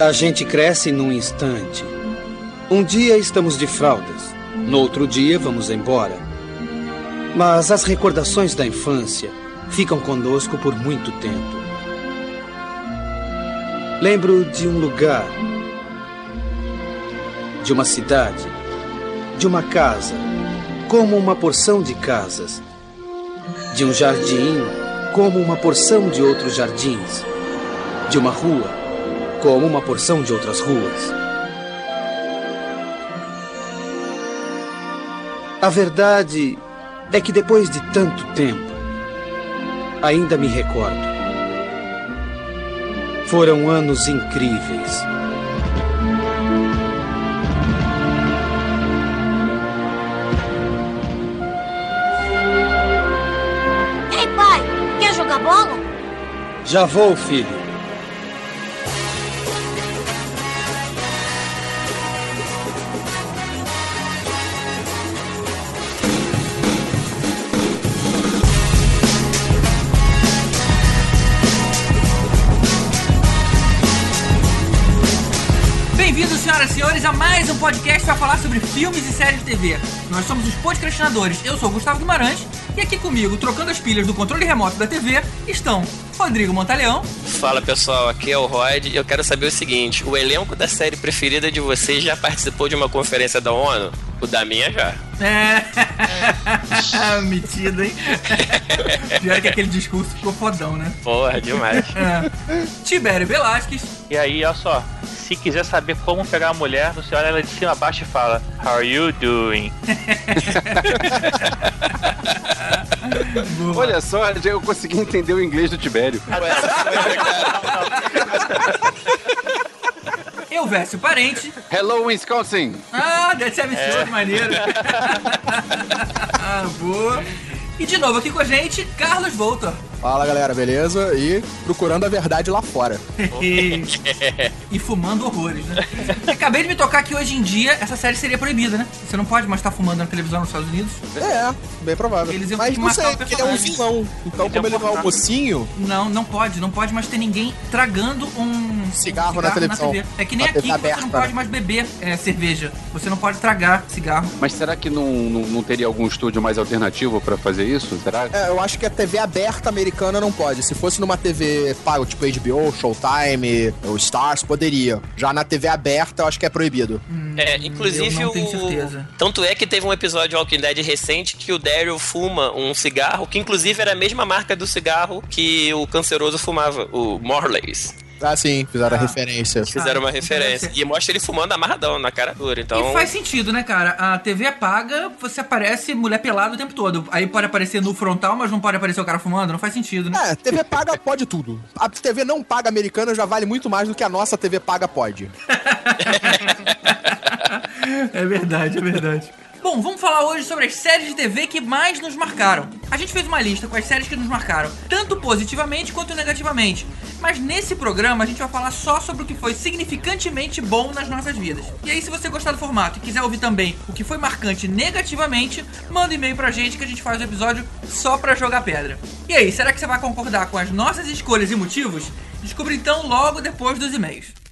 A gente cresce num instante. Um dia estamos de fraldas, no outro dia vamos embora. Mas as recordações da infância ficam conosco por muito tempo. Lembro de um lugar, de uma cidade, de uma casa, como uma porção de casas, de um jardim, como uma porção de outros jardins, de uma rua, como uma porção de outras ruas. A verdade é que depois de tanto tempo, ainda me recordo. Foram anos incríveis. Já vou, filho. Senhoras e senhores, a mais um podcast para falar sobre filmes e séries de TV. Nós somos os podcastinadores. Eu sou o Gustavo Guimarães e aqui comigo, trocando as pilhas do controle remoto da TV, estão Rodrigo Montaleão. Fala pessoal, aqui é o Rod e eu quero saber o seguinte: o elenco da série preferida de vocês já participou de uma conferência da ONU? O da minha já. É. Metido, hein? Já que aquele discurso ficou fodão, né? Porra, demais. É. Tibério Velasquez. E aí, olha só, se quiser saber como pegar a mulher, você olha ela de cima a baixo e fala How are you doing? Olha só, eu consegui entender o inglês do Tibério. Eu, Vécio Parente. Hello, Wisconsin! Ah, deve ser absurdo, maneiro. ah, boa. E de novo aqui com a gente, Carlos Voltor. Fala galera, beleza? E procurando a verdade lá fora. e, fumando horrores, né? Acabei de me tocar que hoje em dia essa série seria proibida, né? Você não pode mais estar fumando na televisão nos Estados Unidos. É, bem provável. Eles iam Mas não matar sei, o porque ele é um vilão. Então, Ele como é ele não é um mocinho, Não, não pode. Não pode mais ter ninguém tragando um Cigarro na televisão. TV. É que nem Na aqui que você não aberta. pode mais beber é, cerveja. Você não pode tragar cigarro. Mas será que não, não, não teria algum estúdio mais alternativo pra fazer isso? Será? é, eu acho que a TV aberta americana não pode. Se fosse numa TV pago, tipo HBO, Showtime, ou Stars, poderia. Já na TV aberta, eu acho que é proibido. É, eu inclusive não tenho o. certeza. Tanto é que teve um episódio de Walking Dead recente que o Daryl fuma um cigarro, que inclusive era a mesma marca do cigarro que o canceroso fumava, o Morley's. Ah, sim, fizeram Ah. a referência. Fizeram Ah, uma então referência. E mostra ele fumando amarradão na cara dura. Então. E faz sentido, né, cara? A TV é paga, você aparece mulher pelada o tempo todo. Aí pode aparecer no frontal, mas não pode aparecer o cara fumando. Não faz sentido, né? É, TV paga pode tudo. A TV não paga americana já vale muito mais do que a nossa TV paga pode. É verdade, é verdade. Bom, vamos falar hoje sobre as séries de TV que mais nos marcaram. A gente fez uma lista com as séries que nos marcaram, tanto positivamente quanto negativamente. Mas nesse programa a gente vai falar só sobre o que foi significantemente bom nas nossas vidas. E aí, se você gostar do formato e quiser ouvir também o que foi marcante negativamente, manda um e-mail pra gente que a gente faz o episódio só pra jogar pedra. E aí, será que você vai concordar com as nossas escolhas e motivos? Descubra então logo depois dos e-mails.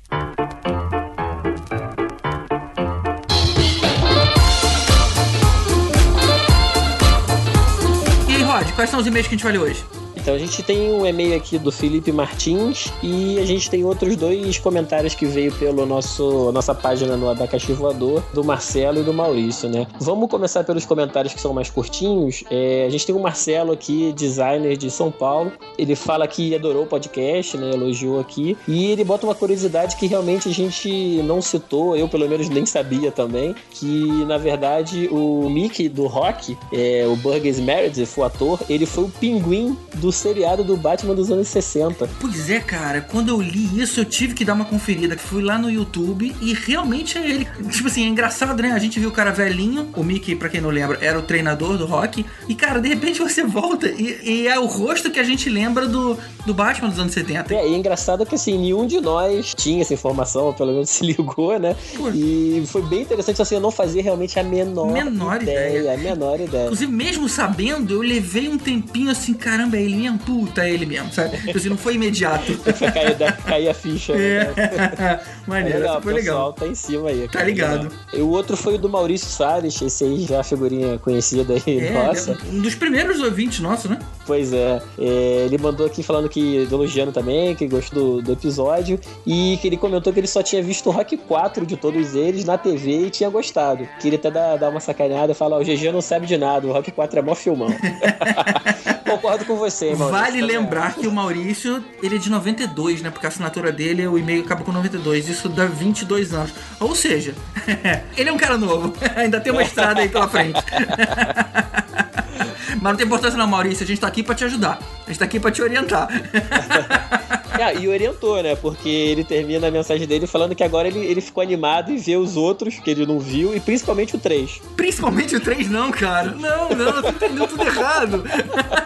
Quais são os e-mails que a gente vai ler hoje? Então a gente tem um e-mail aqui do Felipe Martins e a gente tem outros dois comentários que veio pelo nosso nossa página no Abacaxi Voador, do Marcelo e do Maurício, né? Vamos começar pelos comentários que são mais curtinhos. É, a gente tem o Marcelo aqui, designer de São Paulo. Ele fala que adorou o podcast, né? Elogiou aqui. E ele bota uma curiosidade que realmente a gente não citou, eu pelo menos nem sabia também, que na verdade o Mickey do Rock, é, o Burgess Meredith, o ator, ele foi o pinguim do seriado do Batman dos anos 60. Pois é, cara, quando eu li isso, eu tive que dar uma conferida. Fui lá no YouTube e realmente é ele. Tipo assim, é engraçado, né? A gente viu o cara velhinho, o Mickey, pra quem não lembra, era o treinador do rock. E, cara, de repente você volta e, e é o rosto que a gente lembra do, do Batman dos anos 70. É, e é engraçado que assim, nenhum de nós tinha essa informação, ou pelo menos se ligou, né? Pô. E foi bem interessante, assim, eu não fazia realmente a menor, Menor ideia, ideia. A menor ideia. Inclusive, mesmo sabendo, eu levei um tempinho assim, caramba, ele mesmo? Puta, é ele mesmo, sabe? Então, assim, não foi imediato. Foi cair, da- cair a ficha. né? É. Maneiro, Legal, essa foi o pessoal legal. tá em cima aí. Tá ligado. E o outro foi o do Maurício Salles, esse aí já é figurinha conhecida aí, É, nossa. um dos primeiros ouvintes nossos, né? Pois é. É, ele mandou aqui falando que elogiando também, que gostou do, do episódio e que ele comentou que ele só tinha visto o Rock 4 de todos eles na TV e tinha gostado. Queria até dar, dar uma sacaneada e falar: ó, o GG não sabe de nada, o Rock 4 é mó filmão. Concordo com você, hein, Maurício, Vale também lembrar que o Maurício, ele é de 92, né? Porque a assinatura dele, o e-mail acaba com 92. Isso dá 22 anos. Ou seja, ele é um cara novo. Ainda tem uma estrada aí pela frente. Mas não tem importância não, Maurício. A gente tá aqui pra te ajudar. A gente tá aqui pra te orientar. Ah, e orientou, né? Porque ele termina a mensagem dele falando que agora ele, ele ficou animado em ver os outros que ele não viu, e principalmente o 3. Principalmente o 3 não, cara. Não, não, você entendeu tudo errado.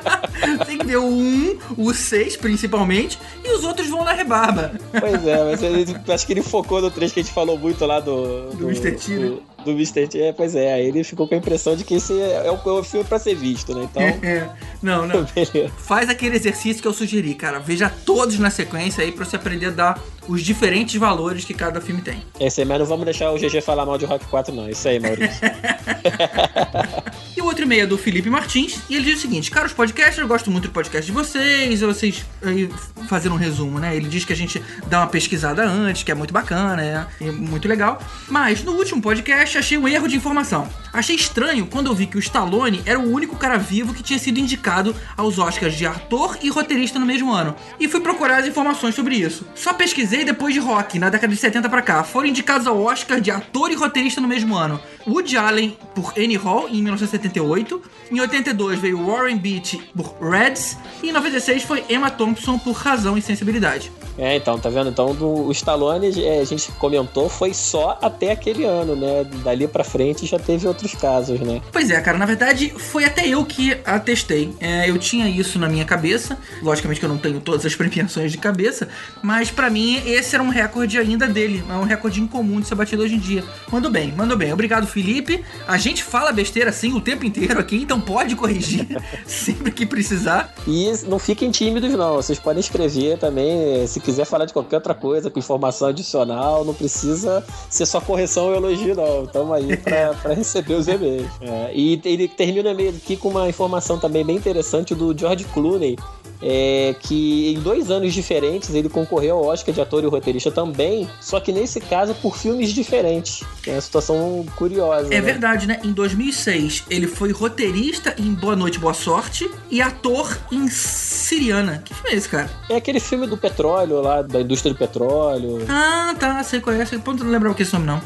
tem que ver o 1, o 6 principalmente, e os outros vão na rebarba. Pois é, mas ele, acho que ele focou no 3 que a gente falou muito lá do. Do Mr. T, né? Do, Mr. T. É, pois é, aí ele ficou com a impressão de que esse é o, é o filme pra ser visto, né? Então. É, não, não. Faz aquele exercício que eu sugeri, cara. Veja todos na sequência aí pra você aprender a dar os diferentes valores que cada filme tem. Esse aí, mas não vamos deixar o GG falar mal de Rock 4, não. Isso aí, Maurício. E o outro e-mail é do Felipe Martins, e ele diz o seguinte: Caros podcasters, eu gosto muito do podcast de vocês, vocês aí fazendo um resumo, né? Ele diz que a gente dá uma pesquisada antes, que é muito bacana, né? E muito legal. Mas no último podcast achei um erro de informação. Achei estranho quando eu vi que o Stallone era o único cara vivo que tinha sido indicado aos Oscars de ator e roteirista no mesmo ano. E fui procurar as informações sobre isso. Só pesquisei depois de Rock, na década de 70 pra cá. Foram indicados ao Oscar de ator e roteirista no mesmo ano. Woody Allen por Annie Hall em 1978. Em 82 veio Warren Beatty por Reds. E em 96 foi Emma Thompson por Razão e Sensibilidade. É, então, tá vendo? Então, do, o Stallone, é, a gente comentou, foi só até aquele ano, né? Dali pra frente já teve outros casos, né? Pois é, cara, na verdade foi até eu que atestei. É, eu tinha isso na minha cabeça. Logicamente que eu não tenho todas as premiações de cabeça, mas pra mim esse era um recorde ainda dele. É um recorde incomum de ser batido hoje em dia. Mandou bem, mandou bem. Obrigado, Felipe. A gente fala besteira assim o tempo inteiro aqui, então pode corrigir sempre que precisar. E não fiquem tímidos, não. Vocês podem escrever também, se quiser falar de qualquer outra coisa, com informação adicional, não precisa ser só correção ou elogio, não. Estamos aí pra receber os e-mails. É, e ele termina o e-mail aqui com uma informação também bem interessante do George Clooney. É, que em dois anos diferentes ele concorreu ao Oscar de ator e roteirista também, só que nesse caso por filmes diferentes. É uma situação curiosa. É né? verdade, né? Em 2006 ele foi roteirista em Boa Noite, Boa Sorte e ator em Siriana. Que filme é esse, cara? É aquele filme do petróleo lá, da indústria do petróleo. Ah, tá, é. Sei, ponto, não lembrava que esse nome não.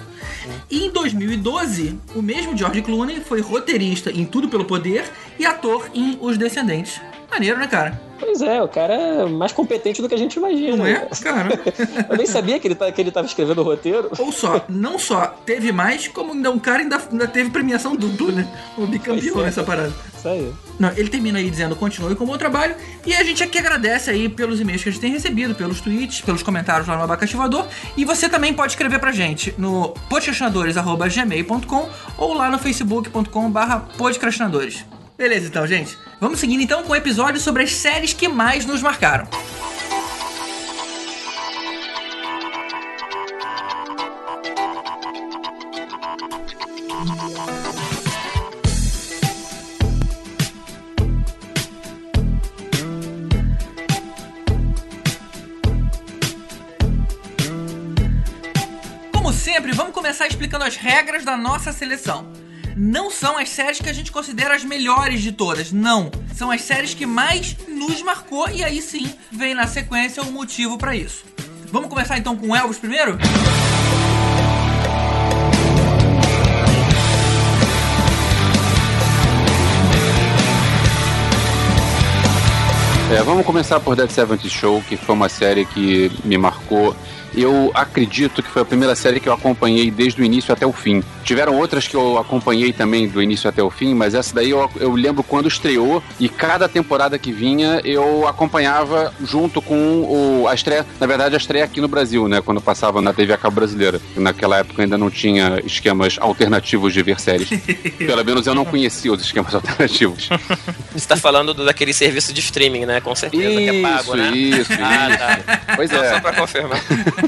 E em 2012, o mesmo George Clooney foi roteirista em Tudo Pelo Poder e ator em Os Descendentes. Maneiro, né, cara? Pois é, o cara é mais competente do que a gente imagina. Não é? Cara. Eu nem sabia que ele, tá, que ele tava escrevendo o roteiro. Ou só, não só teve mais, como ainda um cara ainda, ainda teve premiação dupla, né? O bicampeão é. nessa parada. Isso aí. Não, ele termina aí dizendo continue com o bom trabalho. E a gente aqui agradece aí pelos e-mails que a gente tem recebido, pelos tweets, pelos comentários lá no Abacaxivador. E você também pode escrever pra gente no podcastinadores.gmail.com ou lá no facebook.com barra podcastinadores. Beleza, então, gente. Vamos seguindo então com o episódio sobre as séries que mais nos marcaram. Como sempre, vamos começar explicando as regras da nossa seleção. Não são as séries que a gente considera as melhores de todas, não. São as séries que mais nos marcou e aí sim vem na sequência o motivo pra isso. Vamos começar então com Elvis primeiro? É, vamos começar por Dead Seventh Show, que foi uma série que me marcou eu acredito que foi a primeira série que eu acompanhei desde o início até o fim. Tiveram outras que eu acompanhei também do início até o fim, mas essa daí eu, eu lembro quando estreou e cada temporada que vinha eu acompanhava junto com o, a estreia, na verdade a estreia aqui no Brasil, né, quando passava na TV a cabo brasileira. Naquela época ainda não tinha esquemas alternativos de ver séries. Pelo menos eu não conhecia os esquemas alternativos. Você tá falando do, daquele serviço de streaming, né? Com certeza, que é pago, né? Isso, Ah, tá. Pois Não, é. Só pra confirmar.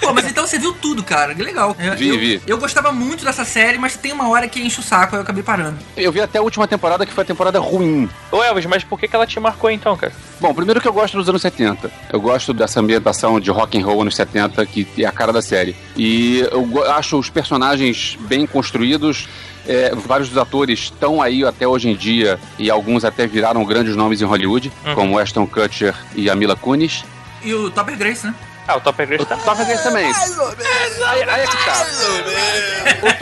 Pô, mas então você viu tudo, cara. Que legal. Eu, Vi, eu, vi. eu gostava muito dessa série, mas tem uma hora que enche o saco, aí eu acabei parando. Eu vi até a última temporada que foi a temporada ruim. Ô Elvis, mas por que, que ela te marcou então, cara? Bom, primeiro que eu gosto dos anos 70. Eu gosto dessa ambientação de rock and roll anos 70, que é a cara da série. E eu acho os personagens bem construídos. É, vários dos atores estão aí até hoje em dia e alguns até viraram grandes nomes em Hollywood, Uhum. como Ashton Kutcher e a Mila Kunis. E o Topper Grace, né? Ah, o Topper Grace tá. Topper Grace também. Aí, aí é que tá. O,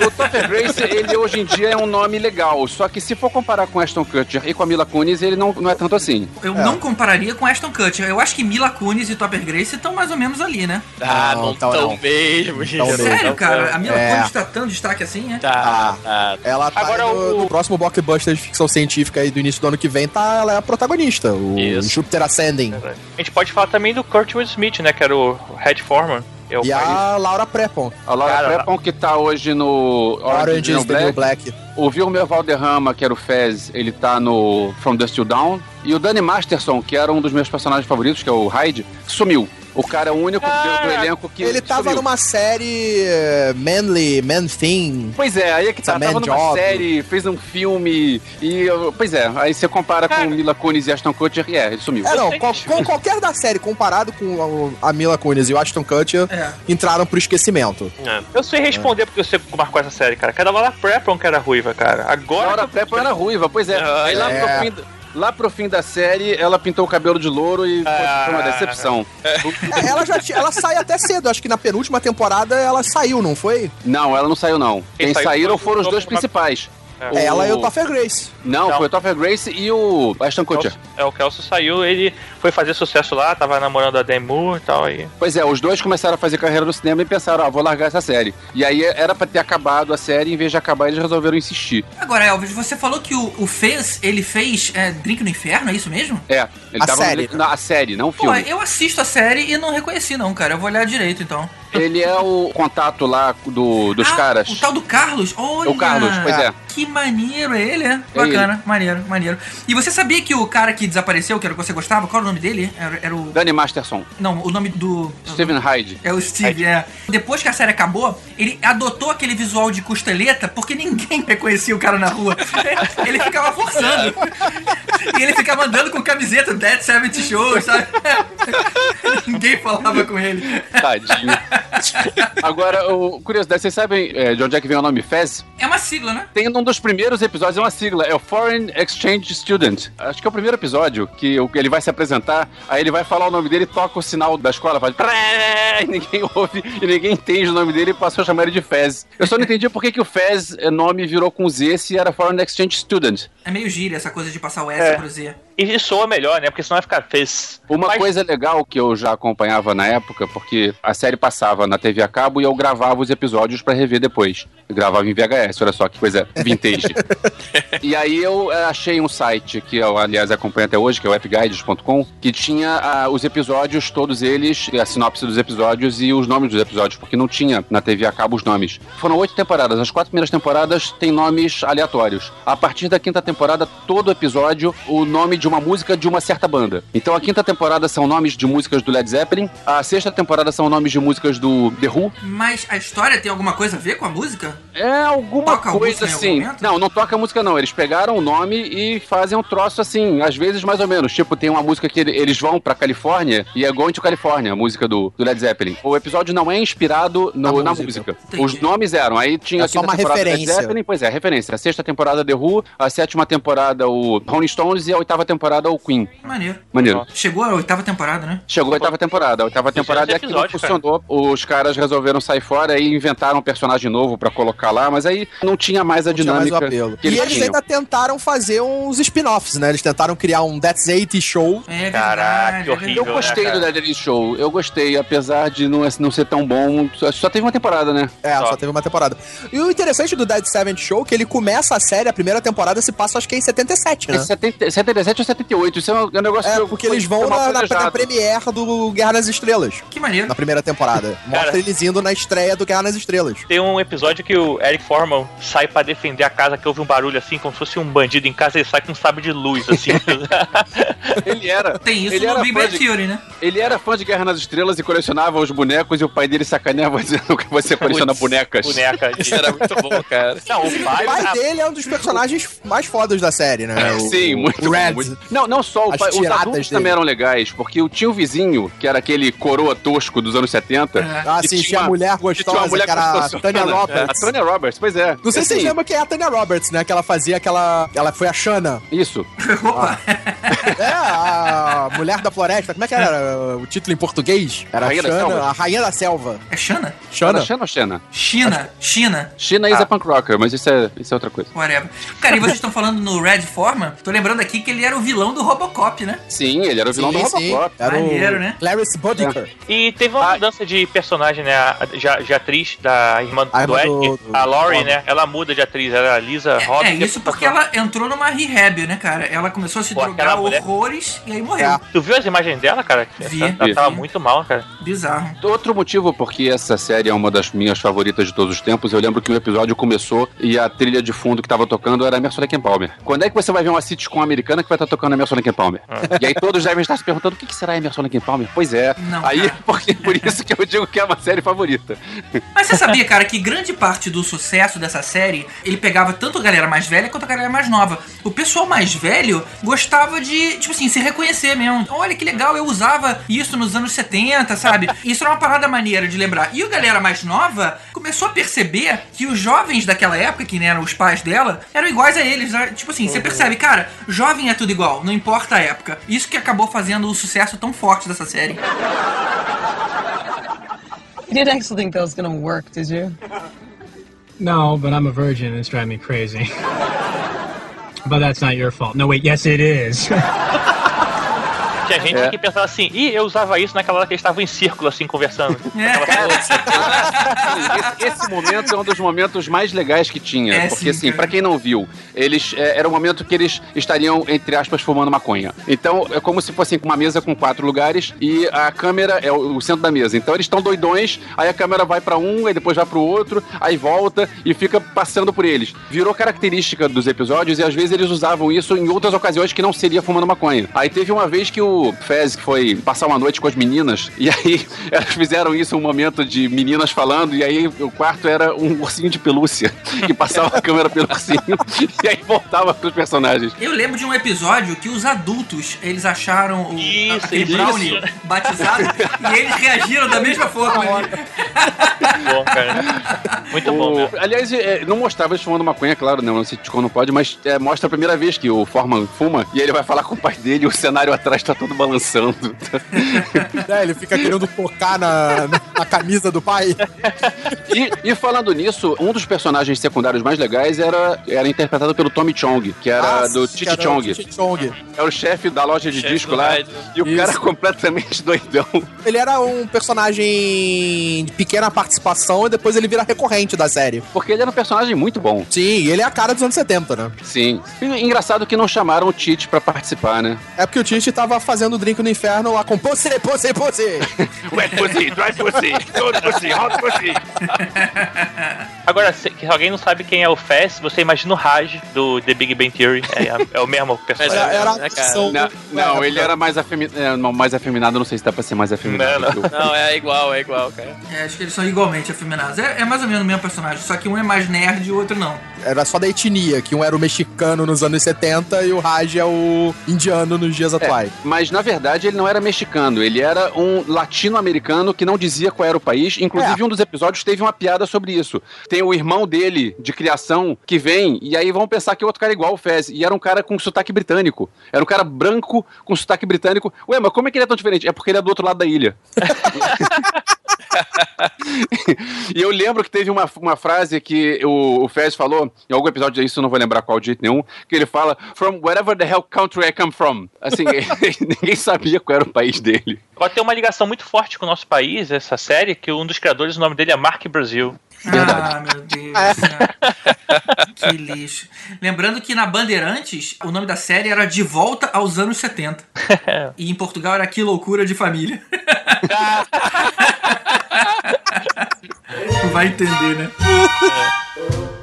To- o Topper Grace, ele hoje em dia é um nome legal. Só que se for comparar com Ashton Kutcher e com a Mila Kunis, ele não, não é tanto assim. Eu não compararia com Ashton Kutcher. Eu acho que Mila Kunis e Topper Grace estão mais ou menos ali, né? Ah, Não, não, então tão não. mesmo, gente. Mesmo. Sério, cara? A Mila É. Kunis tá tão destaque assim, né? Tá, tá. Ela tá Agora no, o- no próximo blockbuster de ficção científica aí do início do ano que vem, tá, ela é a protagonista, o Isso. Júpiter Ascending. A gente pode falar também do Kurt Will Smith, né? Que era o Head Foreman. É o E a Laura Prepon, A Laura Cara, Prepon, que tá hoje no Orange is the New Black. O Vilmer Valderrama, que era o Fez, ele tá no From Dust Till Dawn. E o Danny Masterson, que era um dos meus personagens favoritos, que é o Hyde, sumiu. O cara é o único do, do elenco que Ele tava sumiu. numa série eh, Manly, Man Thing. Pois é, aí é que tá. Essa Tava numa Job. série, fez um filme e... eu- Pois é, aí você compara Cara. com Mila Kunis e Ashton Kutcher e é, ele sumiu. É, não, que- com qualquer da série comparado com a, a Mila Kunis e o Ashton Kutcher, É. entraram pro esquecimento. É. Eu sei responder porque você marcou essa série, cara. Cada Laura Prepon que era ruiva, cara. Agora. Laura Prepon era ruiva, pois é. Ah, Aí lá, é. pro fim, lá pro fim da série, ela pintou o cabelo de louro e foi- foi uma Ah. decepção. É, ela já tinha, ela sai até cedo, acho que na penúltima temporada ela saiu, não foi? Não, ela não saiu, não. Quem Quem saiu saíram foram os dois principais. É. O- Ela e o Topher Grace. Não, Não. foi o Topher Grace e o Ashton Kutcher. É, o Kelso saiu, ele foi fazer sucesso lá, tava namorando a Demi Moore e tal. Aí. Pois é, os dois começaram a fazer carreira no cinema e pensaram, ah, vou largar essa série. E aí era pra ter acabado a série, em vez de acabar, eles resolveram insistir. Agora, Elvis, você falou que o, o Fez, ele fez é, Drink no Inferno, é isso mesmo? É, ele A tava série. no, na a série, não o Pô, filme. eu assisto a série e não reconheci, não, cara. Eu vou olhar direito, então. Ele é o contato lá do, dos Ah, caras. O tal do Carlos? Olha! O Carlos, pois é. Que maneiro é ele, é? Bacana, maneiro, maneiro. E você sabia que o cara que desapareceu, que era o que você gostava, qual era o nome dele? Era, era o. Danny Masterson, Não, o nome do. Steven Hyde. É o Steve, é. Depois que a série acabou, ele adotou aquele visual de costeleta porque ninguém reconhecia o cara na rua. Ele ficava forçando. E ele ficava andando com camiseta Dead 70 Shows, sabe? Ninguém falava com ele. Tadinho. Agora, o, curiosidade, vocês sabem é, de onde é que vem o nome Fez? É uma sigla, né? Tem num dos primeiros episódios, é uma sigla, é o Foreign Exchange Student. Acho que é o primeiro episódio que ele vai se apresentar, aí ele vai falar o nome dele, toca o sinal da escola, faz e ninguém ouve, e ninguém entende o nome dele e passou a chamar ele de Fez. Eu só não entendi por que, que o Fez é, nome virou com Z se era Foreign Exchange Student. É meio gíria essa coisa de passar o S É. pro Z. E soa melhor, né? Porque senão vai ficar fez. Uma Mas- coisa legal que eu já acompanhava na época, porque a série passava na TV a cabo e eu gravava os episódios pra rever depois. Eu gravava em VHS, olha só que coisa vintage. e aí eu eh, achei um site que eu, aliás, acompanho até hoje, que é o que tinha ah, os episódios, todos eles, a sinopse dos episódios e os nomes dos episódios, porque não tinha na TV a cabo os nomes. Foram oito temporadas. As quatro primeiras temporadas têm nomes aleatórios. A partir da quinta temporada, todo episódio, o nome de uma música de uma certa banda. Então a quinta temporada são nomes de músicas do Led Zeppelin, a sexta temporada são nomes de músicas do The Who. Mas a história tem alguma coisa a ver com a música? É alguma Toca coisa assim. Não, não toca a música não. Eles pegaram o nome e fazem um troço assim, às vezes mais ou menos. Tipo, tem uma música que ele- eles vão pra Califórnia e é Going to California, a música do, do Led Zeppelin. O episódio não é inspirado no- Na na música. Os nomes eram. Aí tinha É a só quinta uma temporada Led referência. Zeppelin, pois é, referência. A sexta temporada The Who, a sétima temporada o Rolling Stones e a oitava temporada temporada ao Queen. Maneiro. Maneiro. Chegou a oitava temporada, né? Chegou a oitava temporada. A oitava temporada é que não episódios, funcionou. Os caras resolveram sair fora e inventaram um personagem novo pra colocar lá, mas aí não tinha mais a Não tinha mais o dinâmica apelo. que E eles ainda tentaram fazer uns spin-offs, né? Eles tentaram criar um That's 80 show. É Caraca, verdade. que é horrível. Eu gostei né, do cara? Dead End Show. Eu gostei, apesar de não, não ser tão bom. Só, teve uma temporada, né? É, só. Só. teve uma temporada. E o interessante do Dead Seventh Show é que ele começa a série, a primeira temporada se passa acho que em 77, né? É 70, 77 ou 78. Isso é um, é um negócio que É, eu- porque eles vão na, na, na premiere do Guerra nas Estrelas, Que maneiro. na primeira temporada. Mostra Cara. eles indo na estreia do Guerra nas Estrelas. Tem um episódio que o Eric Foreman sai pra defender a casa, que houve um barulho assim, como se fosse um bandido em casa, ele sai com um sabre de luz, assim. Ele era. Tem isso ele no era Big fã Bang de- Theory, né? Ele era fã de Guerra nas Estrelas e colecionava os bonecos e o pai dele sacaneava dizendo que você coleciona bonecas. Boneca. Isso era muito bom, cara. Não, o O pai. pai a- dele é um dos personagens mais fodas da série, né? O- Sim, o- muito o bom, Red. muito- Não, não só o As pai, os adultos dele. também eram legais, porque eu tinha o vizinho, que era aquele coroa tosco dos anos 70. É. Ah, sim, tinha a uma- mulher que tinha gostosa, uma mulher que era a gostosona. Tanya É, Roberts. A Tanya Roberts, pois é. Não sei se vocês Assim, lembram quem é a Tanya Roberts, né? Que ela fazia aquela. Ela foi a Shana. Isso. Opa. É, a Mulher da Floresta. Como é que era o título em português? Era Rainha da Shana, Selva? a Rainha da Selva. É Xana? Shana? Era Xena ou Xena? China. China. China is a punk rocker, mas isso é, isso é outra coisa. Whatever. Cara, e vocês estão falando no Red Forman? Tô lembrando aqui que ele era o vilão do Robocop, né? Sim, ele era o vilão Sim, do sim. Robocop. Era Maneiro, o né? Clarice Bodicker. E teve uma Ah. mudança de personagem, né? A, já, de atriz da irmã A do do- do- a Laurie, né? Ela muda de atriz, era a Lisa Robin. É, isso porque ela entrou numa rehab, né, cara? Ela começou a se Pô, drogar mulher- horrores e aí morreu. É. Tu viu as imagens dela, cara? Vi. Ela, ela tava muito mal, cara. Bizarro. Outro motivo porque essa série é uma das minhas favoritas de todos os tempos, eu lembro que o episódio começou e a trilha de fundo que tava tocando era Emerson Lake and Palmer. Quando é que você vai ver uma sitcom americana que vai estar tocando Emerson and Palmer? E aí todos devem estar se perguntando o que que será Emerson and Palmer? Pois é. Não, aí, cara. porque, por isso que eu digo que é uma série favorita. Mas você sabia, cara, que grande parte do sucesso dessa série, ele pegava tanto a galera mais velha quanto a galera mais nova. O pessoal mais velho gostava de, tipo assim, se reconhecer mesmo. Olha que legal, eu usava isso nos anos 70, sabe? Isso era uma parada maneira de lembrar. E a galera mais nova começou a perceber que os jovens daquela época, que eram os pais dela, eram iguais a eles. né? Tipo assim, você percebe, cara, jovem é tudo igual, não importa a época. Isso que acabou fazendo o sucesso tão forte dessa série. You didn't actually think that was gonna work, did you? No, but I'm a virgin and it's driving me crazy. but that's not your fault. No, wait, yes, it is. Tinha gente É. que pensava assim, ih, eu usava isso naquela hora que eles estavam em círculo, assim, conversando. Aquela- esse, esse momento é um dos momentos mais legais que tinha. É, porque, sim, assim, pra quem não viu, eles é, era um momento que eles estariam, entre aspas, fumando maconha. Então, é como se fosse uma mesa com quatro lugares e a câmera é o, o centro da mesa. Então, eles estão doidões, aí a câmera vai pra um, aí depois vai pro outro, aí volta e fica passando por eles. Virou característica dos episódios e às vezes eles usavam isso em outras ocasiões que não seria fumando maconha. Aí teve uma vez que o Fez foi passar uma noite com as meninas e aí elas fizeram isso um momento de meninas falando e aí o quarto era um ursinho de pelúcia que passava a câmera pelo ursinho e aí voltava pros personagens. Eu lembro de um episódio que os adultos, eles acharam o, Isso, aquele isso. brownie batizado e eles reagiram da mesma forma. bom, cara. Muito bom, O- né? Aliás, é, não mostrava eles fumando maconha, claro, né? Não sei sitcom não pode, mas é, mostra a primeira vez que o Forman fuma e ele vai falar com o pai dele e o cenário atrás tá todo balançando. É, ele fica querendo tocar na, na, camisa do pai. E, e falando nisso, um dos personagens secundários mais legais era, era interpretado pelo Tommy Chong, que era Ah, do o Chong. Chong. É o chefe da loja de Chefe disco lá. rádio. E o Isso. cara completamente doidão. Ele era um personagem de pequena participação e depois ele vira recorrente da série. Porque ele era um personagem muito bom. Sim, ele é a cara dos anos 70, né? Sim. E engraçado que não chamaram o Tite pra participar, né? É porque o Tite tava fazendo o drink no inferno lá com Pussy, Pussy, Pussy. Wet pussy, dry pussy, cold pussy, hot pussy. Agora, se, alguém não sabe quem é o Fez, você imagina o Raj do The Big Bang Theory. É, é o mesmo personagem. Era, era né, Não, não, ele era mais, afemi é, não, mais afeminado, não sei se dá pra ser mais afeminado. Não, que o- Não, é igual, é igual, cara. É, acho que eles são igualmente afeminados. É, é mais ou menos o mesmo personagem, só que um é mais nerd e o outro não. Era só da etnia, que um era o mexicano nos anos 70 e o Raj é o indiano nos dias atuais. Mas na verdade ele não era mexicano, ele era um latino-americano que não dizia qual era o país. Inclusive, É. um dos episódios teve uma piada sobre isso. Tem o irmão dele de criação que vem, e aí vão pensar que o outro cara é igual o Fez. E era um cara com sotaque britânico. Era um cara branco com sotaque britânico. Ué, mas como é que ele é tão diferente? É porque ele é do outro lado da ilha. e eu lembro que teve uma, uma frase que o, o Fez falou, em algum episódio disso, eu não vou lembrar qual de jeito nenhum, que ele fala, from wherever the hell country I come from. Assim, ninguém sabia qual era o país dele. Agora tem uma ligação muito forte com o nosso país, essa série, que um dos criadores, o nome dele é Mark Brasil. Ah, meu Deus céu. Que lixo. Lembrando que na Bandeirantes, o nome da série era De Volta aos Anos 70. E em Portugal era Que Loucura de Família. Vai entender, né?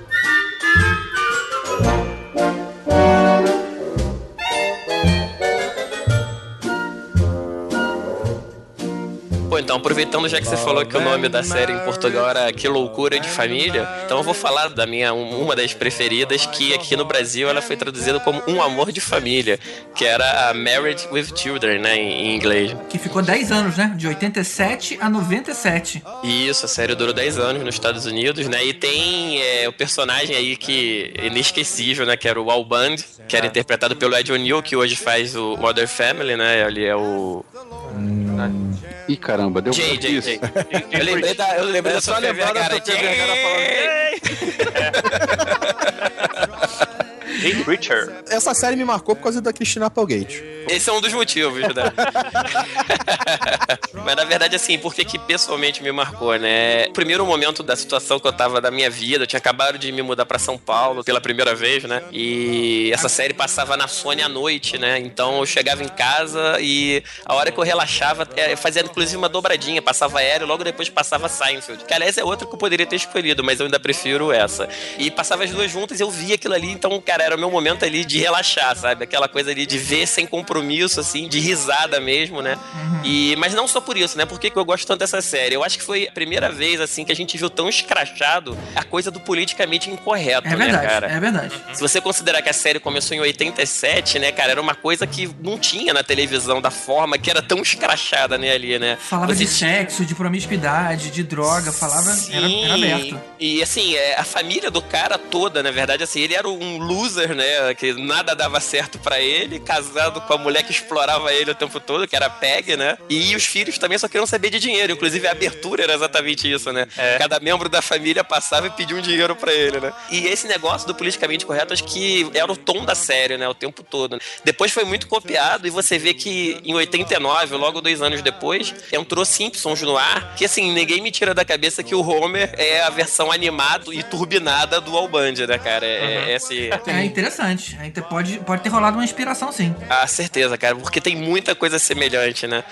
Pô, então, aproveitando já que você falou que o nome da série em Portugal era Que Loucura de Família, então eu vou falar da minha, um- uma das preferidas, que aqui no Brasil ela foi traduzida como Um Amor de Família, que era a Married with Children, né, em, inglês. Que ficou 10 anos, né? De 87 a 97. E Isso, a série durou 10 anos nos Estados Unidos, né? E tem é, o personagem aí que é inesquecível, né? Que era o Al Band, que era interpretado pelo Ed O'Neill, que hoje faz o Mother Family, né? Ele é o. Ih, caramba, deu Jay, Jay, isso. Jay. Eu lembrei da, eu lembrei É da só sua lembrar da cara. Sofia Jay Preacher. Essa série me marcou por causa da Christina Applegate. Esse é um dos motivos, né? Mas na verdade, assim, por que que pessoalmente me marcou, né? O primeiro momento da situação que eu tava da minha vida, eu tinha acabado de me mudar pra São Paulo pela primeira vez, né? E essa série passava na Sony à noite, né? Então eu chegava em casa e a hora que eu relaxava, é, eu fazia inclusive uma dobradinha, passava aéreo, logo depois passava Seinfeld. Que aliás é outra que eu poderia ter escolhido, mas eu ainda prefiro essa. E passava as duas juntas e eu via aquilo ali, então, cara, era o meu momento ali de relaxar, sabe? Aquela coisa ali de ver sem compromisso, assim, de risada mesmo, né? E, mas não só por isso, né? Por que, que eu gosto tanto dessa série? Eu acho que foi a primeira vez, assim, que a gente viu tão escrachado a coisa do politicamente incorreto, É né, verdade, cara? é verdade. Se você considerar que a série começou em 87, né, cara, era uma coisa que não tinha na televisão da forma que era tão escrachada, né, ali, né? Falava Você de sexo, de promiscuidade, de droga, falava. Era, era aberto. E assim, é, a família do cara toda, na verdade, assim, ele era um loser, né? Que nada dava certo pra ele, casado com a mulher que explorava ele o tempo todo, que era a Peg, né? E os filhos também só queriam saber de dinheiro. Inclusive, a abertura era exatamente isso, né? Cada membro da família passava e pedia um dinheiro pra ele, né? E esse negócio do politicamente correto, acho que era o tom da série, né? O tempo todo. Depois foi muito copiado e você vê que em 89, logo dois anos depois, entrou Simpsons no ar, que assim, ninguém me tira da cabeça que o Homer é a versão animada e turbinada do Al Bundy, né, cara? É, é esse... É interessante. Te- pode, pode ter rolado uma inspiração, sim. Ah, certeza, cara, porque tem muita coisa semelhante, né?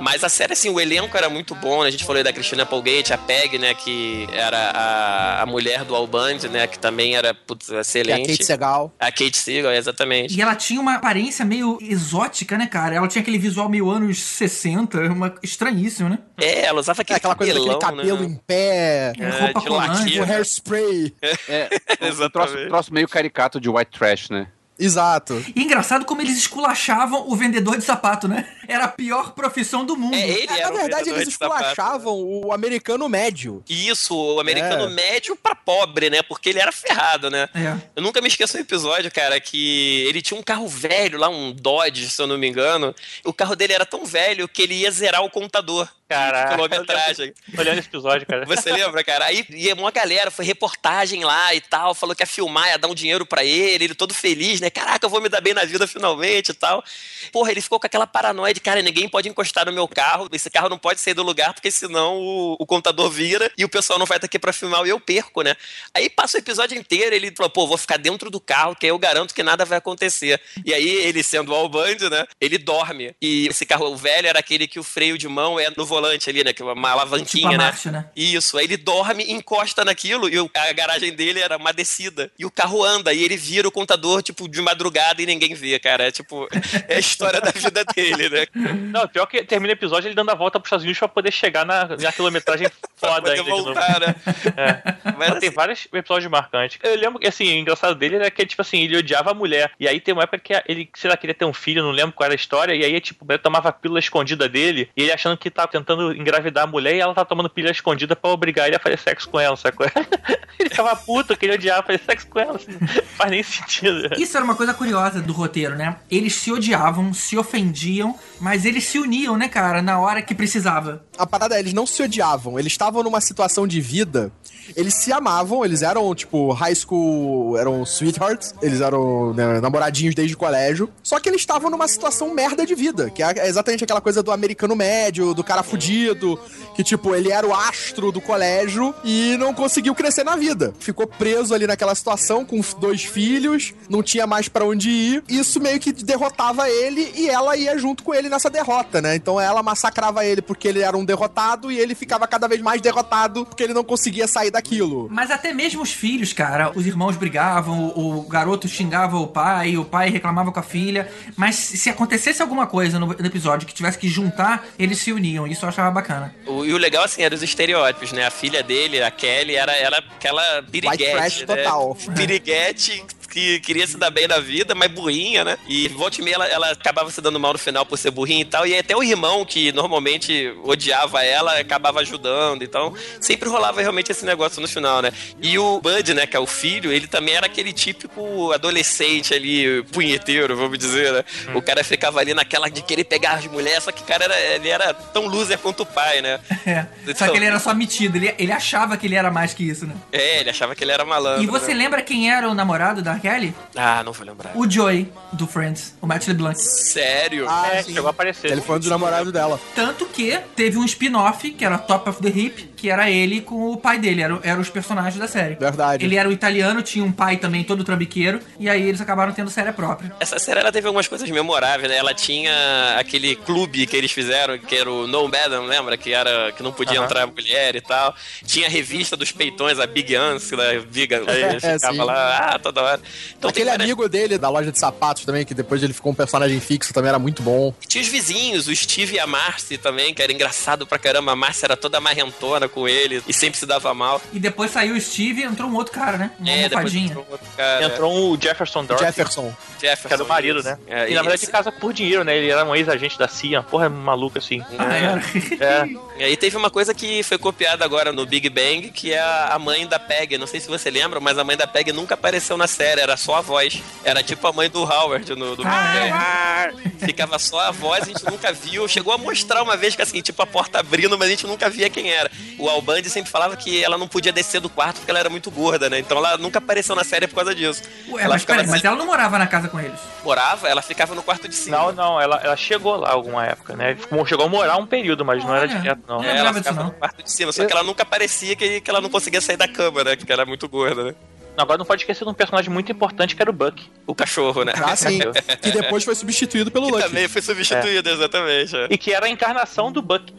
Mas a série, assim, o elenco era muito bom, né? A gente falou aí da Christina Applegate, a Peg, né, que era a, a mulher do Al Bundy, né, que também era putz, Que é a excelente. Kate Segal. A Kate Seagal, exatamente. E ela tinha uma aparência meio exótica, né, cara? Ela tinha aquele visual meio anos 60, uma estranhíssimo, né? É, ela usava É aquele aquela coisa daquele cabelão, cabelo né? em pé, É, roupa de colante. com hairspray. É, um Exatamente. troço, troço meio caricato de white trash, né? Exato. E engraçado como eles esculachavam o vendedor de sapato, né? Era a pior profissão do mundo. É, ele É, era na verdade, eles de esculachavam o americano médio. Isso, o americano É. médio pra pobre, né? Porque ele era ferrado, né? É. Eu nunca me esqueço um episódio, cara, que ele tinha um carro velho lá, um Dodge, se eu não me engano. O carro dele era tão velho que ele ia zerar o contador. Caraca. Quilometragem. Olhando esse episódio, cara. Você lembra, cara? Aí ia uma galera, foi reportagem lá e tal, falou que ia filmar, ia dar um dinheiro pra ele, ele todo feliz, né? Caraca, eu vou me dar bem na vida finalmente e tal. Porra, ele ficou com aquela paranoia de, cara, ninguém pode encostar no meu carro, esse carro não pode sair do lugar, porque senão o, o contador vira e o pessoal não vai estar aqui pra filmar e eu perco, né? Aí passa o episódio inteiro, ele falou, pô, vou ficar dentro do carro, que aí eu garanto que nada vai acontecer. E aí, ele sendo o Alband, né? Ele dorme. E esse carro velho era aquele que o freio de mão é no volante ali, né? Que é uma alavanquinha, Tipo né? marcha, né? Isso, aí ele dorme, encosta naquilo e a garagem dele era uma descida. E o carro anda e ele vira o contador, tipo, de madrugada e ninguém vê, cara. É tipo, é a história da vida dele, né? Não, pior que termina o episódio ele dando a volta pros Estados Unidos pra poder chegar na, na quilometragem foda ainda de novo. voltar, né? É. Mas tem assim- vários episódios marcantes. Eu lembro que, assim, o engraçado dele era que, tipo assim, ele odiava a mulher. E aí tem uma época que ele, sei lá, queria ter um filho, não lembro qual era a história. E aí, tipo, ele tomava a pílula escondida dele. E ele achando que tava tentando engravidar a mulher. E ela tava tomando pílula escondida pra obrigar ele a fazer sexo com ela, sacou? ele ficava puto que ele odiava fazer sexo com ela. Assim, não faz nem sentido. Isso era uma coisa curiosa do roteiro, né? Eles se odiavam, se ofendiam, mas eles se uniam, né, cara, na hora que precisava. A parada é, eles não se odiavam, eles estavam numa situação de vida, eles se amavam, eles eram, tipo, high school, eram sweethearts, eles eram né, namoradinhos desde o colégio, só que eles estavam numa situação merda de vida, que é exatamente aquela coisa do americano médio, do cara fudido, que, tipo, ele era o astro do colégio e não conseguiu crescer na vida. Ficou preso ali naquela situação com dois filhos, não tinha mais pra onde ir, isso meio que derrotava ele e ela ia junto com ele nessa derrota, né? Então ela massacrava ele porque ele era um derrotado e ele ficava cada vez mais derrotado porque ele não conseguia sair daquilo. Mas até mesmo os filhos, cara, os irmãos brigavam, o, o garoto xingava o pai, o pai reclamava com a filha. Mas se acontecesse alguma coisa no, no episódio que tivesse que juntar, eles se uniam. Isso eu achava bacana. O- e o legal, assim, era os estereótipos, né? A filha dele, a Kelly, era, era aquela piriguete, White trash né? total. Piriguete que queria se dar bem na vida, mas burrinha, né? E volta e meia ela, ela acabava se dando mal no final por ser burrinha e tal. E até o irmão, que normalmente odiava ela, acabava ajudando. Então, sempre rolava realmente esse negócio no final, né? E o Bud, né, que é o filho, ele também era aquele típico adolescente ali, punheteiro, vamos dizer, né? O cara ficava ali naquela de querer pegar as mulheres, só que o cara era, ele era tão loser quanto o pai, né? É. Só que ele era só metido, ele, ele achava que ele era mais que isso, né? É, ele achava que ele era malandro. E você né? lembra quem era o namorado da Kelly? Ah, não vou lembrar. O Joey, do Friends, o Matt LeBlanc. Sério? Ah, É, sim. chegou a aparecer. Ele foi um dos namorados dela. Tanto que teve um spin-off, que era Top of the Hip, que era ele com o pai dele, eram era os personagens da série. Verdade. Ele era o italiano, tinha um pai também todo trambiqueiro, e aí eles acabaram tendo série própria. Essa série ela teve algumas coisas memoráveis, né? Ela tinha aquele clube que eles fizeram, que era o No Madam, lembra? Que era que não podia Aham. entrar mulher e tal. Tinha a revista dos peitões, a Big Ans, da Big Ans. É, Ele ficava sim. lá, ah, toda hora. Então Aquele várias- amigo dele da loja de sapatos também, que depois ele ficou um personagem fixo, também era muito bom. Tinha os vizinhos, o Steve e a Marcy também, que era engraçado pra caramba. A Marcy era toda marrentona com ele e sempre se dava mal. E depois saiu o Steve e entrou um outro cara, né? Uma É, almofadinha. entrou um outro cara. Entrou o Jefferson Dorothy, Jefferson. Jefferson, que era o marido, né? É, e na verdade esse- casa por dinheiro, né? Ele era um ex-agente da CIA. Porra, é maluco assim. Ah, era. É. E aí teve uma coisa que foi copiada agora no Big Bang, que é a a mãe da Peg. Não sei se você lembra, mas a mãe da Peg nunca apareceu na série, era só a voz. Era tipo a mãe do Howard no do Ah. Ficava só a voz, a gente nunca viu. Chegou a mostrar uma vez que assim, tipo a porta abrindo, mas a gente nunca via quem era. O Albandi sempre falava que ela não podia descer do quarto porque ela era muito gorda, né? Então ela nunca apareceu na série por causa disso. Ué, ela mas mas assim, ela não morava na casa com eles. morava, ela ficava no quarto de cima. Não, não, ela, ela chegou lá alguma época, né? Chegou a morar um período, mas não era Olha. direto, não. É. Ela disso, ficava não. no quarto de cima, só que ela nunca parecia que, que ela não conseguia sair da cama, né? Porque ela era muito gorda, né? Agora não pode esquecer de um personagem muito importante que era o Buck. O cachorro, né? Ah, sim. que depois foi substituído pelo Que Lucky. também foi substituído, exatamente. é. E que era a encarnação do Buck.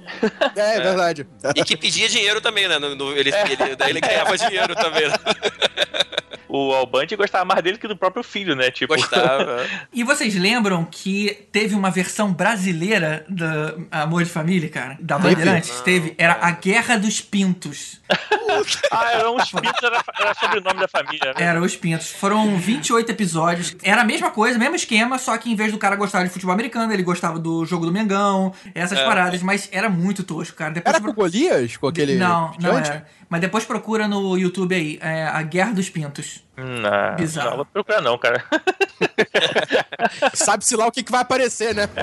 É, é verdade. E que pedia dinheiro também, né? No, no- ele, ele, daí ele ganhava dinheiro também. Né? O Albandi gostava mais dele que do próprio filho, né? Tipo, Gostava. E vocês lembram que teve uma versão brasileira da Amor de Família, cara? Da Teve? Bandeirantes? Teve. Era A Guerra dos Pintos. ah, era uns pintos, era, era sobrenome da família, né? Era Os Pintos. Foram 28 episódios. Era a mesma coisa, mesmo esquema, só que em vez do cara gostar de futebol americano, ele gostava do jogo do Mengão, essas paradas, mas era muito tosco, cara. Depois Era com o Golias? Com aquele. Não, não era. Mas depois procura no YouTube aí, é A Guerra dos Pintos. Não, Bizarro. não vou procurar não, cara. Sabe-se lá o que, que vai aparecer, né?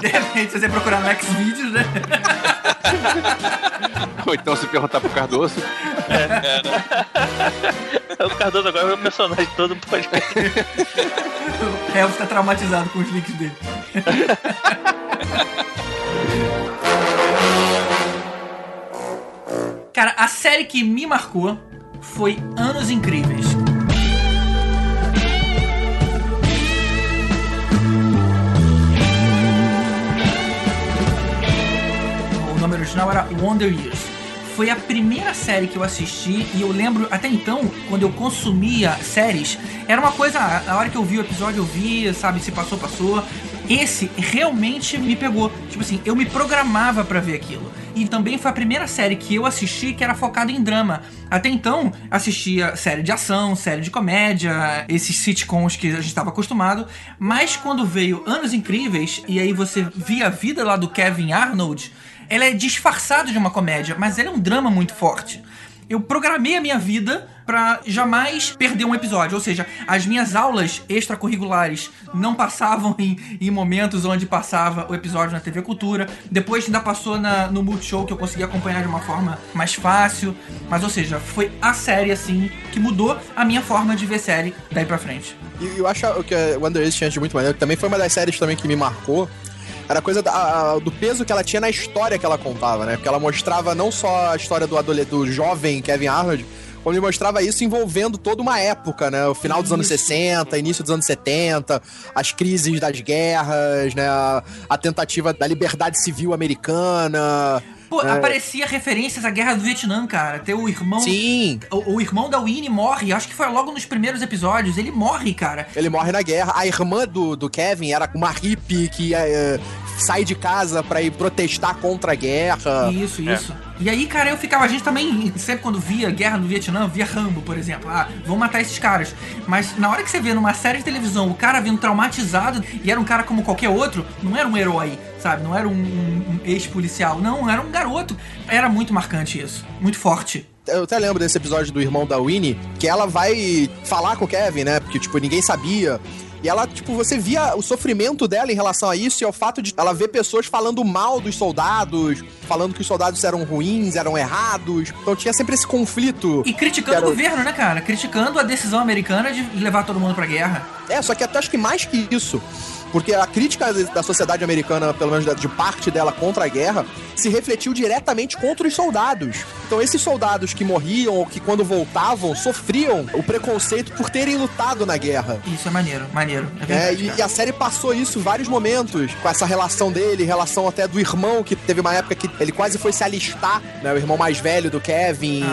De repente, se você procurar no Xvideos, né? Ou então se perguntar pro Cardoso. o Cardoso agora é o personagem todo do podcast. O Elvis tá traumatizado com os links dele. Cara, a série que me marcou foi Anos Incríveis. original era Wonder Years. Foi a primeira série que eu assisti e eu lembro até então, quando eu consumia séries, era uma coisa, a hora que eu vi o episódio eu vi, sabe, se passou, passou. Esse realmente me pegou. Tipo assim, eu me programava pra ver aquilo. E também foi a primeira série que eu assisti que era focada em drama. Até então, assistia série de ação, série de comédia, esses sitcoms que a gente estava acostumado. Mas quando veio Anos Incríveis, e aí você via a vida lá do Kevin Arnold, ela é disfarçada de uma comédia, mas ela é um drama muito forte. Eu programei a minha vida pra jamais perder um episódio, ou seja, as minhas aulas extracurriculares não passavam em, em momentos onde passava o episódio na TV Cultura. Depois ainda passou na, no Multishow que eu consegui acompanhar de uma forma mais fácil. Mas, ou seja, foi a série assim que mudou a minha forma de ver série daí pra frente. E eu acho que Wonder Years tinha de muito maneiro, que também foi uma das séries também que me marcou. Era coisa da- do peso que ela tinha na história que ela contava, né? Porque ela mostrava não só a história do, do jovem Kevin Arnold, como ele mostrava isso envolvendo toda uma época, né? O final dos anos 60, início dos anos 70, as crises das guerras, né? A, tentativa da liberdade civil americana. Pô, né? aparecia referências à guerra do Vietnã, cara. Ter o irmão. Sim. O, o irmão da Winnie morre, acho que foi logo nos primeiros episódios. Ele morre, cara. Ele morre na guerra. A irmã do, do Kevin era uma hippie que eh, sai de casa pra ir protestar contra a guerra. Isso, isso. E aí, cara, eu ficava, a gente também, sempre quando via Guerra do Vietnã, via Rambo, por exemplo. Ah, vão matar esses caras. Mas na hora que você vê numa série de televisão o cara vindo traumatizado e era um cara como qualquer outro, não era um herói, sabe? Não era um, um- um ex-policial. Não, era um garoto. Era muito marcante isso. Muito forte. Eu até lembro desse episódio do irmão da Winnie, que ela vai falar com o Kevin, né? Porque, tipo, ninguém sabia. E ela, tipo, você via o sofrimento dela em relação a isso e ao fato de ela ver pessoas falando mal dos soldados, falando que os soldados eram ruins, eram errados. Então tinha sempre esse conflito. E criticando Quero- o governo, né, cara? Criticando a decisão americana de levar todo mundo pra guerra. É, só que até acho que mais que isso. Porque a crítica da sociedade americana, pelo menos de parte dela contra a guerra, se refletiu diretamente contra os soldados. Então, esses soldados que morriam ou que, quando voltavam, sofriam o preconceito por terem lutado na guerra. Isso é maneiro, maneiro. É É, verdade, e, cara. e a série passou isso em vários momentos, com essa relação dele, relação até do irmão, que teve uma época que ele quase foi se alistar, né? O irmão mais velho do Kevin. Aham,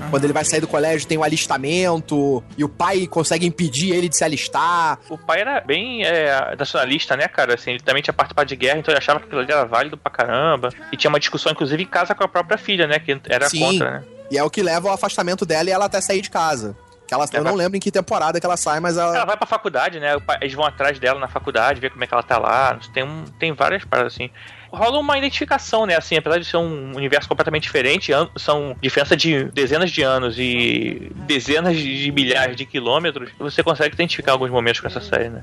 aham. Quando ele vai sair do colégio, tem o alistamento, e o pai consegue impedir ele de se alistar. O pai era bem é, nacionalista, né, cara? Assim, ele também tinha participado de guerra, então ele achava que aquilo ali era válido pra caramba. E tinha uma discussão, inclusive, em casa com a própria filha, né? Que era Sim. contra, né? E é o que leva ao afastamento dela e ela até sair de casa. Que ela, eu não lembro em que temporada que ela sai, mas ela. Ela vai pra faculdade, né? Eles vão atrás dela na faculdade, ver como é que ela tá lá. Tem, um, tem várias paradas assim. Rola uma identificação, né? Assim, apesar de ser um universo completamente diferente, são diferença de dezenas de anos e dezenas de milhares de quilômetros, você consegue identificar alguns momentos com essa série, né?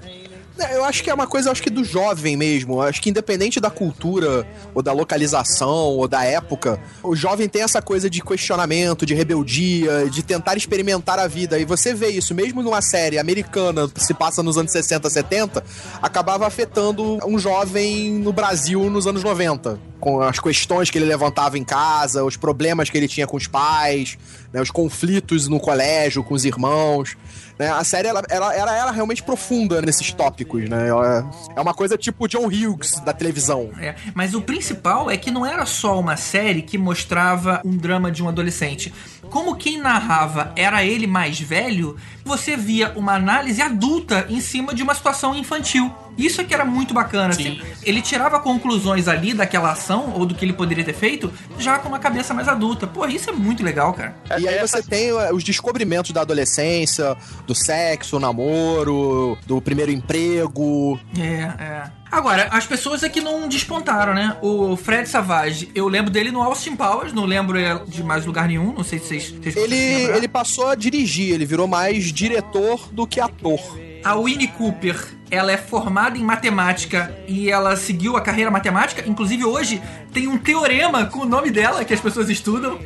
É, Eu acho que é uma coisa, acho que do jovem mesmo. Eu Acho que independente da cultura, ou da localização, ou da época, o jovem tem essa coisa de questionamento, de rebeldia, de tentar experimentar a vida. E você vê isso, mesmo numa série americana que se passa nos anos 60, 70, acabava afetando um jovem no Brasil nos anos 90. Com as questões que ele levantava em casa, os problemas que ele tinha com os pais, né, os conflitos no colégio com os irmãos. Né? A série ela, ela, ela era realmente profunda nesses tópicos, né? Ela é uma coisa tipo John Hughes da televisão. É, mas o principal é que não era só uma série que mostrava um drama de um adolescente. Como quem narrava era ele mais velho, você via uma análise adulta em cima de uma situação infantil. Isso é que era muito bacana, assim. Ele tirava conclusões ali daquela ação ou do que ele poderia ter feito já com uma cabeça mais adulta. Pô, isso é muito legal, cara. E aí você tem uh, os descobrimentos da adolescência, do sexo, namoro, do primeiro emprego. É, é. Agora, as pessoas aqui não despontaram, né? O Fred Savage, eu lembro dele no Austin Powers, não lembro de mais lugar nenhum, não sei se vocês, vocês Ele, ele passou a dirigir, ele virou mais diretor do que ator. A Winnie Cooper, ela é formada em matemática e ela seguiu a carreira matemática. Inclusive, hoje tem um teorema com o nome dela que as pessoas estudam.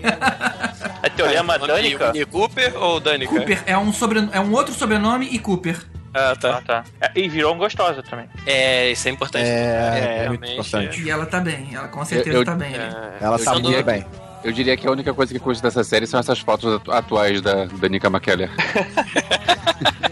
É teorema Nome Danica? Winnie Cooper ou Danica? Cooper é um, sobre, é um outro sobrenome e Cooper. Ah, tá. Ah, tá. É, e virou um gostosa também. É, isso é importante. É, é muito realmente. importante. E ela tá bem, ela com certeza Eu- eu- tá bem. ali. Ela Eu tá muito bem. Eu diria que a única coisa que custa dessa série são essas fotos atu- atuais da, da Nika McKellar.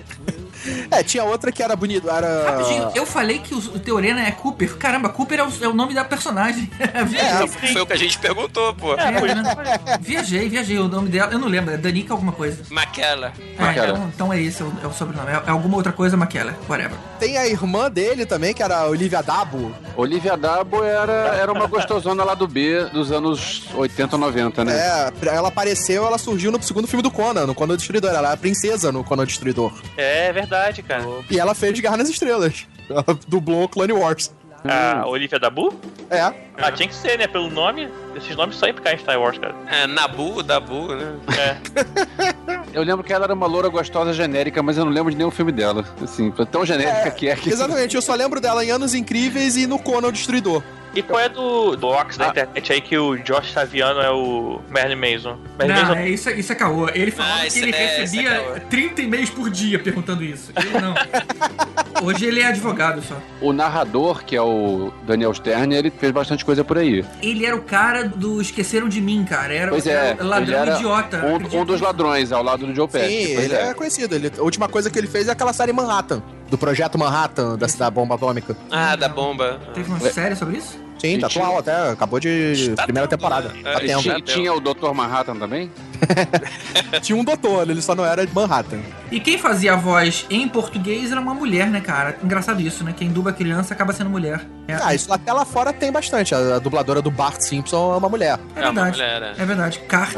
É, tinha outra que era bonito, era... Rapidinho, eu falei que o, o Teorena é Cooper. Caramba, Cooper é o, é o nome da personagem. Viajei. Foi o que a gente perguntou, pô. É, né? Viajei, viajei. O nome dela, eu não lembro, é Danica alguma coisa. Maquela. É, então, então é esse, é o, é o sobrenome. É, é alguma outra coisa, Maquela, whatever. Tem a irmã dele também, que era a Olivia Dabo. Olivia Dabo era, era uma gostosona lá do B dos anos 80, 90, né? É, ela apareceu, ela surgiu no segundo filme do Conan, no Conan o Destruidor. Ela era a princesa no Conan o Destruidor. É verdade, cara. E ela fez Guerra nas Estrelas. Ela dublou Clone Wars. A Olivia Dabu? É. Ah, tinha que ser, né? Pelo nome, esses nomes só iam ficar em Star Wars, cara. É, Nabu, Dabu, né? É. Eu lembro que ela era uma loura gostosa genérica, mas eu não lembro de nenhum filme dela. Assim, tão genérica que é que. Exatamente, eu só lembro dela em Anos Incríveis e no Conan o Destruidor. E qual é do box da Ah. internet aí que o Josh Saviano é o Merlin Mason? Merlin Não, Mason é, isso, isso é caô. Ele falava Ah, que ele é- é recebia caô. 30 e-mails por dia perguntando isso. Ele não. Hoje ele é advogado só. O narrador, que é o Daniel Stern, ele fez bastante coisa por aí. Ele era o cara do Esqueceram de Mim, cara. Era, Pois é, era ladrão ele era idiota. Um, um dos ladrões, ao lado do Joe Pesci. Sim, ele é. conhecido. Ele- a última coisa que ele fez é aquela série Manhattan, do projeto Manhattan, da, da bomba atômica. Ah, da bomba. Teve uma série sobre isso? Sim, tá tinha- atual até, acabou de Tá primeira tendo, temporada. né? Tá É, tendo. Tinha, tinha o Dr. Manhattan também? Tinha um doutor, ele só não era de Manhattan. E quem fazia a voz em português era uma mulher, né, cara? Engraçado isso, né? Quem dubla criança acaba sendo mulher. É, Ah, isso até lá fora tem bastante. A, a dubladora do Bart Simpson é uma mulher. é É uma verdade. mulher, é. É verdade. Cart.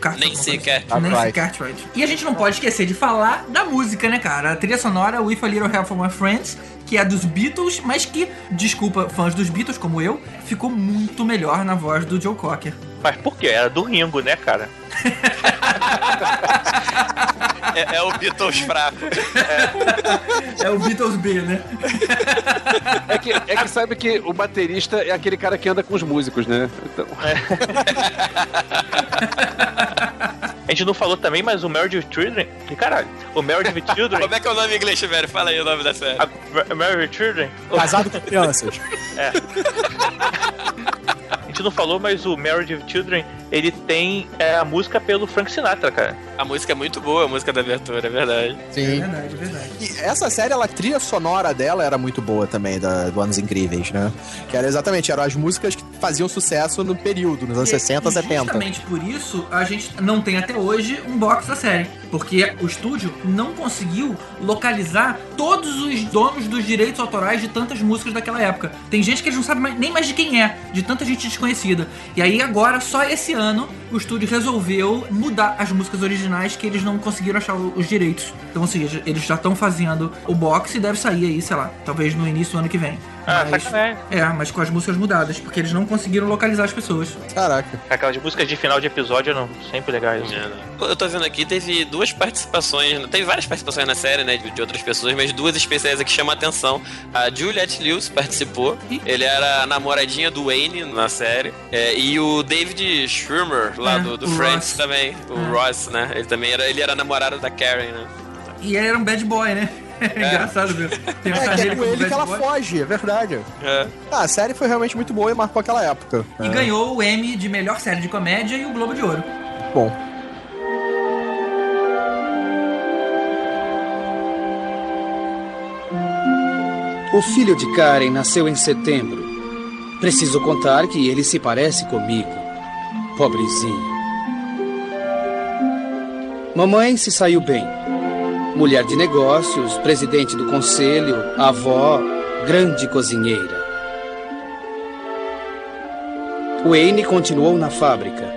Cart Nem alguma sei. Cartwright. Nancy Cartwright. Cartwright. E a gente não pode esquecer de falar da música, né, cara? A trilha sonora With a Little Help from My Friends, que é dos Beatles, mas que, desculpa, fãs dos Beatles, como eu, ficou muito melhor na voz do Joe Cocker. Mas por quê? Era do Ringo, né, cara? É, é o Beatles fraco. É o Beatles B, né? É que, é que sabe que o baterista é aquele cara que anda com os músicos, né? Então, A gente não falou também, mas o Marriage with Children. Que caralho? O Marriage with Children. Como é que é o nome em inglês, velho? Fala aí o nome da série. a, Marriage with Children. Casado com crianças. A gente não falou, mas o Marriage with Children, ele tem é, a música pelo Frank Sinatra, cara. A música é muito boa, a música da abertura, é verdade. É Sim. verdade, é verdade. E essa série, ela, a trilha sonora dela era muito boa também, da, do Anos Incríveis, né? Que era exatamente, eram as músicas que faziam sucesso no período, nos anos E- 60, e 70. Justamente por isso, a gente não tem até hoje um box da série. Porque o estúdio não conseguiu localizar todos os donos dos direitos autorais de tantas músicas daquela época. Tem gente que eles não mais- nem mais de quem é, de tanta gente desconhecida. E aí agora, só esse ano, o estúdio resolveu mudar as músicas originais que eles não conseguiram achar os direitos. Então, ou seja, eles já estão fazendo o box e deve sair aí, sei lá, talvez no início do ano que vem. Ah, Mas, sacanagem. é, mas com as músicas mudadas, porque eles não conseguiram localizar as pessoas. Caraca. Aquelas músicas de final de episódio eram sempre legais. Eu tô vendo aqui, teve duas participações, teve várias participações na série, né, de, de outras pessoas, mas duas especiais aqui chamam a atenção. A Juliette Lewis participou, ele era a namoradinha do Wayne na série, é, e o David Schwimmer, lá É, do, do Friends Ross. também, o É. Ross, né, ele também era, ele era namorado da Karen, né. E ele era um bad boy, né? É engraçado mesmo. Tem É, que é com ele que ela boy. foge, é verdade. É. Ah, a série foi realmente muito boa e marcou aquela época. E É. ganhou o Emmy de melhor série de comédia e o Globo de Ouro. Bom. O filho de Karen nasceu em setembro. Preciso contar que ele se parece comigo. Pobrezinho. Mamãe se saiu bem. Mulher de negócios, presidente do conselho, avó, grande cozinheira. Wayne continuou na fábrica.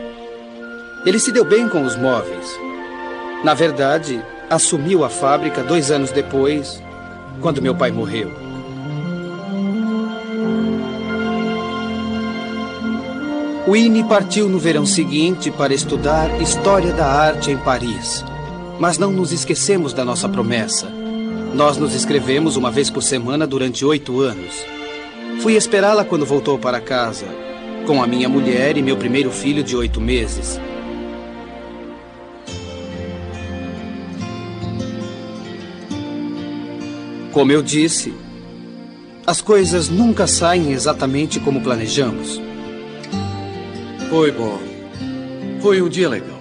Ele se deu bem com os móveis. Na verdade, assumiu a fábrica dois anos depois, quando meu pai morreu. Winnie partiu no verão seguinte para estudar História da Arte em Paris. Mas não nos esquecemos da nossa promessa. Nós nos escrevemos uma vez por semana durante oito anos. Fui esperá-la quando voltou para casa, com a minha mulher e meu primeiro filho de oito meses. Como eu disse, as coisas nunca saem exatamente como planejamos. Foi bom. Foi um dia legal.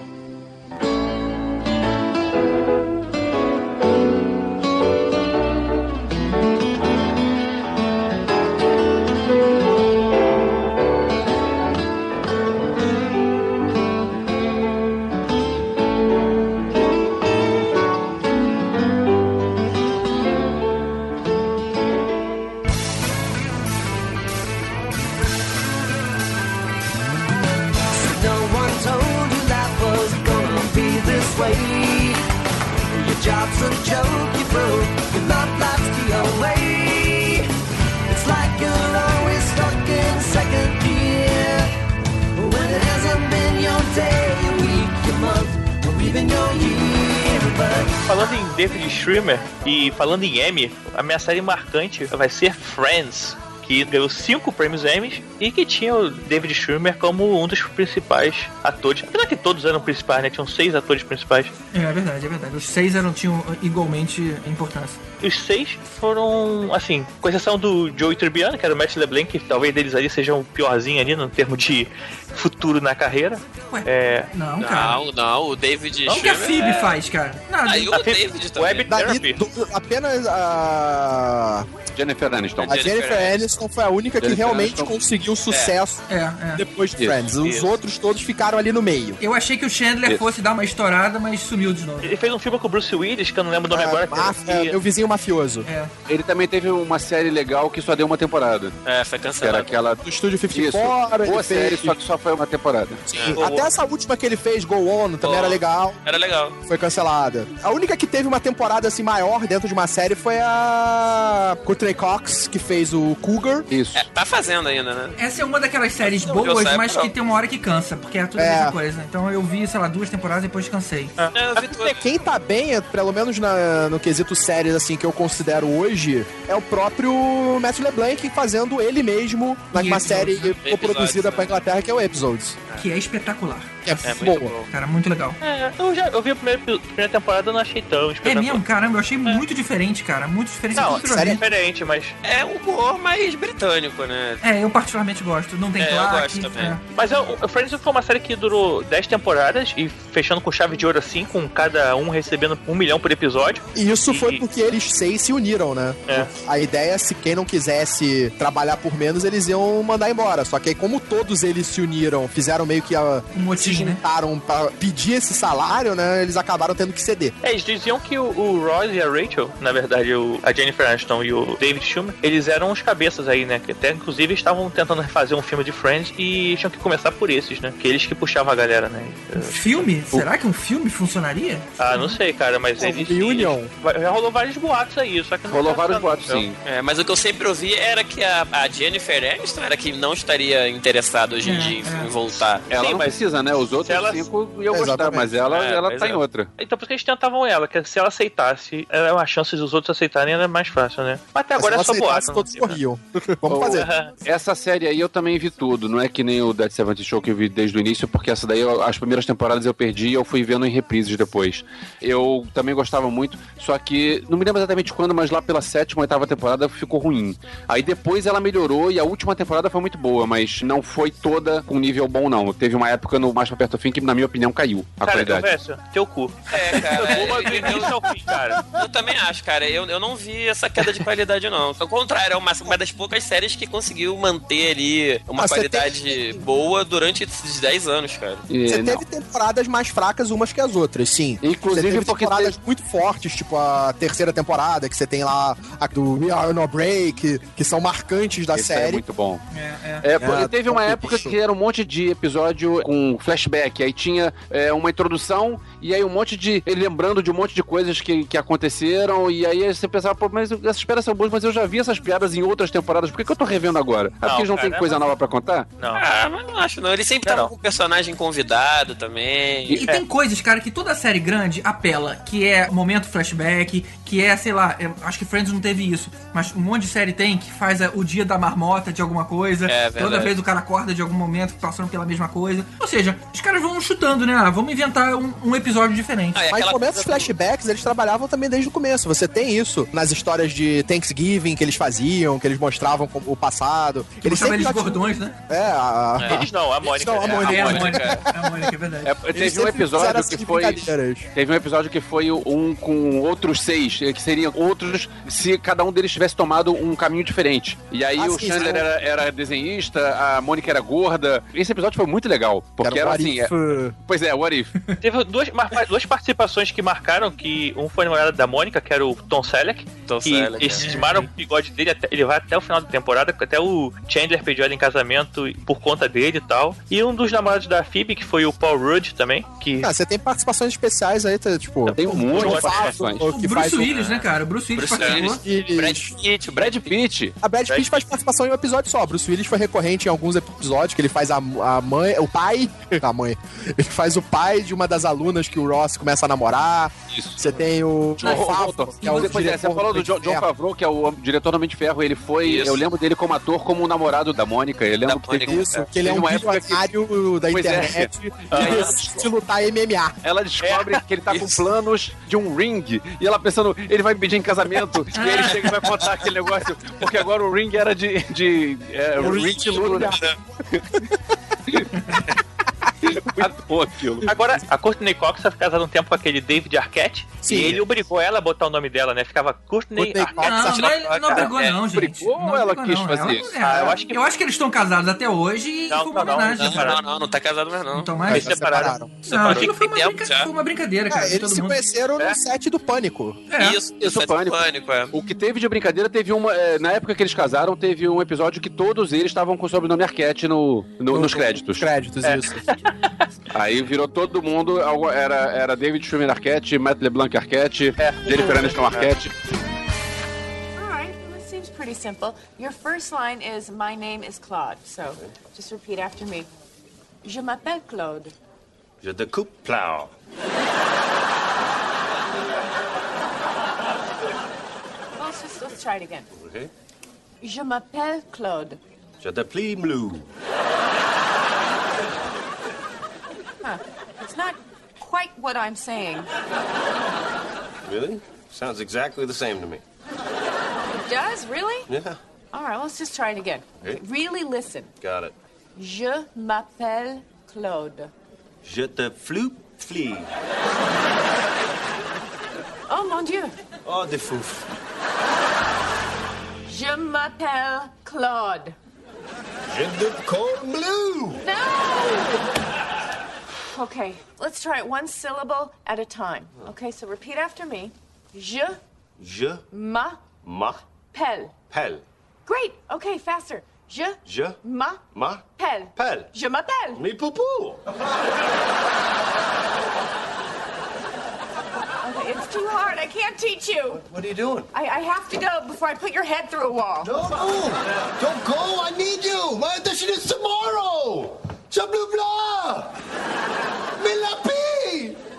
Falando em Emmy, a minha série marcante vai ser Friends. Que ganhou cinco prêmios Emmys e que tinha o David Schwimmer como um dos principais atores. Que todos eram principais, né? Tinham seis atores principais. É, é verdade, é verdade. Os seis eram, tinham igualmente importância. Os seis foram, assim, com exceção do Joey Tribbiani, que era o Matt LeBlanc, que talvez deles ali sejam o piorzinho ali no termo de futuro na carreira. Ué, É, Não, cara. Não, não, o David Não o que a Phoebe é- faz, cara. Nada. Aí o David também. Web Therapy. do- apenas a, Jennifer Aniston. a Jennifer Aniston foi a única que Jennifer realmente Aniston. conseguiu sucesso É, é. depois de Isso, Friends. Os isso. outros todos ficaram ali no meio. Eu achei que o Chandler Isso. fosse dar uma estourada, mas sumiu de novo. Ele fez um filme com o Bruce Willis, que eu não lembro o nome Ah, agora. máfia, que- meu vizinho mafioso. É. Ele também teve uma série legal que só deu uma temporada. É, foi Que era aquela. Do Estúdio Isso. 54, ele Boa série, fez... só que só foi uma temporada. Sim, Até essa última que ele fez, Go On, também era legal. Era legal. Foi cancelada. A única que teve uma temporada assim maior dentro de uma série foi a Courtney Cox, que fez o Cougar. Isso. É, tá fazendo ainda, né? Essa é uma daquelas séries boas, mas que tem uma hora que cansa, porque é tudo a É. mesma coisa. Então eu vi, sei lá, duas temporadas e depois cansei. É, eu vi tudo. Quem tá bem, é, pelo menos na- no quesito séries assim que eu considero hoje, é o próprio Matthew LeBlanc fazendo ele mesmo numa série né? produzida Episodes, pra Inglaterra, que é o Episodes. Que é espetacular. Que é, É muito boa. bom. Cara, muito legal. É, eu já eu vi a primeira, primeira temporada e não achei tão É espetacular. mesmo, caramba, eu achei muito diferente, cara. Muito diferente Não, eu série é diferente, mas. É um humor mais britânico, né? É, eu particularmente gosto. Não tem É, eu Clark. gosto também. é. Mas eu, o Friends foi uma série que durou 10 temporadas e fechando com chave de ouro assim, com cada um recebendo um milhão por episódio. E isso foi E- porque eles seis se uniram, né? É. A ideia é se quem não quisesse trabalhar por menos, eles iam mandar embora. Só que aí, como todos eles se uniram, fizeram meio que a, Um motim, se né? juntaram pra pedir esse salário, né? Eles acabaram tendo que ceder. É, eles diziam que o, o Ross e a Rachel, na verdade, o, a Jennifer Aniston e o David Schumer, eles eram os cabeças aí, né? Que até inclusive estavam tentando fazer um filme de Friends e tinham que começar por esses, né? Que eles que puxavam a galera, né? Eu- Filme? Será que um filme funcionaria? Ah, não sei, cara, mas É, eles. Reunion. eles- Já rolou vários boatos aí, só que não Rolou tá vários boatos, não. sim. É, mas o que eu sempre ouvi era que a, a Jennifer Aniston era que não estaria interessada hoje em É, dia em, é. em voltar. Ela Sim, não mas precisa, né? Os outros ela- cinco iam gostar, Exatamente. mas ela, É, ela tá é. em outra. Então por que eles tentavam ela, que se ela aceitasse, era a chance dos outros aceitarem era mais fácil, né? Mas até agora é Se só boato. todos corriam. Vamos fazer. Essa série aí eu também vi tudo, não é que nem o Dead Seventy Show que eu vi desde o início, porque essa daí, eu- as primeiras temporadas eu perdi e eu fui vendo em reprises depois. Eu também gostava muito, só que não me lembro exatamente quando, mas lá pela sétima, oitava temporada ficou ruim. Aí depois ela melhorou e a última temporada foi muito boa, mas não foi toda com nível bom, não. Teve uma época no Mais pra Perto do Fim que, na minha opinião, caiu a Cara, qualidade. Elvésio, teu cu. É, Eu cara. eu- fim, cara. Eu também acho, cara. Eu, eu não vi essa queda de qualidade, não. Ao contrário, é uma, uma das poucas séries que conseguiu manter ali uma Ah, qualidade boa durante esses 10 anos, cara. E, Você não. teve temporadas mais fracas umas que as outras, sim. Inclusive você teve porque temporadas teve- muito fortes, tipo a terceira temporada, que você tem lá a do We Are No Break, que são marcantes da Esse é série. muito bom. É, é. É, pô, É, teve uma época que era um monte de episódio com flashback. Aí tinha é, uma introdução e aí um monte de. ele lembrando de um monte de coisas que, que aconteceram. E aí você pensava, pô, mas essas piadas são boas, mas eu já vi essas piadas em outras temporadas. Por que, que eu tô revendo agora? É Não, porque eles não cara, têm coisa é- nova pra contar? Não. Ah, mas não acho, não. Ele sempre Não, tava com um personagem convidado também. E tem coisas, cara, que toda série grande apela, que é momento flashback, que é, sei lá, eu acho que Friends não teve isso, mas um monte de série tem que faz a- o dia da marmota de alguma coisa, É, toda vez o cara acorda de algum momento passando pela mesma coisa. Ou seja, os caras vão chutando, né? Ah, vamos inventar um, um episódio diferente. Ah, é Mas momentos coisa- flashbacks, eles trabalhavam também desde o começo. Você tem isso nas histórias de Thanksgiving que eles faziam, que eles mostravam o passado. Que Eles sempre eles já tinham- gordões, né? É, a... Eles não, a Mônica. não, a É, Mônica. É, a Mônica. Mônica, é a Mônica, é verdade. É, Eles teve um episódio essas que foi. Teve um episódio que foi um com outros seis, eh, que seriam outros se cada um deles tivesse tomado um caminho diferente. E aí Ah, o sim, Chandler sim. era, era desenhista, a Mônica era gorda. Esse episódio foi muito legal. Porque Era era, assim. É- uh, Pois é, What If? Teve duas, duas participações que marcaram, que um foi namorado da Mônica, que era o Tom Selleck. Tom que Selleck, eles é. o bigode dele, até- ele vai até o final da temporada, até o Chandler pediu ela em casamento por conta dele e tal. E um dos namorados da Phoebe, que foi o Paul Rudd também, que... Ah, você tem participações especiais aí, tá, tipo. Tem muitas John participações. Favreau, O Bruce faz Willis, né, cara? O Bruce Willis Bruce participou. Willis. Brad Pitt, o Brad Brad Pitt. A Brad Pitt faz participação em um episódio só. Bruce Willis foi recorrente em alguns episódios, que ele faz a, a mãe, o pai, a mãe, ele faz o pai de uma das alunas que o Ross começa a namorar. Isso. Você tem o John Favreau, que é o você, pois é, você diretor falou do de John. Favreau, que é o diretor do Homem de Ferro. Ele foi. Isso. Eu lembro dele como ator, como o namorado da Mônica. Eu lembro Da que teve Mônica. Isso, que ele é um uma época que- bilionário da Pois é. internet que Ah. decide lutar MMA. Ela descobre que ele tá com Isso. planos de um ring. E ela pensando, ele vai me pedir em casamento. e ele chega e vai contar aquele negócio. Porque agora o ring era de. de é, Um ring de luta. Muito bom aquilo. Agora, a Courtney Cox tá casada um tempo com aquele David Arquette. Sim. E ele obrigou ela a botar o nome dela, né? Ficava Courtney, Courtney Arquette. Não, não, que- ele não brigou É, não, gente. brigou Não ou ela quis não. fazer isso? é, Ah, eu acho que- eu acho que eles estão casados até hoje e Não, foi uma não, não, homenagem. não, Não, não, não, não tá casado mais não. Então, Eles mas... se separaram. Não, aquilo foi uma, Tempo brinca- foi uma brincadeira, cara. É, eles todo se mundo. conheceram no É. set do Pânico. É. Isso, Isso, é pânico. é. O que teve de brincadeira, teve uma. é, na época que eles casaram, teve um episódio que todos eles estavam com o sobrenome Arquette no, no- nos créditos. Créditos, É. isso. Aí virou todo mundo. Era, era David Schwimmer Arquette, Matt LeBlanc Arquette, Jennifer Aniston Arquette. Pretty simple. Your first line is My name is Claude. So just repeat after me. Je m'appelle Claude. Je découpe plow. Well, let's just let's try it again. Okay. Je m'appelle Claude. Je déplie blue. Huh. It's not quite what I'm saying. Really? Sounds exactly the same to me. It does, really? Yeah, All right, let's just try it again. Okay. Really listen. got it. Je m'appelle Claude. Je te floop flee. Oh mon Dieu. Oh, des fouf. Je m'appelle Claude. Je décolle blue. No! Okay, let's try it one syllable at a time. Okay, so repeat after me. Je Je m'appelle. m'appelle. Great. Okay, faster. Je Je m'appelle. m'appelle. Je m'appelle. Me poupou. Okay, it's too hard. I can't teach you. What are you doing? I, I have to go before I put your head through a wall. No, no. Don't go. I need you. My audition is tomorrow. Je bleu blah. Me lapi.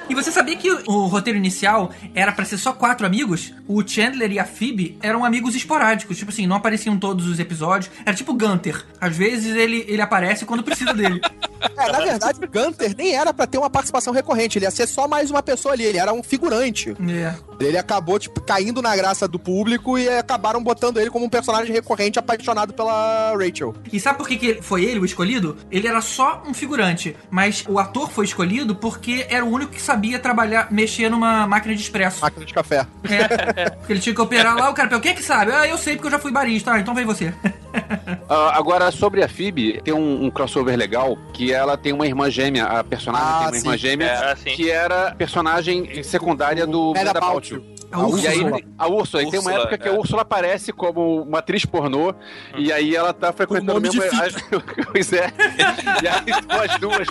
E você sabia que o roteiro inicial era pra ser só quatro amigos? O Chandler e a Phoebe eram amigos esporádicos, tipo assim, não apareciam em todos os episódios. Era tipo Gunter. Às vezes ele, ele aparece quando precisa dele. É, na verdade, o Gunter nem era pra ter uma participação recorrente, ele ia ser só mais uma pessoa ali, ele era um figurante. É. Ele acabou, tipo, caindo na graça do público e acabaram botando ele como um personagem recorrente apaixonado pela Rachel. E sabe por que, que foi ele o escolhido? Ele era só um figurante, mas o ator foi escolhido porque era o único que sabia trabalhar, mexer numa máquina de expresso. Máquina de café. É, porque ele tinha que operar lá, o cara, quem é que sabe? Ah, eu sei porque eu já fui barista. Ah, então vem você. Ah, agora, sobre a Phoebe, tem um, um crossover legal que ela tem uma irmã gêmea. A personagem Ah, tem uma irmã sim. gêmea É, que era personagem secundária do Medabout. Baltio. A E aí, Úrsula. a Úrsula. E tem uma Úrsula, época que é. a Úrsula aparece como uma atriz pornô e aí ela tá frequentando nome de mesmo. pois é. E aí estão as duas.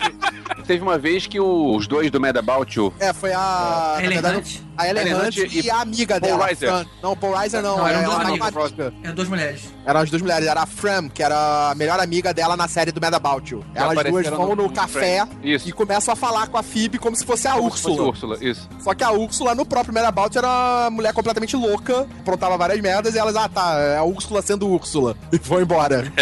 Teve uma vez que os dois do Medabout, o É, foi a. na Ellen verdade. A Ellen Hunt e, e a amiga Paul dela. Reiser. Fran. Não, Paul Reiser não. Não, eram duas era amigas. uma amiga. É duas mulheres. Eram as duas mulheres. Era a Fran, que era a melhor amiga dela na série do Medabout. Elas duas vão no- no café e começam a falar com a Phoebe como se fosse a como se fosse Úrsula. Úrsula, isso. Só que a Úrsula, no próprio Medabout, era uma mulher completamente louca, aprontava várias merdas, e elas, ah, tá, é a Úrsula sendo Úrsula. E vão embora.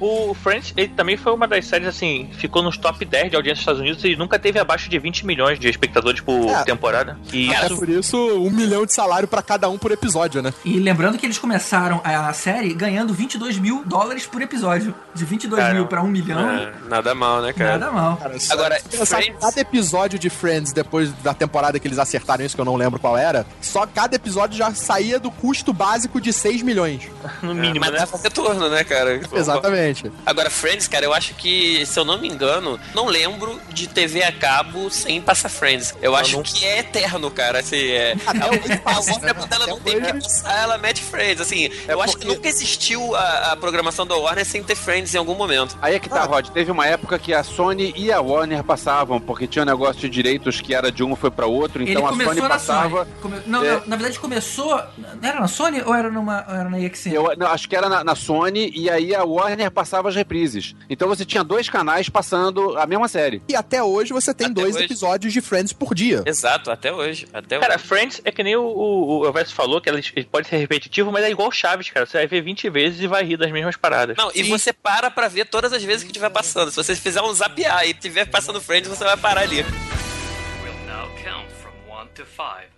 O Friends, ele também foi uma das séries, assim, ficou nos top 10 de audiência dos Estados Unidos e nunca teve abaixo de 20 milhões de espectadores por É. temporada. E É isso por isso, um milhão de salário pra cada um por episódio, né? E lembrando que eles começaram a série ganhando 22 mil dólares por episódio. De 22 Caramba. mil pra 1 milhão, É, nada mal, né, cara? nada mal. Agora, Pensar que Friends- cada episódio de Friends, depois da temporada que eles acertaram isso, que eu não lembro qual era, Só cada episódio já saía do custo básico de 6 milhões. No mínimo, Mas né? dava retorno, né, cara? Exatamente. Agora, Friends, cara, eu acho que, se eu não me engano, não lembro de TV a cabo sem passar Friends. Eu acho que é eterno, cara. Assim, é. A Warner, quando ela não tem que passar, ela mete Friends. Assim, eu acho que nunca existiu a, a programação da Warner sem ter Friends em algum momento. Aí é que tá, Rod. Teve uma época que a Sony e a Warner passavam, porque tinha um negócio de direitos que era de um foi pra outro, então Ele a Sony na passava. Sony. Come- Não, É. não, na verdade começou. Era na Sony ou era, numa, ou era na EXN? Eu não, acho que era na, na Sony e aí a Warner passava as reprises. Então você tinha dois canais passando a mesma série. E até hoje você tem dois hoje. episódios de Friends por dia. Exato, até hoje. Até Cara, hoje. Friends é que nem o, o, o Elvis falou, que ele ele pode ser repetitivo, mas é igual Chaves, cara. Você vai ver 20 vezes e vai rir das mesmas paradas. Não, e você para pra ver todas as vezes que estiver passando. Se você fizer um zapear e estiver passando Friends, você vai parar ali. We'll now count from 1 to 5.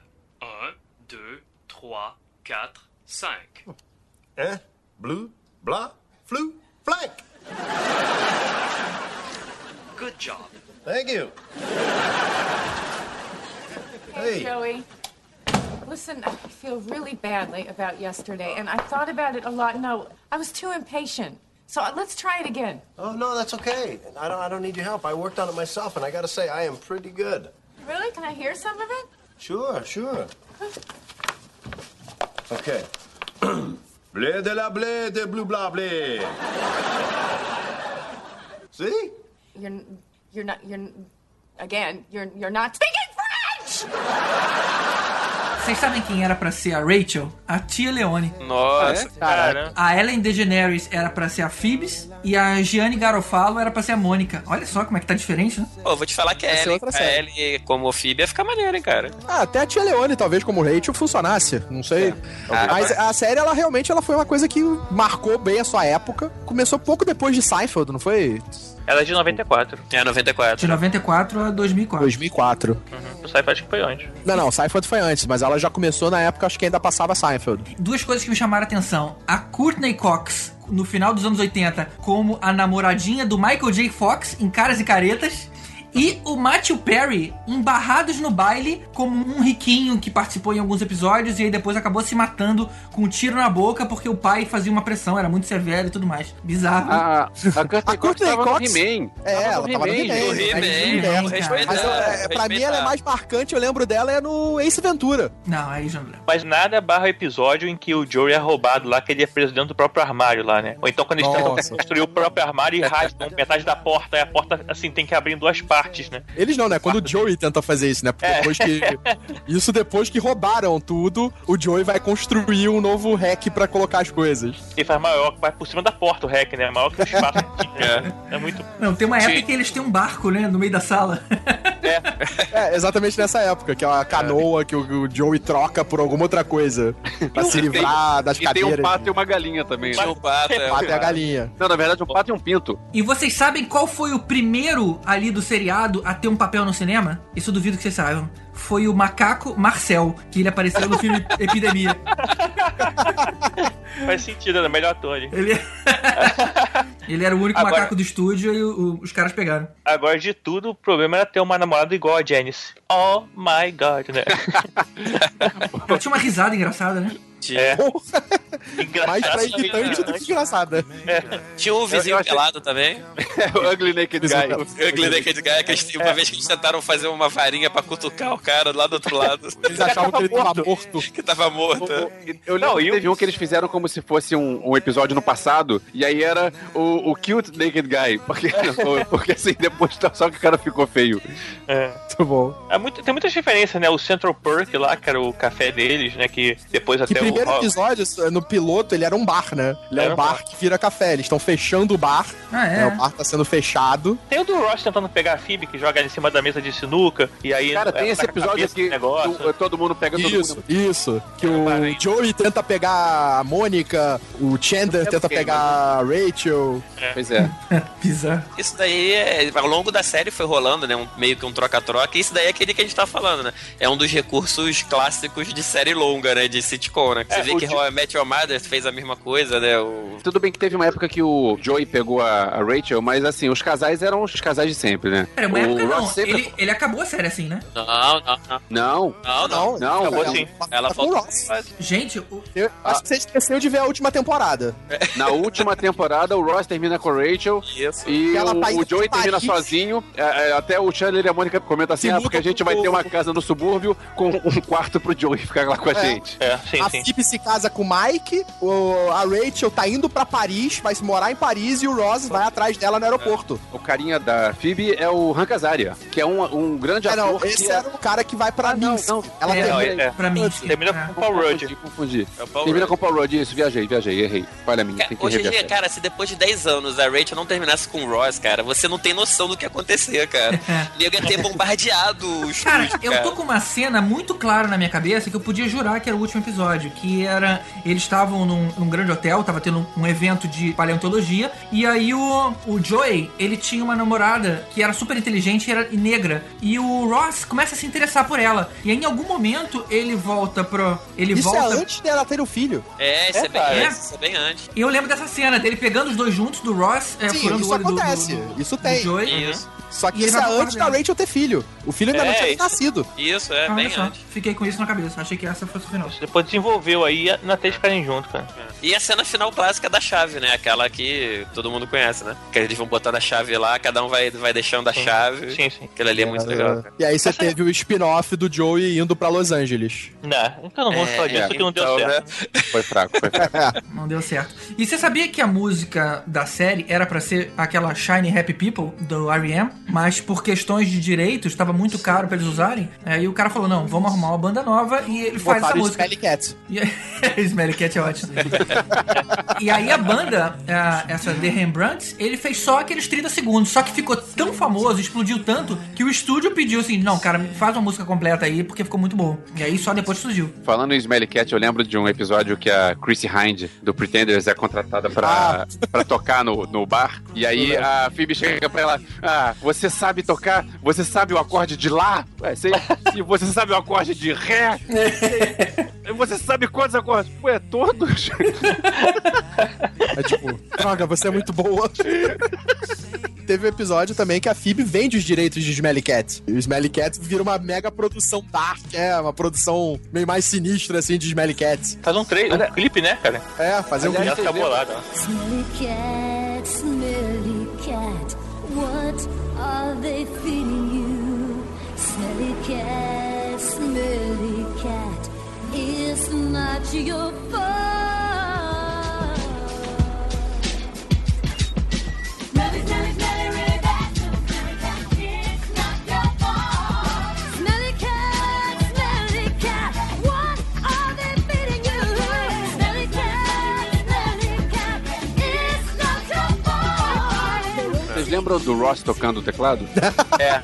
1, 2, 3, 4, 5. Eh? Blue, blah, flu, flank. Good job. Thank you. Hey, Hey. Joey. Listen, I feel really badly about yesterday, and I thought about it a lot. No, I was too impatient. So uh, let's try it again. Oh no, that's okay. I don't. I don't need your help. I worked on it myself, and I got to say, I am pretty good. Really? Can I hear some of it? Sure, sure. Okay. blé de la blé de blue blah blé. See? You're, you're not. You're again. You're, you're not speaking French. Vocês sabem quem era pra ser a Rachel? A tia Leone. Nossa, cara. A Ellen DeGeneres era pra ser a Phoebes e a Gianni Garofalo era pra ser a Mônica. Olha só como é que tá diferente, né? Pô, vou te falar que a outra a série. Ellie como Phoebe ia ficar maneiro, hein, cara. Ah, até a Tia Leone, talvez, como Rachel, funcionasse. Não sei. Ah, Mas a série, ela realmente ela foi uma coisa que marcou bem a sua época. Começou pouco depois de Seinfeld, não foi? Ela é de 94. É, 94. De 94 a 2004. 2004. O Sci-Fi acho que foi antes. Não, não, Seinfeld foi antes, mas ela já começou na época, acho que ainda passava Seinfeld. Duas coisas que me chamaram a atenção. A Courtney Cox, no final dos anos 80, como a namoradinha do Michael J. Fox em Caras e Caretas. E o Matthew Perry em Barrados no Baile, como um riquinho que participou em alguns episódios e aí depois acabou se matando com um tiro na boca porque o pai fazia uma pressão, era muito severo e tudo mais. Bizarro. A, a Courtney Cox Courtney tava no He-Man. É, ela tava no He-Man, Mas é, pra mim ela é mais marcante, eu lembro dela, é no Ace Ventura. Não, aí já não. Mas nada barra o episódio em que o Joey é roubado lá, que ele é preso dentro do próprio armário lá, né? Ou então quando eles tentam construir o próprio armário e rasgam metade da porta, e a porta, assim, tem que abrir em duas partes, né? Eles não, né? Quando o Joey tenta fazer isso, né? Porque É. depois que. Isso depois que roubaram tudo, o Joey vai construir um novo hack pra colocar as coisas. Ele faz maior, vai por cima da porta o hack, né? Maior que o espaço. é. é muito. Não, tem uma Sim. época que eles têm um barco, né, no meio da sala. É, exatamente nessa época, que é a canoa que o, Joey troca por alguma outra coisa. Pra se livrar das E tem um cadeiras. pato e uma galinha também. Tinha um pato, é, pato e a galinha. Não, na verdade, um pato e um pinto. E vocês sabem qual foi o primeiro ali do seriado a ter um papel no cinema? Isso eu duvido que vocês saibam. Foi o macaco Marcel, que ele apareceu no filme Epidemia. Faz sentido, era o melhor ator. Ele... ele era o único Agora- macaco do estúdio e o- o- os caras pegaram. Agora, de tudo, o problema era ter uma namorada igual a Janice. Oh my god, né? Ela tinha uma risada engraçada, né? É. Mais pra irritante do que engraçada. Tinha um vizinho Eu- eu achei- pelado também. o Ugly Naked Guy. O Ugly Naked Guy, que eles- uma vez que eles tentaram fazer uma varinha pra cutucar o cara lá do outro lado. Eles achavam que ele tava morto. que tava morto. Eu lembro que teve um que eles fizeram como se fosse um, um episódio no passado, e aí era o, o Cute Naked Guy. Porque, porque assim, depois só que o cara ficou feio. É. Muito bom. É muito- tem muitas referências, né? O Central Perk lá, que era o café deles, né? Que depois Que até primeiro o. episódio, no piloto, ele era um bar, né? Ele é Era um um bar bar. que vira café. Eles estão fechando o bar. Ah, é? né? O bar tá sendo fechado. Tem o do Ross tentando pegar a Phoebe, que joga em cima da mesa de sinuca, e aí. Cara, tem ela esse episódio que no negócio. tu- todo mundo pega todo Isso, mundo. isso. Que o Joey tenta pegar a Mônica, o Chandler tenta pegar a Rachel. Pois é. Bizarro. Isso daí, é, ao longo da série foi rolando, né? Um, meio que um troca-troca. E isso daí é aquele que a gente tá falando, né? É um dos recursos clássicos de série longa, né? De sitcom, né? Né? Você É, vê que I Met Your Mother fez a mesma coisa, né? O... Tudo bem que teve uma época que o Joey pegou a, a Rachel, mas assim, os casais eram os casais de sempre, né? Pera, uma época o não. Ross sempre... Ele, ele acabou a série assim, né? Não, não, não. Não. Não, não. Não, Acabou não. sim. Ela Tá o faltou. Ross. Gente, o- Eu acho que você esqueceu de ver a última temporada. Na última temporada, o Ross termina com a Rachel Isso. e Ela o, o Joey termina Paris. sozinho. É, é, até o Chandler e a Mônica comentam assim: ah, porque a gente vai ter uma casa no subúrbio com um quarto pro Joey ficar lá com a É. gente. É, sim, a sim. Phoebe se casa com o Mike, o- a Rachel tá indo pra Paris, vai se morar em Paris e o Ross vai atrás dela no aeroporto. O carinha da Phoebe é o Han Azaria, que é um, um grande É, não, ator. esse que é... era o cara que vai pra não, Minsk. não. Ela É, Não, é, é. pra mim. Termina é. com o Paul Rudd. Confundi, confundi. É Termina Rudd. com o Paul Rudd, isso, viajei, viajei, errei. Falha minha, tem que Hoje em a dia, cara, se depois de 10 anos a Rachel não terminasse com o Ross, cara, você não tem noção do que ia acontecer, cara. O nego ia ter bombardeado os Cara, eu tô com uma cena muito clara na minha cabeça que eu podia jurar que era o último episódio, que era eles estavam num, num grande hotel, tava tendo um evento de paleontologia, e aí o, o Joey, ele tinha uma namorada que era super inteligente e era e negra, e o Ross começa a se interessar por ela. E aí em algum momento ele volta pro ele Isso volta é antes dela ter o filho. É, isso é, É, bem antes, isso é bem antes. E eu lembro dessa cena dele pegando os dois juntos do Ross, é, Sim, furando isso o olho do- acontece. do, do, Isso do tem. Joey. Isso, Só E que ele isso é antes da. Rachel ter filho. O filho ainda não É, tinha isso. nascido. isso, é Ah, bem só, antes. fiquei com isso na cabeça. Achei que essa fosse o final. Depois desenvolveu aí na até eles ficarem juntos, cara. E a cena final clássica da chave, né? Aquela que todo mundo conhece, né? Que eles vão botando a chave lá, cada um vai, vai deixando a chave. Sim, sim. Aquilo ali é muito legal, cara. E aí você teve o spin-off do Joey indo pra Los Angeles. Não, então não É, falar disso que não deu então, certo. né? Foi fraco, foi fraco. Não deu certo. E você sabia que a música da série era pra ser aquela Shiny Happy People do R.E.M., mas por questões de direitos estava muito caro pra eles usarem. Aí o cara falou: "Não, vamos arrumar uma banda nova e ele faz essa Botaram o música". Smelly Cat. E- Smelly Cat é ótimo. e aí a banda, a- essa The Rembrandts, ele fez só aqueles 30 segundos. Só que ficou tão famoso, explodiu tanto, que o estúdio pediu assim: não, cara, faz uma música completa aí, porque ficou muito bom. E aí só depois surgiu. Falando em Smelly Cat, eu lembro de um episódio que a Chrissy Hind, do Pretenders, é contratada pra, pra tocar no, no bar. E aí a Phoebe chega pra ela: Ah, você sabe tocar? Você sabe o acorde de Lá? Ué, sei. E você sabe o acorde de Ré? Sei. Você sabe quantos acordes? Ué, todos? É tipo, droga, você é muito boa. Teve um episódio também que a Phoebe vende os direitos de Smelly Cat. E o Smelly Cat vira uma mega produção dark, é, uma produção meio mais sinistra, assim, de Smelly Cat. Faz um trailer, um clipe, né, cara? É, fazer um clipe. fica bolada. ó. Smelly cat, smelly cat, what are they feeding you? Smelly cat, smelly cat, it's not your fault. Smelly, smelly, smelly, really bad. Smelly cat, it's not your fault. Smelly cat, smelly cat, what are they feeding you? Smelly cat, smelly cat, it's not your fault. Vocês lembram do Ross tocando o teclado? É.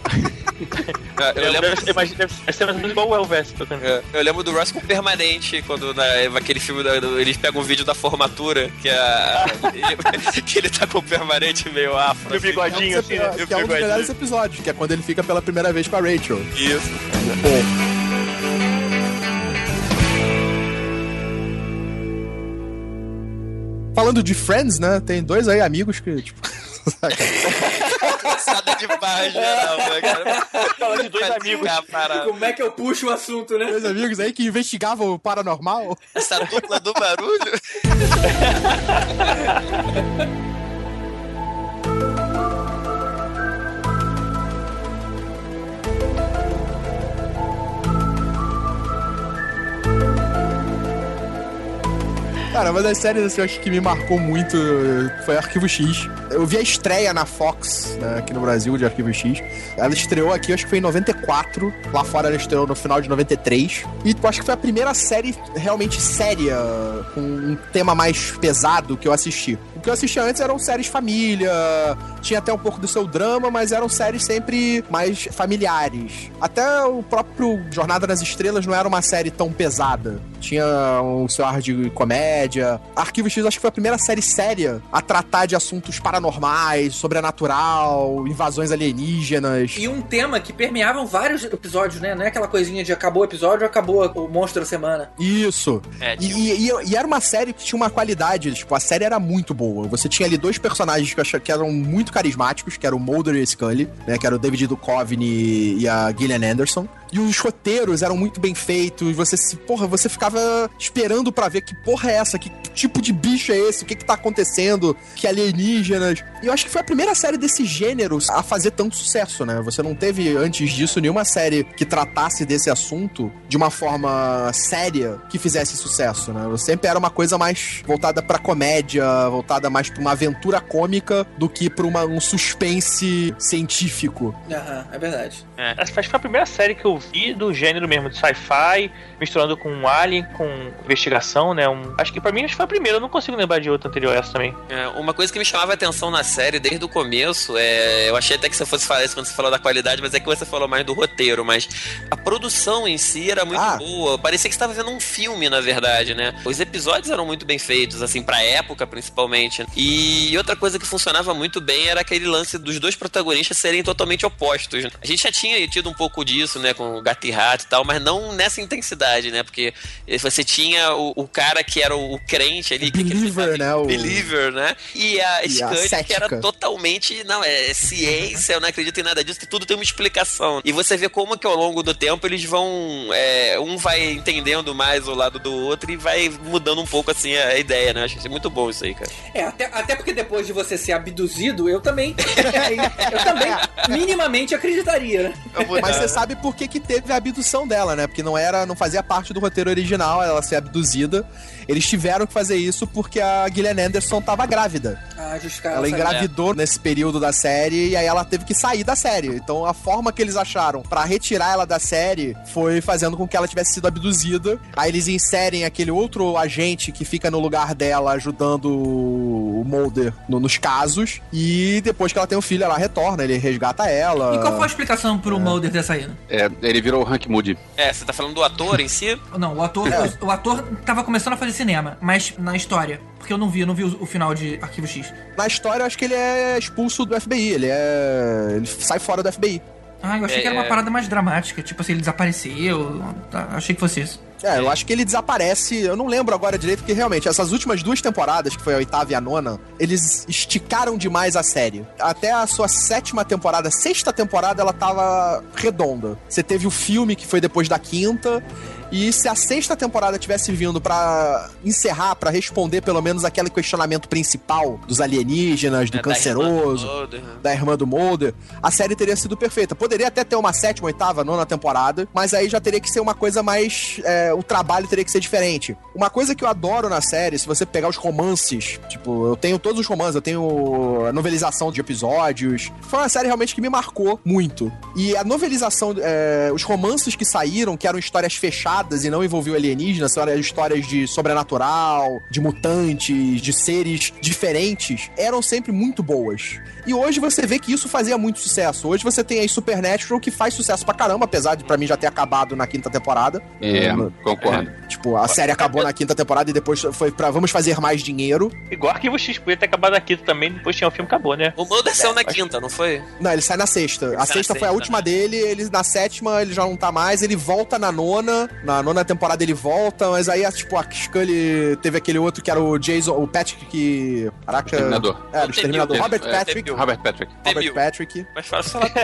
Eu Eu lembro, imagina, deve ser mais ou menos igual o Elvis tocando. é, eu lembro do Ross com permanente, quando na, aquele filme, da- do- eles pegam um vídeo da formatura, que, a, ele, que ele tá com o permanente meio afro. E o bigodinho, É um, assim, né? que E o é um dos bigodinho. melhores episódios, que é quando ele fica pela primeira vez com a Rachel. Isso. Falando de Friends, né? Tem dois aí amigos que, tipo. Cansada de barra geral, cara? Falando de dois amigos. Como é que eu puxo o assunto, né? dois amigos aí que investigavam o paranormal. Essa dupla do barulho. Cara, uma das séries assim, eu acho que me marcou muito foi Arquivo X. Eu vi a estreia na Fox, né, aqui no Brasil, de Arquivo X. Ela estreou aqui, acho que foi em 94. Lá fora ela estreou no final de 93. E acho que foi a primeira série realmente séria, com um tema mais pesado que eu assisti. O que eu assistia antes eram séries família, tinha até um pouco do seu drama, mas eram séries sempre mais familiares. Até o próprio Jornada nas Estrelas não era uma série tão pesada. tinha um seu ar de comédia. Arquivo X acho que foi a primeira série séria a tratar de assuntos paranormais, sobrenatural, invasões alienígenas. E um tema que permeavam vários episódios, né? Não é aquela coisinha de acabou o episódio, acabou o monstro da semana. Isso. É, E, e- e- e era uma série que tinha uma qualidade, tipo, a série era muito boa. Você tinha ali dois personagens que, achava que eram muito carismáticos, que era o Mulder e o Scully, né? Que era o David Duchovny e a Gillian Anderson. E os roteiros eram muito bem feitos. Você se, porra, você ficava esperando pra ver que porra é essa, que tipo de bicho é esse, o que que tá acontecendo, que alienígenas. E eu acho que foi a primeira série desse gênero a fazer tanto sucesso, né? Você não teve antes disso nenhuma série que tratasse desse assunto de uma forma séria que fizesse sucesso, né? Sempre era uma coisa mais voltada pra comédia, voltada mais pra uma aventura cômica do que pra uma- um suspense científico. Aham, é verdade. É. Acho que foi a primeira série que eu vi do gênero mesmo, de sci-fi, misturando com um alien, com investigação, né? Um... Acho que pra mim acho que foi a primeira, eu não consigo lembrar de outra anterior a essa também. É, uma coisa que me chamava a atenção na série desde o começo, é, eu achei até que você fosse falar isso quando você falou da qualidade, mas é que você falou mais do roteiro, mas a produção em si era muito boa. Parecia que você estava vendo um filme, na verdade, né? Os episódios eram muito bem feitos, assim, pra época, principalmente. E outra coisa que funcionava muito bem era aquele lance dos dois protagonistas serem totalmente opostos. A gente já tinha tido um pouco disso, né, com Gato e Rato e tal, mas não nessa intensidade, né? Porque você tinha o, o cara que era o, o crente ali, que Believer, né? O... believer, né? E a E a que era totalmente, não, é ciência, eu não acredito em nada disso, que tudo tem uma explicação. E você vê como que ao longo do tempo eles vão, é, um vai entendendo mais o lado do outro e vai mudando um pouco, assim, a ideia, né? Eu acho que é muito bom isso aí, cara. É, até, até porque depois de você ser abduzido, eu também. eu também minimamente acreditaria, né? Mas você sabe por que, que teve a abdução dela, né? Porque não era, não fazia parte do roteiro original ela ser abduzida. Eles tiveram que fazer isso porque a Gillian Anderson tava grávida. Ah. Ela engravidou nesse período da série e aí ela teve que sair da série. Então a forma que eles acharam pra retirar ela da série foi fazendo com que ela tivesse sido abduzida. Aí eles inserem aquele outro agente que fica no lugar dela ajudando o Mulder no- nos casos. E depois que ela tem um filho, ela retorna, ele resgata ela. E qual foi a explicação pro Mulder ter saído? É, ele virou o Hank Moody. É, você tá falando do ator em si? Não, o ator, o, o ator tava começando a fazer cinema, mas na história. Porque eu não vi, eu não vi o, o final de Arquivo X. Na história, eu acho que ele é expulso do FBI. Ele é. Ele sai fora do FBI. Ah, eu achei É, que era uma é. parada mais dramática. Tipo assim, ele desapareceu. Tá, achei que fosse isso. É, eu acho que ele desaparece. Eu não lembro agora direito, porque realmente, essas últimas duas temporadas, que foi a oitava e a nona, eles esticaram demais a série. Até a sua sétima temporada, sexta temporada, ela tava redonda. Você teve o filme que foi depois da quinta. E se a sexta temporada tivesse vindo pra encerrar, pra responder pelo menos aquele questionamento principal dos alienígenas, do É, canceroso, né? da irmã do Mulder, a série teria sido perfeita. Poderia até ter uma sétima, oitava, nona temporada, mas aí já teria que ser uma coisa mais. é, o trabalho teria que ser diferente. Uma coisa que eu adoro na série, se você pegar os romances, tipo, eu tenho todos os romances, eu tenho a novelização de episódios. Foi uma série realmente que me marcou muito. E a novelização, é, os romances que saíram, que eram histórias fechadas e não envolviam alienígenas, eram histórias de sobrenatural, de mutantes, de seres diferentes, eram sempre muito boas. E hoje você vê que isso fazia muito sucesso. Hoje você tem aí Supernatural que faz sucesso pra caramba, apesar de pra mim já ter acabado na quinta temporada. É, Hum, concordo. Tipo, a série acabou na quinta temporada e depois foi pra vamos fazer mais dinheiro. Igual Arquivo X, podia ter acabado na quinta também, depois tinha o filme, acabou, né? O Mulder saiu na quinta, não foi? Não, ele sai na sexta. Ele a sexta foi a sexta, última dele, ele na sétima ele já não tá mais, ele volta na nona. Na nona temporada ele volta, mas aí, tipo, a Scully teve aquele outro que era o Jason, o Patrick que. Caraca. Exterminador. É, o Exterminador. Temil. Robert É, Patrick. Temil. Robert Patrick. Robert Patrick. Mas fácil falar.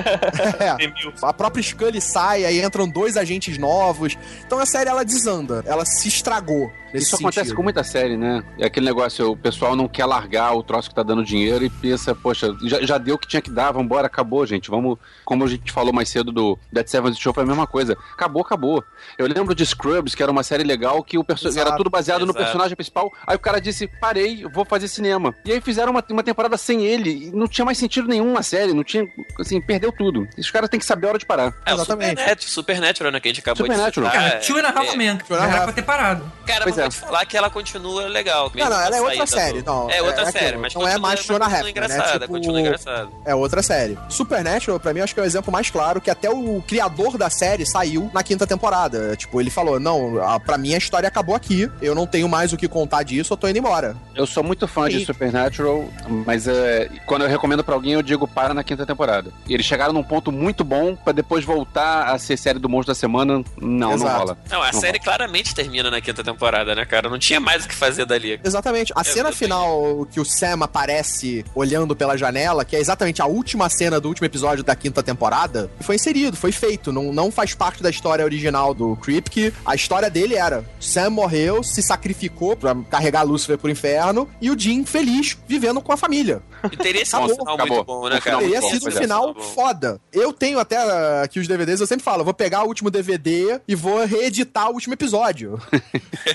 É, a própria Scully sai, aí entram dois agentes novos. Então a série ela desanda, ela se estragou. Nesse Isso acontece sentido. com muita série, né? É aquele negócio, o pessoal não quer largar o troço que tá dando dinheiro e pensa, poxa, já, já deu o que tinha que dar, vambora, acabou, gente. Vamos. Como a gente falou mais cedo do Dead Seventh Show, foi a mesma coisa. Acabou, acabou. Eu lembro de Scrubs, que era uma série legal, que o perso- Exato, era tudo baseado no exato. personagem principal. Aí o cara disse, parei, vou fazer cinema. E aí fizeram uma, uma temporada sem ele. E não tinha mais sentido nenhum a série, não tinha. Assim, perdeu tudo. Os caras têm que saber a hora de parar. É, o Supernatural, Supernatural, né? Que a gente acabou Supernatural. de citar. Cara, Two and a Half É. Two and a Era Half pra ter parado. Cara, mas vou te falar que ela continua legal. Não, não, ela é outra série. Não, É outra série, aquilo, mas não é continua- mais Fiona continua Raptor, engraçada, né? Tipo, continua engraçada. É outra série. Supernatural, pra mim, acho que é o exemplo mais claro que até o criador da série saiu na quinta temporada. Tipo, ele falou: Não, a- pra mim a história acabou aqui. Eu não tenho mais o que contar disso, eu tô indo embora. Eu sou muito fã de E- Supernatural, mas é, quando eu recomendo pra alguém, eu digo para na quinta temporada. E eles chegaram num ponto muito bom pra depois voltar a ser série do monstro da semana. Não, não Exato. rola. Não, a Não série claramente termina na quinta temporada, né, cara? Não tinha mais o que fazer dali. Exatamente. A cena final que o Sam aparece olhando pela janela, que é exatamente a última cena do último episódio da quinta temporada, foi inserido, foi feito. Não, não faz parte da história original do Kripke. A história dele era: Sam morreu, se sacrificou pra carregar Lúcifer pro inferno, e o Jim feliz vivendo com a família. E teria sido um Acabou. final Acabou. muito bom, né, cara? Teria bom, sido um é. final foda. Eu tenho até uh, aqui os DVDs, eu sempre falo, vou pegar o último DVD e vou reeditar o último episódio.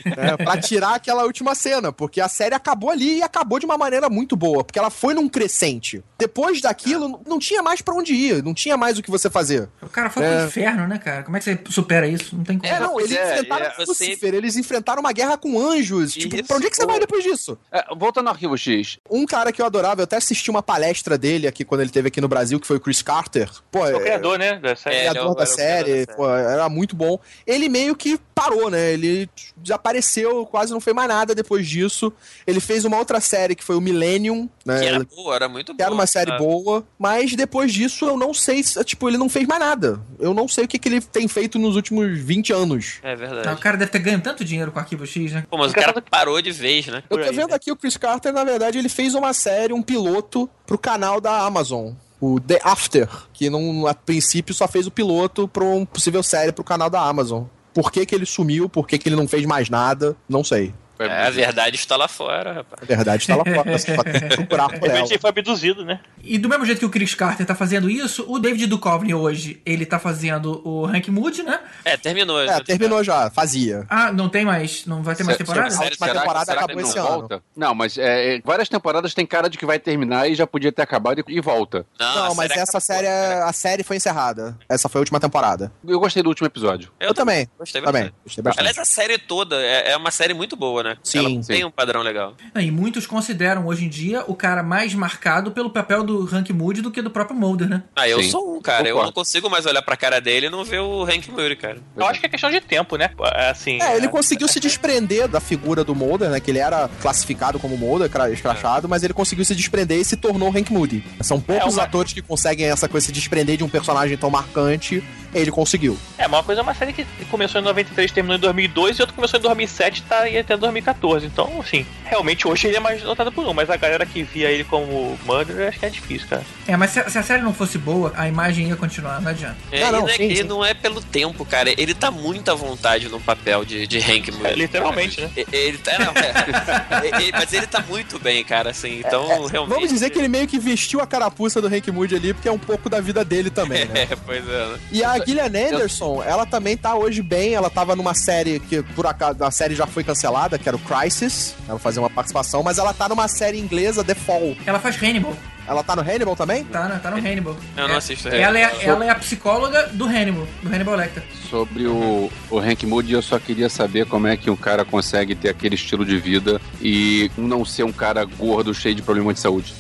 né, pra tirar aquela última cena, porque a série acabou ali e acabou de uma maneira muito boa, porque ela foi num crescente. Depois daquilo, não tinha mais pra onde ir, não tinha mais o que você fazer. O cara foi É. pro inferno, né, cara? Como é que você supera isso? Não tem como. É, não, eles é, enfrentaram é, você- Lucifer, eles enfrentaram uma guerra com anjos. Tipo, Isso, pra onde é que você vai depois disso? É, voltando ao Arquivo X, Um cara que eu adorava, eu até assisti uma palestra dele aqui quando ele teve aqui no Brasil, que foi o Chris Carter. Pô, É o é- criador, né? Da série. É, é criador da era o série, da pô, era muito bom. Ele meio que parou, né? Ele desapareceu, quase não fez mais nada depois disso. Ele fez uma outra série que foi o Millennium, né? Que era boa, era muito que boa. era uma série sabe? boa, mas depois disso eu não sei, se- tipo, ele não fez mais nada. Eu não sei o que, que ele tem feito nos últimos 20 anos. É Ah, verdade. O cara deve ter ganho tanto dinheiro com o Arquivo X, né? Pô, mas o cara parou de vez, né? Eu tô aí, vendo né? aqui o Chris Carter, na verdade, ele fez uma série, um piloto pro canal da Amazon. O The After, que não, a princípio só fez o piloto pra um possível série pro canal da Amazon. Por que, que ele sumiu? Por que, que ele não fez mais nada? Não sei. É, a verdade está lá fora, rapaz. A verdade tá lá fora, você só tem que procurar De por ela. repente ele foi abduzido, né? E do mesmo jeito que o Chris Carter tá fazendo isso, o David Duchovny hoje, ele tá fazendo o Hank Moody, né? É, terminou. É, terminou já, fazia. Ah, não tem mais, não vai ter mais Se- temporada? se- A última será- temporada será acabou esse ano. volta? Não, mas é, é, várias temporadas tem cara de que vai terminar e já podia ter acabado e, e volta. Não, mas essa série, é- a série foi encerrada. Essa foi a última temporada. Eu gostei do último episódio. Eu, também. Gostei Também. Gostei bastante. Aliás, a série toda é, é uma série muito boa, né? Sim, Ela sim. tem um padrão legal. E muitos consideram hoje em dia o cara mais marcado pelo papel do Hank Moody do que do próprio Mulder, né? Ah, eu Sim, sou um, cara. Eu não consigo mais olhar pra cara dele e não ver o Hank Moody, cara. Eu acho que é questão de tempo, né? É, Assim, É, ele conseguiu se desprender da figura do Mulder, né? Que ele era classificado como Mulder, cra- escrachado, mas ele conseguiu se desprender e se tornou Hank Moody. São poucos uma- atores que conseguem essa coisa, se desprender de um personagem tão marcante. Ele conseguiu. É, mas uma coisa é uma série que começou em 93, terminou em 2002, e outra começou em 2007 e tá aí até 2014. Então, assim, realmente hoje ele é mais notado por um, mas a galera que via ele como Murder, acho que é difícil, cara. É, mas se, se a série não fosse boa, a imagem ia continuar, não adianta. É, não, e não, é, sim, e sim. não é pelo tempo, cara. Ele tá muito à vontade no papel de, de Hank Moody. É, literalmente, né? E- Ele tá, não, é. E- e- mas ele tá muito bem, cara, assim. Então, realmente. Vamos dizer que ele meio que vestiu a carapuça do Hank Moody ali, porque é um pouco da vida dele também, né? É, pois é. né? E a Gillian Anderson, ela também tá hoje bem. Ela tava numa série que, por acaso, a série já foi cancelada, que era o Crisis. Ela vai fazer uma participação, mas ela tá numa série inglesa, The Fall. Ela faz Hannibal. Ela tá no Hannibal também? Tá, né? tá no Hannibal. Eu não É- assisto Ela é, Hannibal. ela é a psicóloga do Hannibal, do Hannibal Lecter. Sobre o, o Hank Moody, eu só queria saber como é que um cara consegue ter aquele estilo de vida e não ser um cara gordo, cheio de problema de saúde.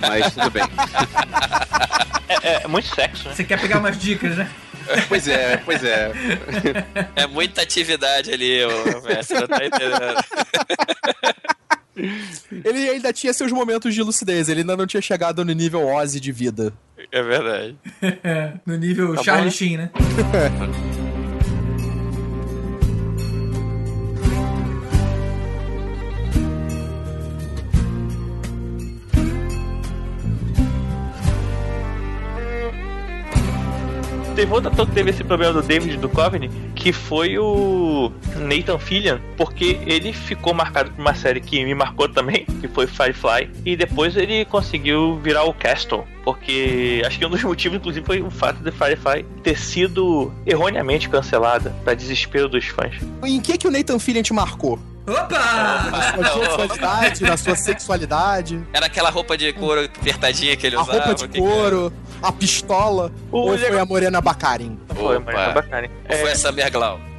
Mas tudo bem. É, é- é muito sexo, né? Você quer pegar umas dicas, né? Pois é, pois é. É muita atividade ali, Mestre, não tá entendendo. Ele ainda tinha seus momentos de lucidez, ele ainda não tinha chegado no nível Ozzy de vida. É verdade. no nível Tá bom, Charlie né? Sheen, né? Teve outro ator que teve esse problema do David Duchovny, que foi o Nathan Fillion, porque ele ficou marcado por uma série que me marcou também, que foi Firefly, e depois ele conseguiu virar o Castle, porque acho que um dos motivos, inclusive, foi o fato de Firefly ter sido erroneamente cancelada, para desespero dos fãs. Em que que o Nathan Fillion te marcou? Opa! Na sua sexualidade, na sua sexualidade, Era aquela roupa de couro apertadinha que ele a usava. roupa de couro, a pistola, ou O foi a Morena Bacarin? Foi, foi bacana. era? Ou foi essa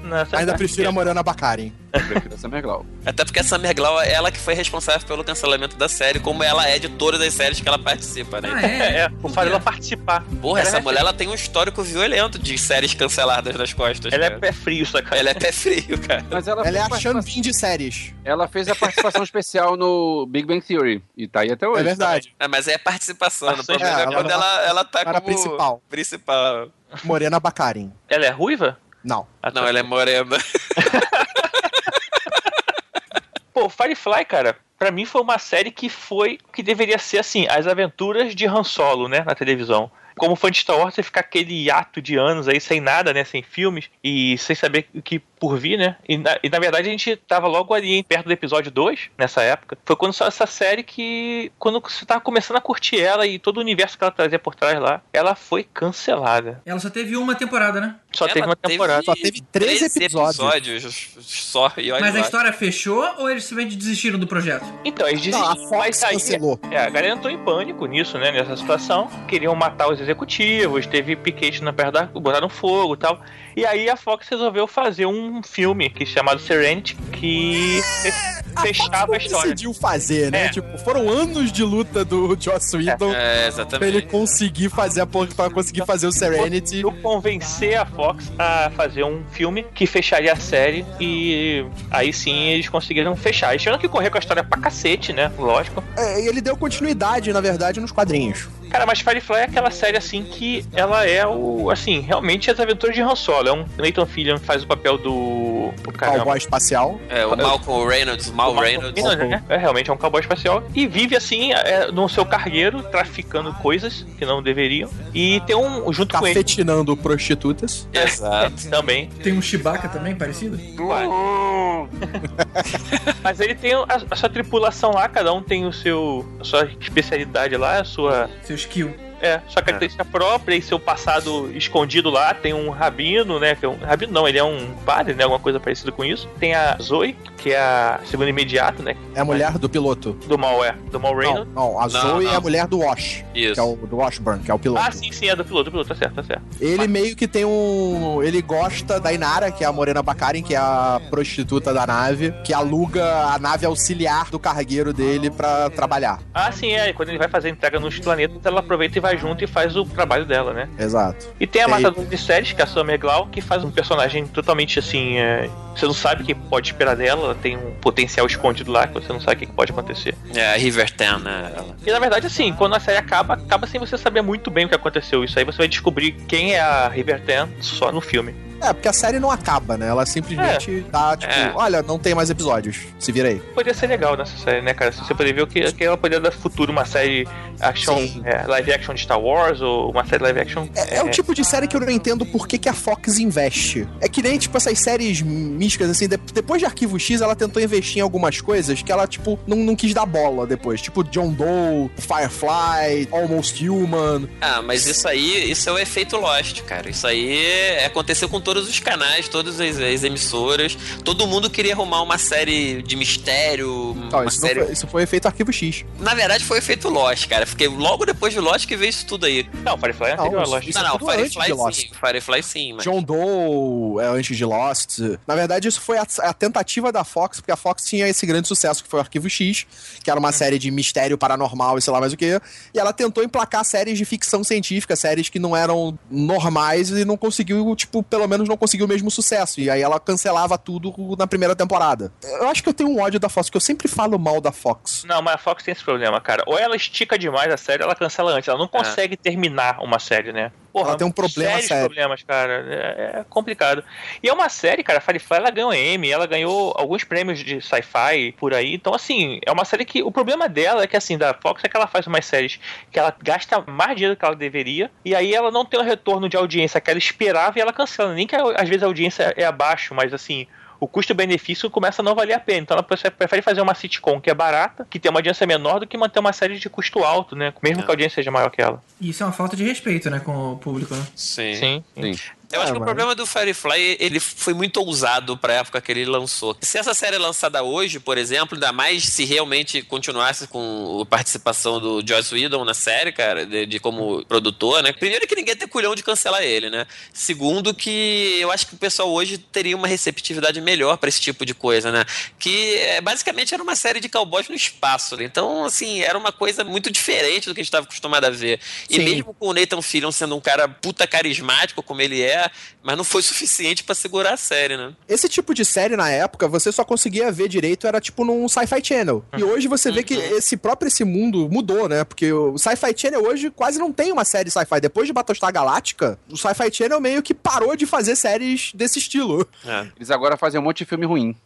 Merglau? Ainda prefiro a Morana Baccarin. Prefiro a Summer Glau. Até porque a Summer Glau é ela que foi responsável pelo cancelamento da série, como ela é de todas as séries que ela participa, né? Ah, é? É, o fato dela participar. Porra, Ela essa é- mulher ela tem um histórico violento de séries canceladas nas costas. Ela é cara. pé frio, saca? Ela é pé frio, cara. Mas ela, Ela é a Xambin de séries. ela fez a participação especial no Big Bang Theory. E tá aí até hoje. É verdade. É, mas é participação. O Bastante. problema é, É, ela quando ela, ela tá como principal. principal. Morena Baccarin. Ela é ruiva? Não. Ah, tá. Não, ela é morena. Pô, Firefly, cara, pra mim foi uma série que foi o que deveria ser assim, as aventuras de Han Solo, né, na televisão. Como fã de Star Wars, você ficar aquele ato de anos aí sem nada, né, sem filmes e sem saber o que por vir, né? E na, e, na verdade a gente tava logo ali perto do episódio 2, nessa época. Foi quando saiu essa série que, quando você tava começando a curtir ela e todo o universo que ela trazia por trás lá, ela foi cancelada. Ela só teve uma temporada, né? Só Ela teve uma temporada. Só teve 13 episódios. só. E olha Mas a lá. história fechou ou eles simplesmente desistiram do projeto? Então, eles dizem Não, a mas Fox aí- cancelou. É, a galera entrou em pânico nisso, né? Nessa situação. Queriam matar os executivos, teve piquete na perna da. botaram fogo e tal. E aí a Fox resolveu fazer um filme que chamado Serenity, que fe- fechava a história. decidiu fazer, né? É. Tipo, foram anos de luta do Joss Whedon É, pra ele conseguir fazer a porra, pra conseguir fazer o Serenity. Eu convencer a Fox a fazer um filme que fecharia a série e aí sim eles conseguiram fechar. Eles tiveram que correr com a história pra cacete, né? Lógico. É, e ele deu continuidade, na verdade, nos quadrinhos. Cara, mas Firefly é aquela série assim que ela é o. Assim, realmente as aventuras de Han Solo. É um Nathan Fillion faz o papel do. do caramba. Cowboy espacial. É, o Malcolm Reynolds, Mal O Reynolds. Reynolds, né? É realmente é um cowboy espacial. E vive assim, é, no seu cargueiro, traficando coisas que não deveriam. E tem um. Junto com ele. Cafetinando prostitutas. Exato. Também. Tem um Chewbacca também, parecido? Mas ele tem a, a sua tripulação lá, cada um tem o seu. a sua especialidade lá, a sua. Seu skill. É, sua característica própria e seu passado escondido lá. Tem um rabino, né? Que é um, rabino não, ele é um padre, né? Alguma coisa parecida com isso. Tem a Zoe, que é a segunda imediata, né? É a mulher do piloto. Do mal, é. Do mal Não, Reynolds. não, a Não, Zoe não. é a mulher do Wash. Isso. Que é o do Washburn, que é o piloto. Ah, sim, sim, é do piloto, do piloto, tá certo, tá certo. Ele meio que tem um. Ele gosta da Inara, que é a Morena Baccarin, que é a prostituta da nave, que aluga a nave auxiliar do cargueiro dele pra trabalhar. Ah, sim, é. E quando ele vai fazer a entrega nos planetas, ela aproveita e vai junto e faz o trabalho dela, né? Exato. E tem a Tem- matadora de séries, que é a Summer Glau, que faz um personagem totalmente assim. é, Você não sabe o que pode esperar dela, ela tem um potencial escondido lá que você não sabe o que pode acontecer. É, a River Ten, né? Ela. E na verdade, assim, quando a série acaba, acaba sem você saber muito bem o que aconteceu. Isso aí você vai descobrir quem é a River Ten só no filme. É, porque a série não acaba, né? Ela simplesmente tá, tipo, É. olha, não tem mais episódios. Se vira aí. Poderia ser legal nessa série, né, cara? Se você poderia ver o que, que ela poderia dar futuro, uma série action, é, live action de Star Wars ou uma série live action. É, é o tipo de série que eu não entendo por que, que a Fox investe. É que nem, tipo, essas séries místicas, assim, de- depois de Arquivo X, ela tentou investir em algumas coisas que ela, tipo, não, não quis dar bola depois. Tipo, John Doe, Firefly, Almost Human. Ah, mas isso aí, isso é o efeito Lost, cara. Isso aí é- aconteceu com todos os canais, todas as, as emissoras. Todo mundo queria arrumar uma série de mistério, Não, uma isso, não série... foi, isso foi feito Arquivo X. Na verdade, foi efeito Lost, cara. Porque logo depois de Lost que veio isso tudo aí. Não, Firefly é Não, anterior a isso- Lost. isso não, não, Firefly de Lost. sim. Firefly sim, mas... John Doe é antes de Lost. Na verdade, isso foi a, a tentativa da Fox, porque a Fox tinha esse grande sucesso que foi o Arquivo X, que era uma série de mistério paranormal e sei lá mais o que. E ela tentou emplacar séries de ficção científica, séries que não eram normais e não conseguiu, tipo, pelo menos não conseguiu o mesmo sucesso. E aí ela cancelava tudo na primeira temporada. Eu acho que eu tenho um ódio da Fox, porque eu sempre falo mal da Fox. Não, mas a Fox tem esse problema, cara. Ou ela estica demais a série, ou ela cancela antes. Ela não consegue terminar uma série, né? Porra, Ela tem um problema sérios sério. problemas, cara. É, é complicado. E é uma série, cara, Firefly, ela ganhou Emmy, ela ganhou alguns prêmios de sci-fi por aí. Então, assim, é uma série que o problema dela é que, assim, da Fox é que ela faz umas séries que ela gasta mais dinheiro do que ela deveria, e aí ela não tem o retorno de audiência que ela esperava e ela cancela. Nem que às vezes a audiência é abaixo, mas assim. O custo-benefício começa a não valer a pena. Então ela prefere fazer uma sitcom que é barata, que tem uma audiência menor, do que manter uma série de custo alto, né? Mesmo que a audiência seja maior que ela. E isso é uma falta de respeito, né, com o público, né? Sim. Sim. Sim. Eu acho que o problema do Firefly, ele foi muito ousado pra época que ele lançou. Se essa série é lançada hoje, por exemplo, ainda mais se realmente continuasse com a participação do Joss Whedon na série, cara, de, de como produtor, né? Primeiro que ninguém ia ter culhão de cancelar ele, né? Segundo que eu acho que o pessoal hoje teria uma receptividade melhor pra esse tipo de coisa, né? Que é, basicamente era uma série de cowboys no espaço. né? Então, assim, era uma coisa muito diferente do que a gente estava acostumado a ver. E Sim. mesmo com o Nathan Fillion sendo um cara puta carismático como ele é, mas não foi suficiente pra segurar a série, né? Esse tipo de série na época, você só conseguia ver direito, era tipo num Sci-Fi Channel. E hoje você vê que esse próprio esse mundo mudou, né? Porque o Sci-Fi Channel hoje quase não tem uma série sci-fi. Depois de Battlestar Galáctica, o Sci-Fi Channel meio que parou de fazer séries desse estilo. Eles agora fazem um monte de filme ruim.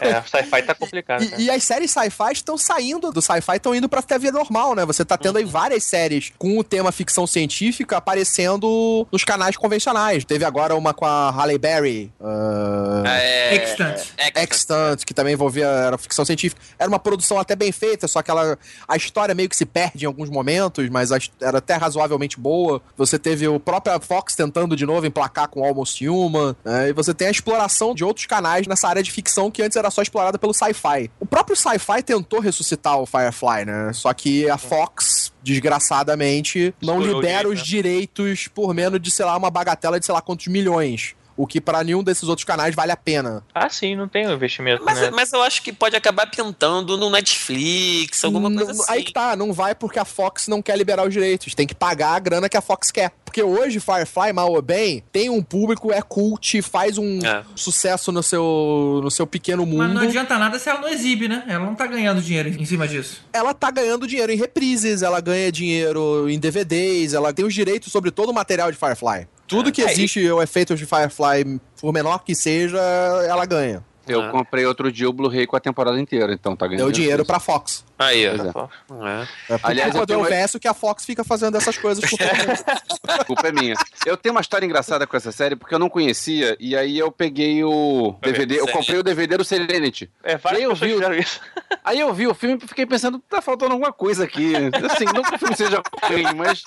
É, sci-fi tá complicado. E, e as séries sci-fi estão saindo do sci-fi, estão indo pra TV normal, né? Você tá tendo aí várias séries com o tema ficção científica aparecendo nos canais convencionais. Teve agora uma com a Halle Berry. ah, É... Extant. Extant, que também envolvia era ficção científica. Era uma produção até bem feita, só que ela, a história meio que se perde em alguns momentos, mas a era até razoavelmente boa. Você teve o próprio Fox tentando de novo emplacar com Almost Human, né? e você tem a exploração de outros canais nessa área de ficção que antes era só explorada pelo sci-fi. O próprio sci-fi tentou ressuscitar o Firefly, né? Só que a Fox, desgraçadamente, não Explorou libera os direito, direitos por menos de, sei lá, uma bagatela de sei lá quantos milhões. O que pra nenhum desses outros canais vale a pena. Ah, sim, não tem o investimento, Mas, né? mas eu acho que pode acabar pintando no Netflix, alguma coisa Não- assim. Aí que tá, não vai porque a Fox não quer liberar os direitos. Tem que pagar a grana que a Fox quer. Porque hoje Firefly, mal ou bem, tem um público, é cult, faz um É. sucesso no seu, no seu pequeno mundo. Mas não adianta nada se ela não exibe, né? Ela não tá ganhando dinheiro em cima disso. Ela tá ganhando dinheiro em reprises, ela ganha dinheiro em DVDs, ela tem os direitos sobre todo o material de Firefly. Tudo que É, e- existe o efeito de Firefly, por menor que seja, ela ganha. Eu Ah. comprei outro dia o Blu-ray com a temporada inteira, então tá ganhando. Deu dinheiro com pra Fox. Aí, ó. É. É. É Aliás, culpa eu do tenho uma- que a Fox fica fazendo essas coisas por todo mundo. A culpa é minha. Eu tenho uma história engraçada com essa série porque eu não conhecia e aí eu peguei o DVD, eu comprei o DVD do Serenity. É, várias Aí eu vi o- fizeram isso. Aí eu vi o filme e fiquei pensando, tá faltando alguma coisa aqui. Assim, não que o filme seja ruim, mas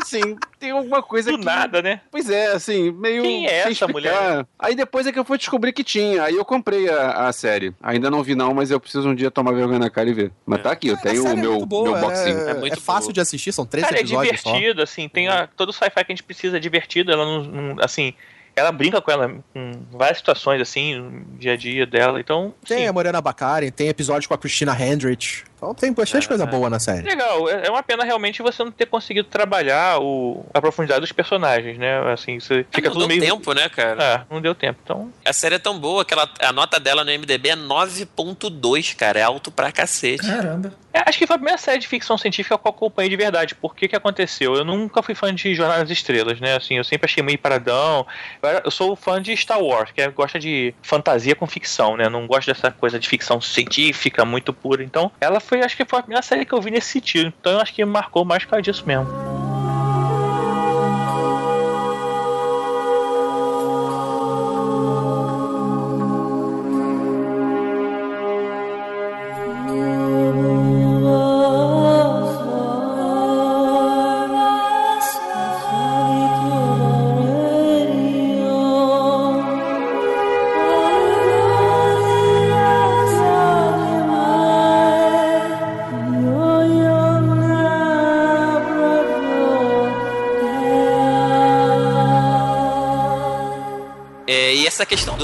assim, tem alguma coisa Do que... nada, né? Pois é, assim, meio. Quem é essa explicar. mulher? Aí depois é que eu fui descobrir que tinha. Aí eu comprei a, a série. Ainda não vi, não, mas eu preciso um dia tomar vergonha na cara e ver. Mas tá aqui, eu tenho o é meu, boa, meu boxinho. É, É muito é fácil boa. de assistir, são três Cara, é episódios só. divertido, assim, tem a, todo sci-fi que a gente precisa é divertido, ela não, não- assim, ela brinca com ela com várias situações, assim, no dia a dia dela, então, Tem sim, a Morena Baccarin, tem episódios com a Christina Hendrich. Então tem bastante coisa boa na série. legal, é é uma pena realmente você não ter conseguido trabalhar o, a profundidade dos personagens, né, assim, você fica não tudo deu meio... tempo, né, cara? É, não deu tempo, então... A série é tão boa que ela, a nota dela no MDB é 9.2, cara. É alto pra cacete. Caramba. É, acho que foi a primeira série de ficção científica que eu acompanhei de verdade. Por que que aconteceu? Eu nunca fui fã de Jornada nas Estrelas, né? Assim, eu sempre achei meio paradão. Eu, era- eu sou fã de Star Wars, que é, gosta de fantasia com ficção, né? Não gosto dessa coisa de ficção científica muito pura. Então, ela foi, acho que foi a primeira série que eu vi nesse sentido. Então, eu acho que marcou mais por causa disso mesmo.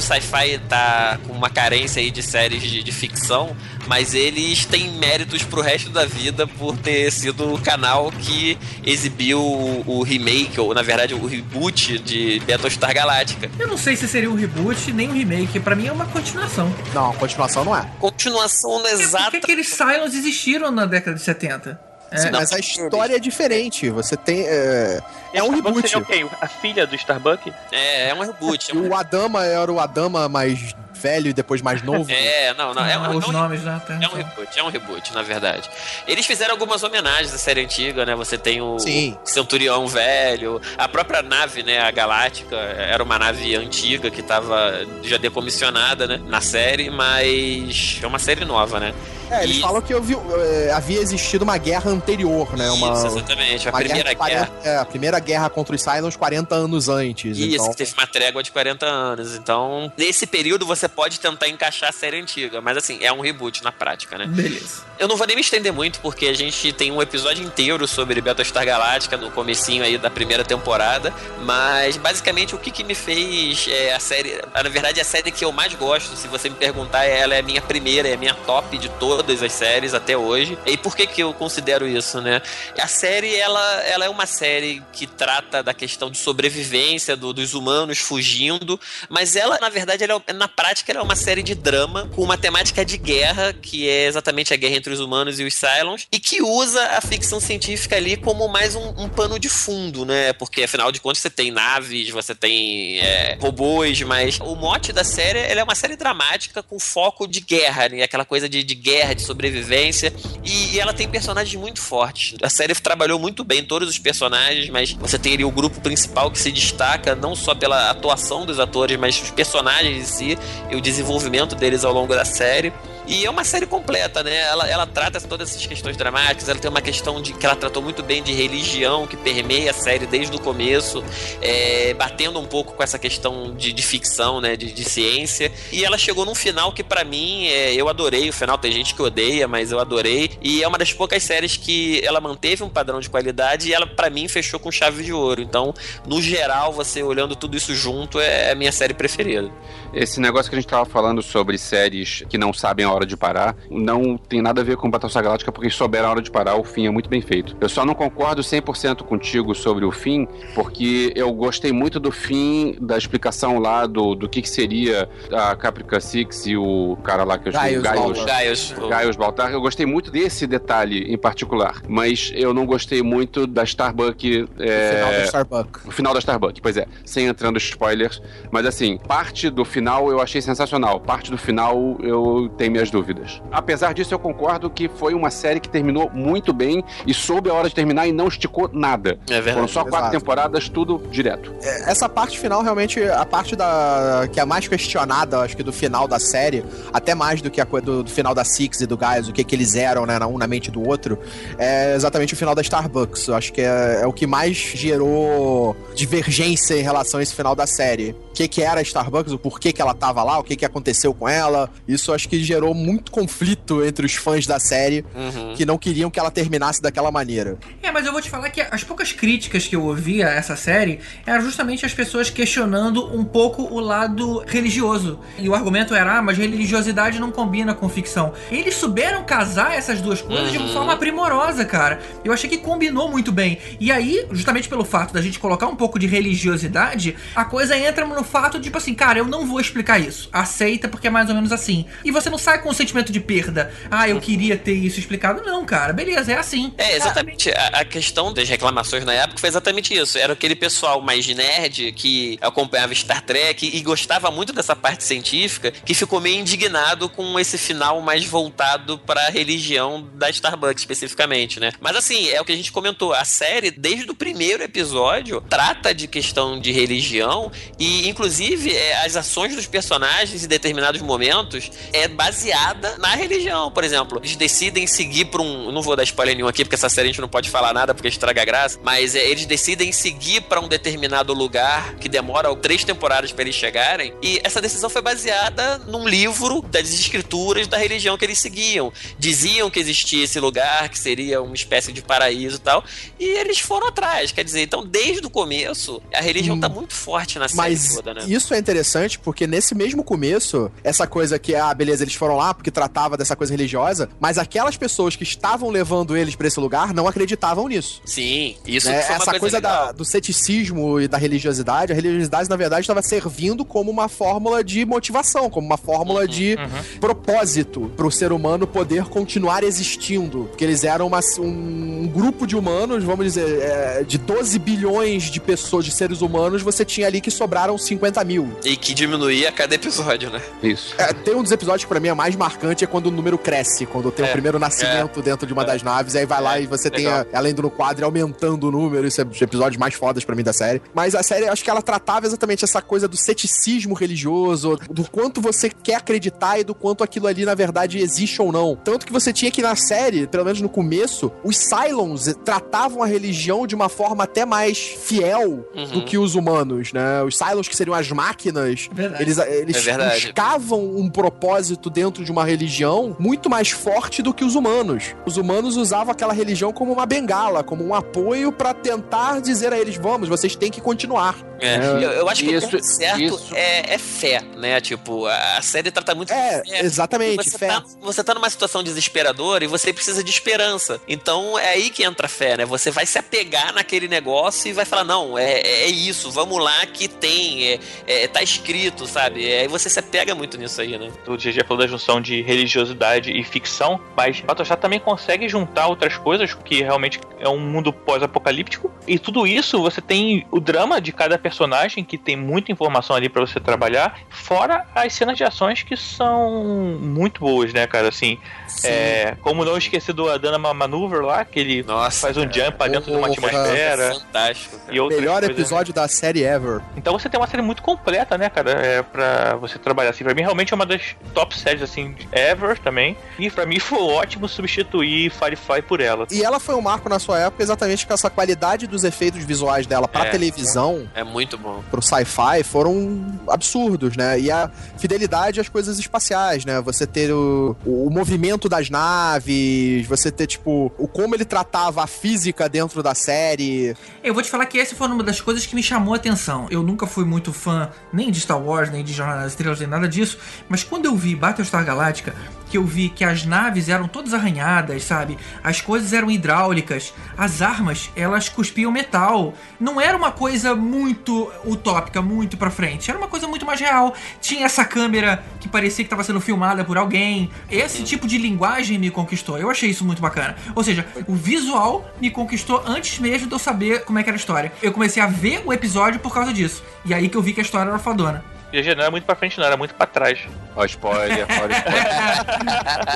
Sci-fi tá com uma carência aí de séries de, de ficção, mas eles têm méritos pro resto da vida por ter sido o canal que exibiu o, o remake, ou na verdade o reboot de Battlestar Galactica. Eu não sei se seria um reboot nem um remake. Pra mim é uma continuação. Não, continuação não é. Continuação Por que, exata. por que aqueles Cylons existiram na década de 70? Sim, É, mas a história é diferente. Você tem. É, é um reboot. seria o quê? A filha do Starbuck? É, é um reboot. é um- o Adama era o Adama mais velho e depois mais novo. É, não, não. É um, os é um nomes, né? É um reboot, é um reboot, na verdade. Eles fizeram algumas homenagens à série antiga, né? Você tem o Sim. Centurião velho, a própria nave, né? A Galáctica, era uma nave antiga que tava já decomissionada, né? Na série, mas é uma série nova, né? É, eles E- falam que houve, é, havia existido uma guerra anterior, né? Uma, Isso, exatamente. A uma primeira de 40 é, a primeira guerra contra os Cylons 40 anos antes. Isso, então... que teve uma trégua de 40 anos. Então, nesse período você pode tentar encaixar a série antiga. Mas assim, é um reboot na prática, né? Beleza. Eu não vou nem me estender muito, porque a gente tem um episódio inteiro sobre Battlestar Galactica no comecinho aí da primeira temporada. Mas basicamente o que, que me fez é, a série. Na verdade, a série que eu mais gosto, se você me perguntar, ela é a minha primeira, é a minha top de todas as séries até hoje. E por que, que eu considero isso, né? A série, ela, ela é uma série que trata da questão de sobrevivência do- dos humanos fugindo, mas ela, na verdade, ela é- na prática, ela é uma série de drama com uma temática de guerra, que é exatamente a guerra entre os humanos e os Cylons, e que usa a ficção científica ali como mais um, um pano de fundo, né? Porque, afinal de contas, você tem naves, você tem é, robôs, mas o mote da série, ela é uma série dramática com foco de guerra, né? Aquela coisa de, de guerra, de sobrevivência, e, e ela tem personagens muito fortes. A série trabalhou muito bem todos os personagens, mas você tem ali o grupo principal que se destaca não só pela atuação dos atores, mas os personagens em si e o desenvolvimento deles ao longo da série. E é uma série completa, né? Ela, ela trata todas essas questões dramáticas, ela tem uma questão de que ela tratou muito bem de religião, que permeia a série desde o começo, é, batendo um pouco com essa questão de, de ficção, né? De, de ciência. E ela chegou num final que, pra mim, é, eu adorei o final. Tem gente que odeia, mas eu adorei. E é uma das poucas séries que ela manteve um padrão de qualidade e ela, pra mim, fechou com chave de ouro. Então, no geral, você olhando tudo isso junto, é a minha série preferida. Esse negócio que a gente tava falando sobre séries que não sabem a hora de parar, não tem nada a ver com Battlestar Galáctica, porque eles souberam a hora de parar, o fim é muito bem feito. Eu só não concordo 100% contigo sobre o fim, porque eu gostei muito do fim, da explicação lá do, do que, que seria a Caprica Six e o cara lá que eu Gaius Baltar. Gaius. Gaius Baltar. Eu gostei muito desse detalhe em particular, mas eu não gostei muito da Starbuck. É... final da Starbuck. O final da Starbuck, pois é, sem entrando spoilers. Mas assim, parte do final eu achei sensacional. Parte do final eu tenho minhas dúvidas. Apesar disso, eu concordo que foi uma série que terminou muito bem e soube a hora de terminar e não esticou nada. É verdade. Foram só quatro Exato. temporadas, tudo direto. Essa parte final, realmente, a parte da que é a mais questionada, acho que do final da série, até mais do que a coisa do, do final da Six e do Guys, o que, que eles eram, né, na um na mente do outro, é exatamente o final da Starbucks. Eu acho que é, é o que mais gerou divergência em relação a esse final da série. O que, que era a Starbucks, o porquê que ela tava lá, o que, que aconteceu com ela. Isso acho que gerou muito conflito entre os fãs da série Uhum. que não queriam que ela terminasse daquela maneira. É, mas eu vou te falar que as poucas críticas que eu ouvi a essa série eram justamente as pessoas questionando um pouco o lado religioso. E o argumento era, ah, mas religiosidade não combina com ficção. Eles souberam casar essas duas coisas de uma Uhum. forma primorosa, cara. Eu achei que combinou muito bem. E aí, justamente pelo fato da gente colocar um pouco de religiosidade, a coisa entra no fato de, tipo assim, cara, eu não vou explicar isso. Aceita porque é mais ou menos assim. E você não sai com sentimento de perda. Ah, eu queria ter isso explicado. Não, cara, beleza, é assim. É, exatamente. A, a questão das reclamações na época foi exatamente isso. Era aquele pessoal mais nerd que acompanhava Star Trek e gostava muito dessa parte científica que ficou meio indignado com esse final mais voltado pra religião da Starbucks especificamente, né? Mas assim, é o que a gente comentou. A série, desde o primeiro episódio, trata de questão de religião e, inclusive, é, as ações dos personagens em determinados momentos é baseada na religião. Por exemplo, eles decidem seguir por um. Não vou dar spoiler nenhum aqui, porque essa série a gente não pode falar nada porque estraga a graça. Mas é, eles decidem seguir pra um determinado lugar que demora três temporadas pra eles chegarem. E essa decisão foi baseada num livro das escrituras da religião que eles seguiam. Diziam que existia esse lugar, que seria uma espécie de paraíso e tal. E eles foram atrás. Quer dizer, então, desde o começo, a religião tá muito forte na série Mas toda, né? isso é interessante porque nesse mesmo começo, essa coisa que, ah, beleza, eles foram lá porque tratava dessa coisa religiosa, mas aquelas pessoas que estavam levando eles pra esse lugar não acreditavam nisso. Sim, isso né? foi uma Essa coisa, legal. da- do ceticismo e da religiosidade, a religiosidade, na verdade, estava servindo como uma fórmula de motivação, como uma fórmula de propósito pro ser humano poder continuar existindo. Porque eles eram uma- um, grupo de humanos, vamos dizer, é, de 12 bilhões de pessoas, de seres humanos, você tinha ali que sobraram 50 mil. E que diminuía a cada episódio, né? Isso. É, tem um dos episódios que pra mim é mais marcante, é quando o número cresce, quando tem É, o primeiro nascimento dentro de uma das naves, aí vai lá e você tem a- ela indo no quadro e aumentando o número, isso é um dos episódios mais fodas pra mim da série. Mas a série, acho que ela tratava exatamente essa coisa do ceticismo religioso, do quanto você quer acreditar e do quanto aquilo ali, na verdade, existe ou não. Tanto que você tinha que na série, pelo menos no começo, os Cylons tratavam a religião de uma forma até mais fiel do Uhum. que os humanos, né? Os Cylons, que seriam as máquinas, Verdade. eles, eles É buscavam um propósito dentro de uma religião muito mais forte do que os humanos. Os humanos usavam aquela religião como uma bengala, como um apoio pra tentar dizer a eles: vamos, vocês têm que continuar. É, eu, eu acho que Isso- o ponto certo isso- é, é fé, né? Tipo, a série trata muito É, de fé. exatamente, Você fé. tá, você tá numa situação desesperadora e você precisa de esperança. Então é aí que entra a fé, né? Você vai se apegar naquele negócio e vai falar: não, é, é isso, vamos lá que tem, é, é, tá escrito, sabe? Aí você se apega muito nisso aí, né? O GG falou da junção de religiosidade e ficção, mas Battlestar também consegue juntar outras coisas, que realmente é um mundo pós-apocalíptico. E tudo isso você tem o drama de cada personagem, que tem muita informação ali pra você trabalhar, fora as cenas de ações que são muito boas, né, cara? Assim, é, como não esquecer do Adana Maneuver lá, que ele Nossa, faz um cara. jump pra dentro de uma atmosfera. Fantástico. cara. E Melhor coisas. episódio da série ever. Então você tem uma série muito completa, né, cara? É, pra você trabalhar assim. Pra mim, realmente é uma das top séries, assim, ever também. E pra mim foi ótimo substituir Firefly por ela. E ela foi um marco na sua época exatamente com essa qualidade dos efeitos visuais dela pra É. televisão. É muito bom. pro sci-fi foram absurdos, né? E a fidelidade às coisas espaciais, né? Você ter o, o movimento das naves, você ter, tipo, o como ele tratava a física dentro da série. Eu vou te falar que essa foi uma das coisas que me chamou a atenção. Eu nunca fui muito fã nem de Star Wars, nem de Jornada das Estrelas, nem nada disso. Mas quando eu vi Battlestar Galactica, que eu vi que as naves eram todas arranhadas, sabe? As coisas eram hidráulicas, as armas, elas cuspiam metal. Não era uma coisa muito utópica, muito pra frente. Era uma coisa muito mais real. Tinha essa câmera que parecia que estava sendo filmada por alguém. Esse tipo de linguagem me conquistou. Eu achei isso muito bacana. Ou seja, o visual me conquistou antes mesmo de eu saber como é que era a história. Eu comecei a ver o episódio por causa disso. E aí que eu vi que a história era fodona. GG não era muito pra frente, não, era muito pra trás. Ó, spoiler, spoiler.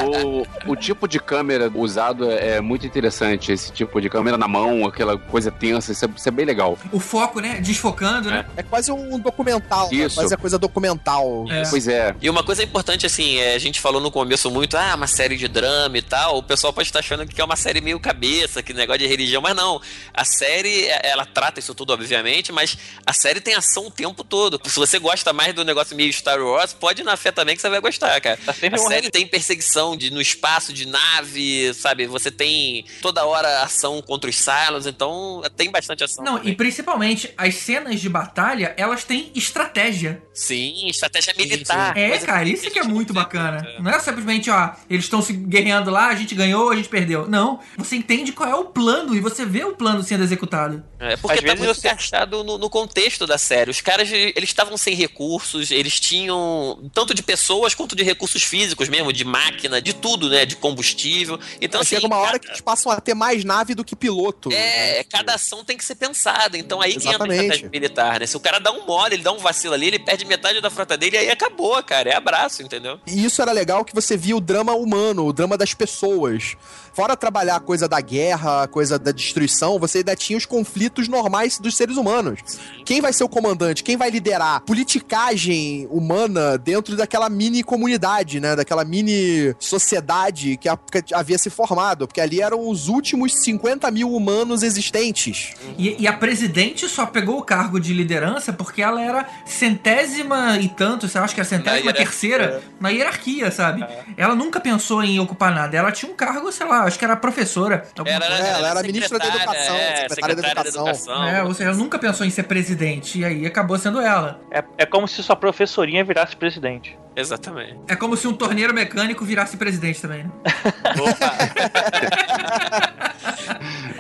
o, o tipo de câmera usado é, é muito interessante. Esse tipo de câmera na mão, aquela coisa tensa, isso é, isso é bem legal. O foco, né? Desfocando, né? É quase um documental, né? Isso. quase a coisa documental. É. Pois é. E uma coisa importante, assim, é, a gente falou no começo muito, ah, uma série de drama e tal. O pessoal pode estar achando que é uma série meio cabeça, que negócio de religião, mas não. A série, é, ela trata isso tudo, obviamente, mas a série tem ação o tempo todo. Se você gosta mais do negócio meio Star Wars, pode ir na fé também que você vai gostar, cara. Tá sempre A morrendo. série tem perseguição de, no espaço, de nave, sabe? Você tem toda hora ação contra os Cylons, então tem bastante ação. Não, também. e principalmente as cenas de batalha, elas têm estratégia. Sim, estratégia militar. É, Coisa cara, isso que é muito bacana. Não é simplesmente, ó, eles estão se guerreando lá, a gente ganhou, a gente perdeu. Não, você entende qual é o plano e você vê o plano sendo executado. É, porque Às tá vezes muito você- no, no contexto da série. Os caras, eles estavam sem recursos, eles tinham tanto de pessoas quanto de recursos físicos mesmo, de máquina, de tudo, né? De combustível. Então, Mas assim, chega uma hora cada- que eles passam a ter mais nave do que piloto. É, cada ação tem que ser pensada. Então aí que entra a Exatamente. estratégia militar, né? Se o cara dá um mole, ele dá um vacilo ali, ele perde metade da frota dele e aí acabou, cara. É abraço, entendeu? E isso era legal que você via o drama humano, o drama das pessoas. Fora trabalhar a coisa da guerra, a coisa da destruição, você ainda tinha os conflitos normais dos seres humanos. Quem vai ser o comandante? Quem vai liderar? Politicagem humana dentro daquela mini comunidade, né? Daquela mini sociedade que, a- que havia se formado. Porque ali eram os últimos 50 mil humanos existentes. E, e a presidente só pegou o cargo de liderança porque ela era centésima e tanto, eu acho que era centésima hierarquia. terceira na hierarquia, sabe? Ela nunca pensou em ocupar nada. Ela tinha um cargo, sei lá, acho que era professora. alguma Era, coisa. É, ela era ministra da secretária, Educação, é, secretária da Educação. É, ou seja, ela nunca pensou em ser presidente. E aí acabou sendo ela. É, é como se sua professorinha virasse presidente. Exatamente. É como se um torneiro mecânico virasse presidente também, né?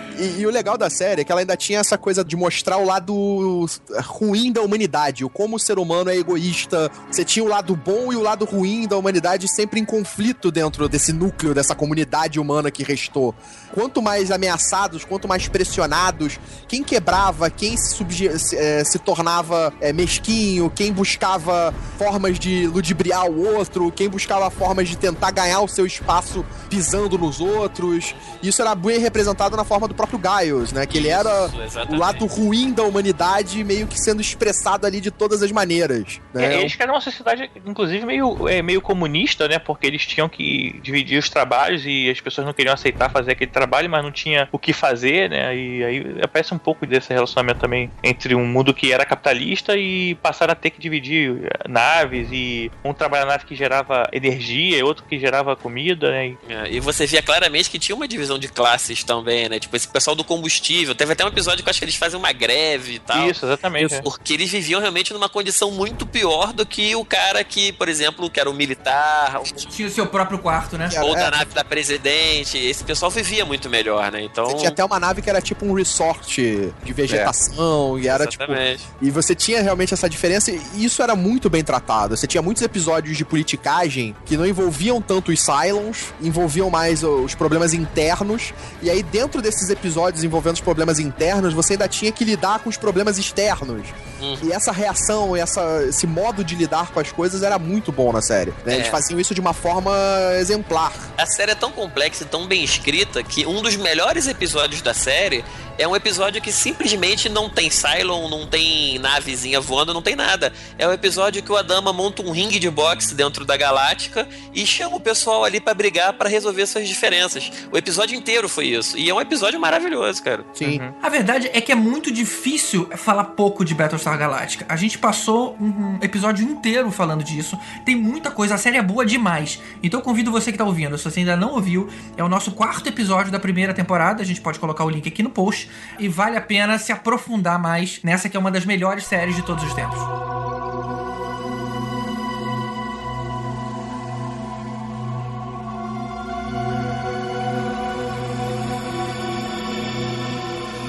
E, e o legal da série é que ela ainda tinha essa coisa de mostrar o lado ruim da humanidade, o como o ser humano é egoísta. Você tinha o lado bom e o lado ruim da humanidade sempre em conflito dentro desse núcleo, dessa comunidade humana que restou. Quanto mais ameaçados, quanto mais pressionados, quem quebrava, quem se, se, eh, se tornava eh, mesquinho, quem buscava formas de ludibriar o outro, quem buscava formas de tentar ganhar o seu espaço pisando nos outros. Isso era bem representado na forma do próprio Giles, né? Que ele era o lado ruim da humanidade meio que sendo expressado ali de todas as maneiras. Né? É, eles queriam uma sociedade, inclusive, meio, é, meio comunista, né? Porque eles tinham que dividir os trabalhos e as pessoas não queriam aceitar fazer aquele trabalho, mas não tinha o que fazer, né? E aí aparece um pouco desse relacionamento também entre um mundo que era capitalista e passaram a ter que dividir eh, naves e um trabalhar na nave que gerava energia e outro que gerava comida, né? E- É, E você via claramente que tinha uma divisão de classes também, né? Tipo, esse pessoal do combustível. Teve até um episódio que eu acho que eles fazem uma greve e tal. Isso, exatamente. é. Porque eles viviam realmente numa condição muito pior do que o cara que, por exemplo, que era um militar, Tinha o seu próprio quarto, né? ou da nave da presidente. Esse pessoal vivia muito melhor, né? Então. Você tinha até uma nave que era tipo um resort de vegetação e era tipo Exatamente. E você tinha realmente essa diferença e isso era muito bem tratado. Você tinha muitos episódios de politicagem que não envolviam tanto os Cylons, envolviam mais os problemas internos. E aí, dentro desses episódios envolvendo os problemas internos, você ainda tinha que lidar com os problemas externos. Hum. E essa reação, essa, esse modo de lidar com as coisas era muito bom na série. né? Eles É. faziam isso de uma forma exemplar. A série é tão complexa e tão bem escrita que um dos melhores episódios da série é um episódio que simplesmente não tem Cylon, não tem navezinha voando, não tem nada. É o episódio que o Adama monta um ringue de boxe dentro da galáctica e chama o pessoal ali pra brigar pra resolver suas diferenças. O episódio inteiro foi isso. E é um episódio maravilhoso, cara. Sim. A verdade é que é muito difícil falar pouco de Battlestar Galactica. A gente passou um episódio inteiro falando disso. Tem muita coisa, a série é boa demais. Então eu convido você que tá ouvindo, se você ainda não ouviu, é o nosso quarto episódio da primeira temporada. A gente pode colocar o link aqui no post. E vale a pena se aprofundar mais nessa que é uma das melhores séries de todos os tempos.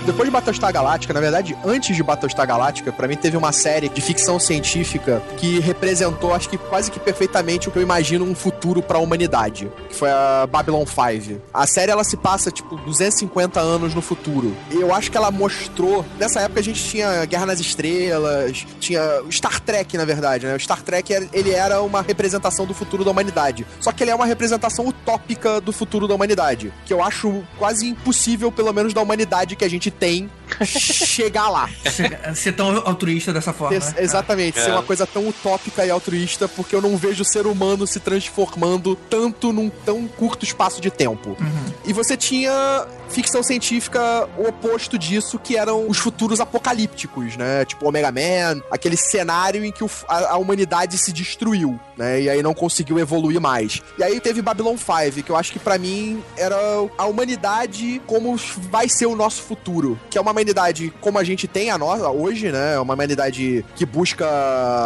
Depois de Battlestar Galáctica, na verdade, antes de Battlestar Galáctica, pra mim teve uma série de ficção científica que representou, acho que quase que perfeitamente o que eu imagino um futuro pra humanidade, que foi a Babylon 5. A série ela se passa tipo 250 anos no futuro. E eu acho que ela mostrou, nessa época a gente tinha Guerra nas Estrelas, tinha Star Trek, na verdade, né? O Star Trek ele era uma representação do futuro da humanidade. Só que ele é uma representação utópica do futuro da humanidade, que eu acho quase impossível, pelo menos da humanidade que a gente tem, chegar lá. Ser, ser tão altruísta dessa forma. Ter- né? exatamente, É. ser uma coisa tão utópica e altruísta, porque eu não vejo o ser humano se transformando tanto num tão curto espaço de tempo. E você tinha ficção científica o oposto disso, que eram os futuros apocalípticos, né? Tipo Omega Man, aquele cenário em que o- a, a humanidade se destruiu, né? E aí não conseguiu evoluir mais. E aí teve Babylon 5, que eu acho que pra mim era a humanidade como vai ser o nosso futuro, que é uma humanidade como a gente tem a nossa hoje, né? É uma humanidade que busca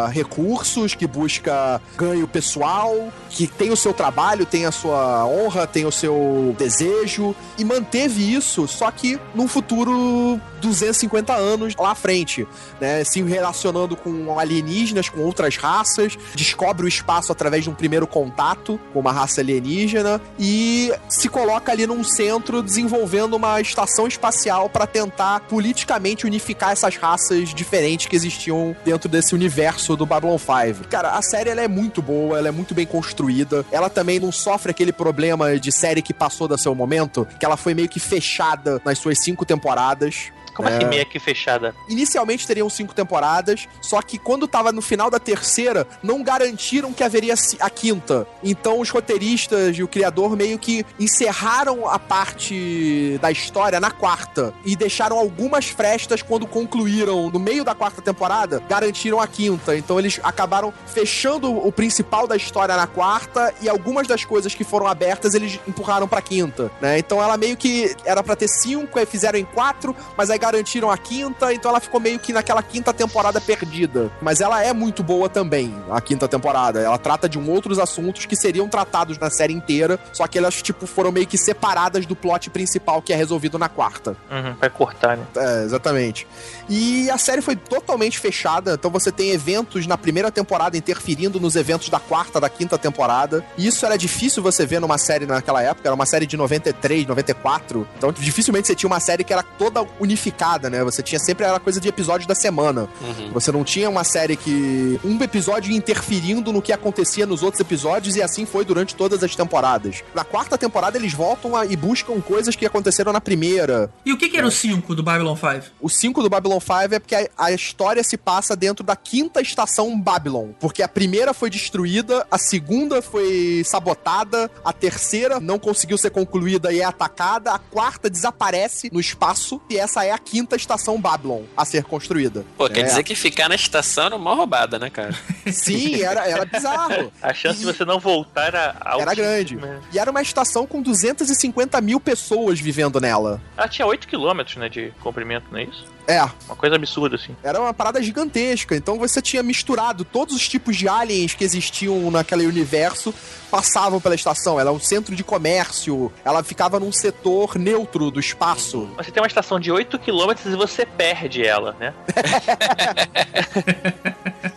recursos, que busca ganho pessoal, que tem o seu trabalho, tem a sua honra, tem o seu desejo e manteve isso, só que num futuro 250 anos lá à frente, né? Se relacionando com alienígenas, com outras raças, descobre o espaço através de um primeiro contato com uma raça alienígena e se coloca ali num centro desenvolvendo uma estação espacial para tentar politicamente unificar essas raças diferentes que existiam dentro desse universo do Babylon 5. Cara, a série ela é muito boa, ela é muito bem construída. Ela também não sofre aquele problema de série que passou do seu momento, que ela foi meio que fechada nas suas cinco temporadas. Como assim, É. meio que fechada? Inicialmente teriam cinco temporadas, só que quando tava no final da terceira, não garantiram que haveria a quinta. Então os roteiristas e o criador meio que encerraram a parte da história na quarta e deixaram algumas frestas quando concluíram no meio da quarta temporada, garantiram a quinta. Então eles acabaram fechando o principal da história na quarta e algumas das coisas que foram abertas eles empurraram pra quinta, né? Então ela meio que era pra ter cinco, fizeram em quatro, mas aí garantiram a quinta, então ela ficou meio que naquela quinta temporada perdida. Mas ela é muito boa também, a quinta temporada. Ela trata de um outros assuntos que seriam tratados na série inteira, só que elas, tipo, foram meio que separadas do plot principal que é resolvido na quarta. Uhum, vai cortar, né? É, exatamente. E a série foi totalmente fechada, então você tem eventos na primeira temporada interferindo nos eventos da quarta, da quinta temporada. E isso era difícil você ver numa série naquela época, era uma série de 93, 94. Então dificilmente você tinha uma série que era toda unificada, né? Você tinha sempre aquela coisa de episódios da semana. Uhum. Você não tinha uma série que. um episódio interferindo no que acontecia nos outros episódios, e assim foi durante todas as temporadas. Na quarta temporada, eles voltam a- e buscam coisas que aconteceram na primeira. E o que, que era o 5 do Babylon 5? O 5 do Babylon 5 é porque a, a história se passa dentro da quinta estação Babylon. Porque a primeira foi destruída, a segunda foi sabotada, a terceira não conseguiu ser concluída e é atacada, a quarta desaparece no espaço, e essa é a quinta estação Babylon a ser construída. Pô, quer É. dizer que ficar na estação era uma roubada, né, cara? Sim, era, era bizarro. A chance de você não voltar era Era grande. E era uma estação com 250 mil pessoas vivendo nela. Ela tinha 8 km, né, de comprimento, não é isso? É. Uma coisa absurda, assim. Era uma parada gigantesca. Então você tinha misturado todos os tipos de aliens que existiam naquele universo, passavam pela estação. Ela é um centro de comércio, ela ficava num setor neutro do espaço. Você tem uma estação de 8 km e você perde ela, né?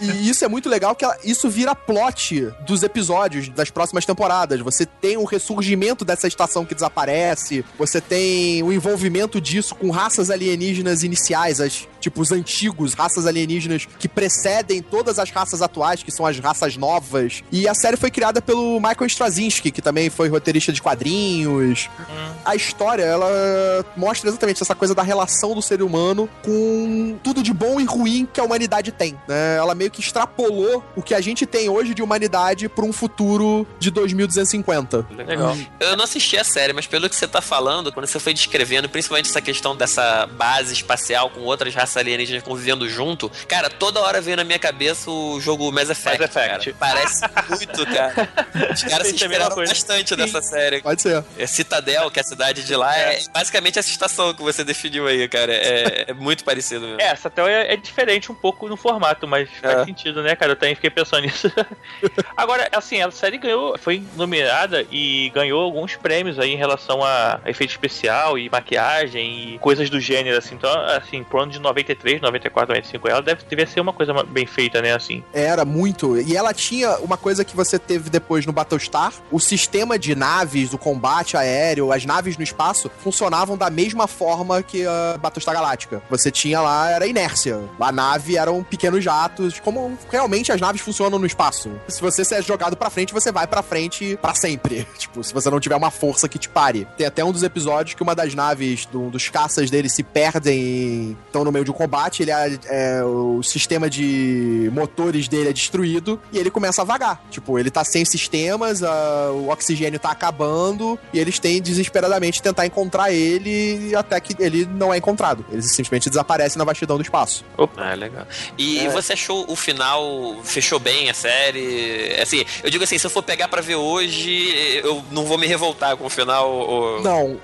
E isso é muito legal que ela- isso vira plot dos episódios das próximas temporadas. Você tem o ressurgimento dessa estação que desaparece, você tem o envolvimento disso com raças alienígenas iniciais, as, tipo os antigos raças alienígenas que precedem todas as raças atuais, que são as raças novas. E a série foi criada pelo Michael Straczynski, que também foi roteirista de quadrinhos. A história, ela mostra exatamente essa coisa da relação do ser humano com tudo de bom e ruim que a humanidade tem. né? Ela meio que extrapolou o que a gente tem hoje de humanidade para um futuro de 2250. Legal. Eu não assisti a série, mas pelo que você tá falando, quando você foi descrevendo, principalmente essa questão dessa base espacial com outras raças alienígenas convivendo junto, cara, toda hora veio na minha cabeça o jogo Mass Effect. Mass Effect. cara. Parece muito, cara. Os caras se esperaram coisa. bastante dessa série. Pode ser. É Citadel, que é a cidade de lá, é, basicamente essa estação que você definiu aí, cara. É, é muito parecido mesmo. É, essa até é, é diferente um pouco no formato, mas faz É. sentido, né, cara? Eu também fiquei pensando nisso. Agora, assim, a série ganhou, foi nomeada e ganhou alguns prêmios aí em relação a efeito especial e maquiagem e coisas do gênero, assim. Então, assim, pro ano de 93, 94, 95, ela deve, devia ser uma coisa bem feita, né, assim. Era muito. E ela tinha uma coisa que você teve depois no Battlestar: o sistema de naves, o combate aéreo, as naves no espaço funcionavam da mesma forma que a Battlestar Galáctica. Você tinha lá, era inércia. A nave eram pequenos jatos, como realmente as naves funcionam no espaço. Se você ser jogado pra frente, você vai pra frente pra sempre. Tipo, se você não tiver uma força que te pare. Tem até um dos episódios que uma das naves do- dos caças dele se perdem estão no meio de um combate. Ele é, é- o sistema de motores dele é destruído e ele começa a vagar. Tipo, ele tá sem sistemas, a- o oxigênio tá acabando e eles têm desesperadamente tentar encontrar ele até que ele não é encontrado. Ele simplesmente desaparece na vastidão do espaço. Ah, legal. E É. você achou o final, fechou bem a série? Assim, eu digo assim, se eu for pegar pra ver hoje, eu não vou me revoltar com o final. Ou... Não,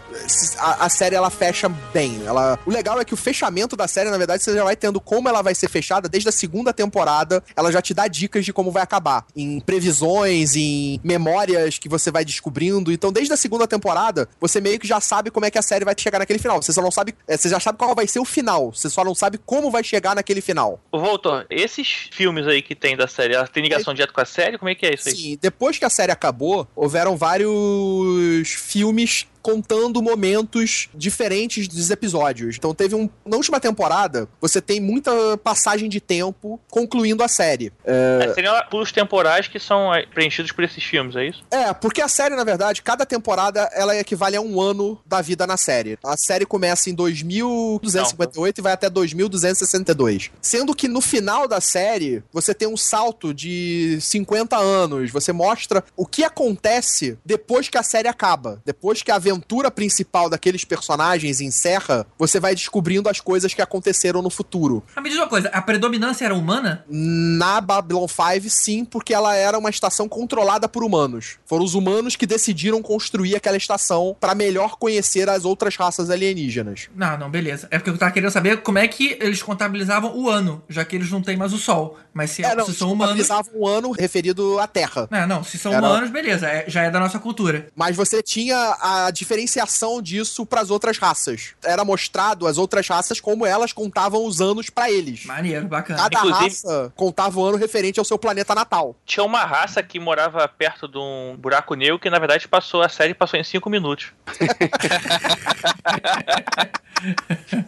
a, a série ela fecha bem. Ela, o legal é que o fechamento da série, na verdade, você já vai tendo como ela vai ser fechada desde a segunda temporada. Ela já te dá dicas de como vai acabar. Em previsões, em memórias que você vai descobrindo. Então, desde a segunda temporada, você meio que já sabe como é que a série vai chegar naquele final. Você só não sabe. é, Você já sabe qual vai ser o final. Você só não sabe como vai chegar naquele final. Ô, Voltor, esses filmes aí que tem da série, ela tem ligação direta com a série? Como é que é isso aí? Sim, depois que a série acabou, houveram vários filmes contando momentos diferentes dos episódios. Então teve um. Na última temporada, você tem muita passagem de tempo concluindo a série. É, seriam pulos temporais que são é, preenchidos por esses filmes, é isso? É, porque a série, na verdade, cada temporada ela equivale a um ano da vida na série. A série começa em 2258 e vai até 2262. Sendo que no final da série, você tem um salto de 50 anos. Você mostra o que acontece depois que a série acaba. Depois que a aventura aventura principal daqueles personagens encerra, você vai descobrindo as coisas que aconteceram no futuro. Ah, me diz uma coisa, a predominância era humana? Na Babylon 5, sim, porque ela era uma estação controlada por humanos. Foram os humanos que decidiram construir aquela estação para melhor conhecer as outras raças alienígenas. Não, não, beleza. É porque eu tava querendo saber como é que eles contabilizavam o ano, já que eles não têm mais o Sol. Mas se, É, não, se eles são humanos. contabilizavam um ano referido à Terra. Não, não, se são Era- humanos, beleza, é- já é da nossa cultura. Mas você tinha a diferenciação disso para as outras raças. Era mostrado as outras raças como elas contavam os anos para eles. Maneiro, bacana. Cada Inclusive- raça contava o ano referente ao seu planeta natal. Tinha uma raça que morava perto de um buraco negro que, na verdade, passou a série passou em 5 minutos.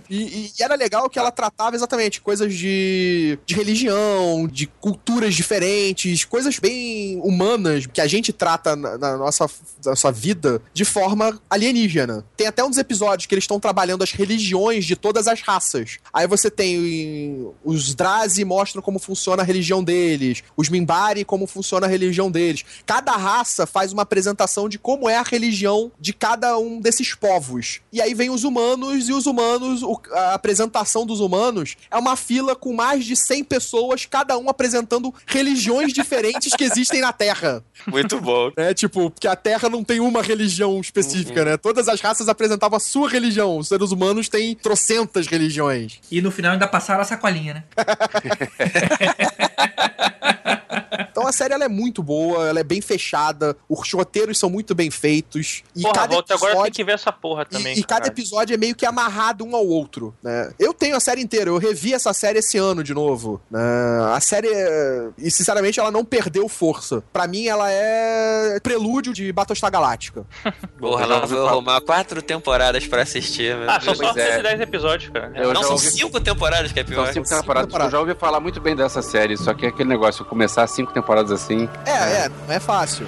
E, e era legal que ela tratava exatamente coisas de, de religião, de culturas diferentes, coisas bem humanas que a gente trata na, na nossa, nossa vida de forma alienígena. Tem até uns episódios que eles estão trabalhando as religiões de todas as raças. Aí você tem os Drazi mostram como funciona a religião deles, os Minbari como funciona a religião deles. Cada raça faz uma apresentação de como é a religião de cada um desses povos. E aí vem os humanos e os humanos, a apresentação dos humanos é uma fila com mais de 100 pessoas, cada um apresentando religiões diferentes que existem na Terra. Muito bom. É tipo, porque a Terra não tem uma religião específica, né? Todas as raças apresentavam a sua religião. Os seres humanos têm trocentas religiões. E no final ainda passaram a sacolinha, né? Então a série ela é muito boa, ela é bem fechada, os roteiros são muito bem feitos. E Porra, cada volta agora tem episódio- que ver essa porra também. E, e cada episódio é meio que amarrado um ao outro, né? Eu tenho a série inteira, eu revi essa série esse ano de novo. né? A série, e sinceramente, ela não perdeu força. Pra mim, ela é prelúdio de Battlestar Galáctica. Porra, vou falar- arrumar quatro temporadas pra assistir. Ah, são só Pois é. 110 episódios, cara. Eu Não, são ouvi- cinco temporadas que é pior. São cinco temporadas. Eu já ouvi falar muito bem dessa série, só que é aquele negócio, começar cinco temporadas assim. É, é, não é fácil.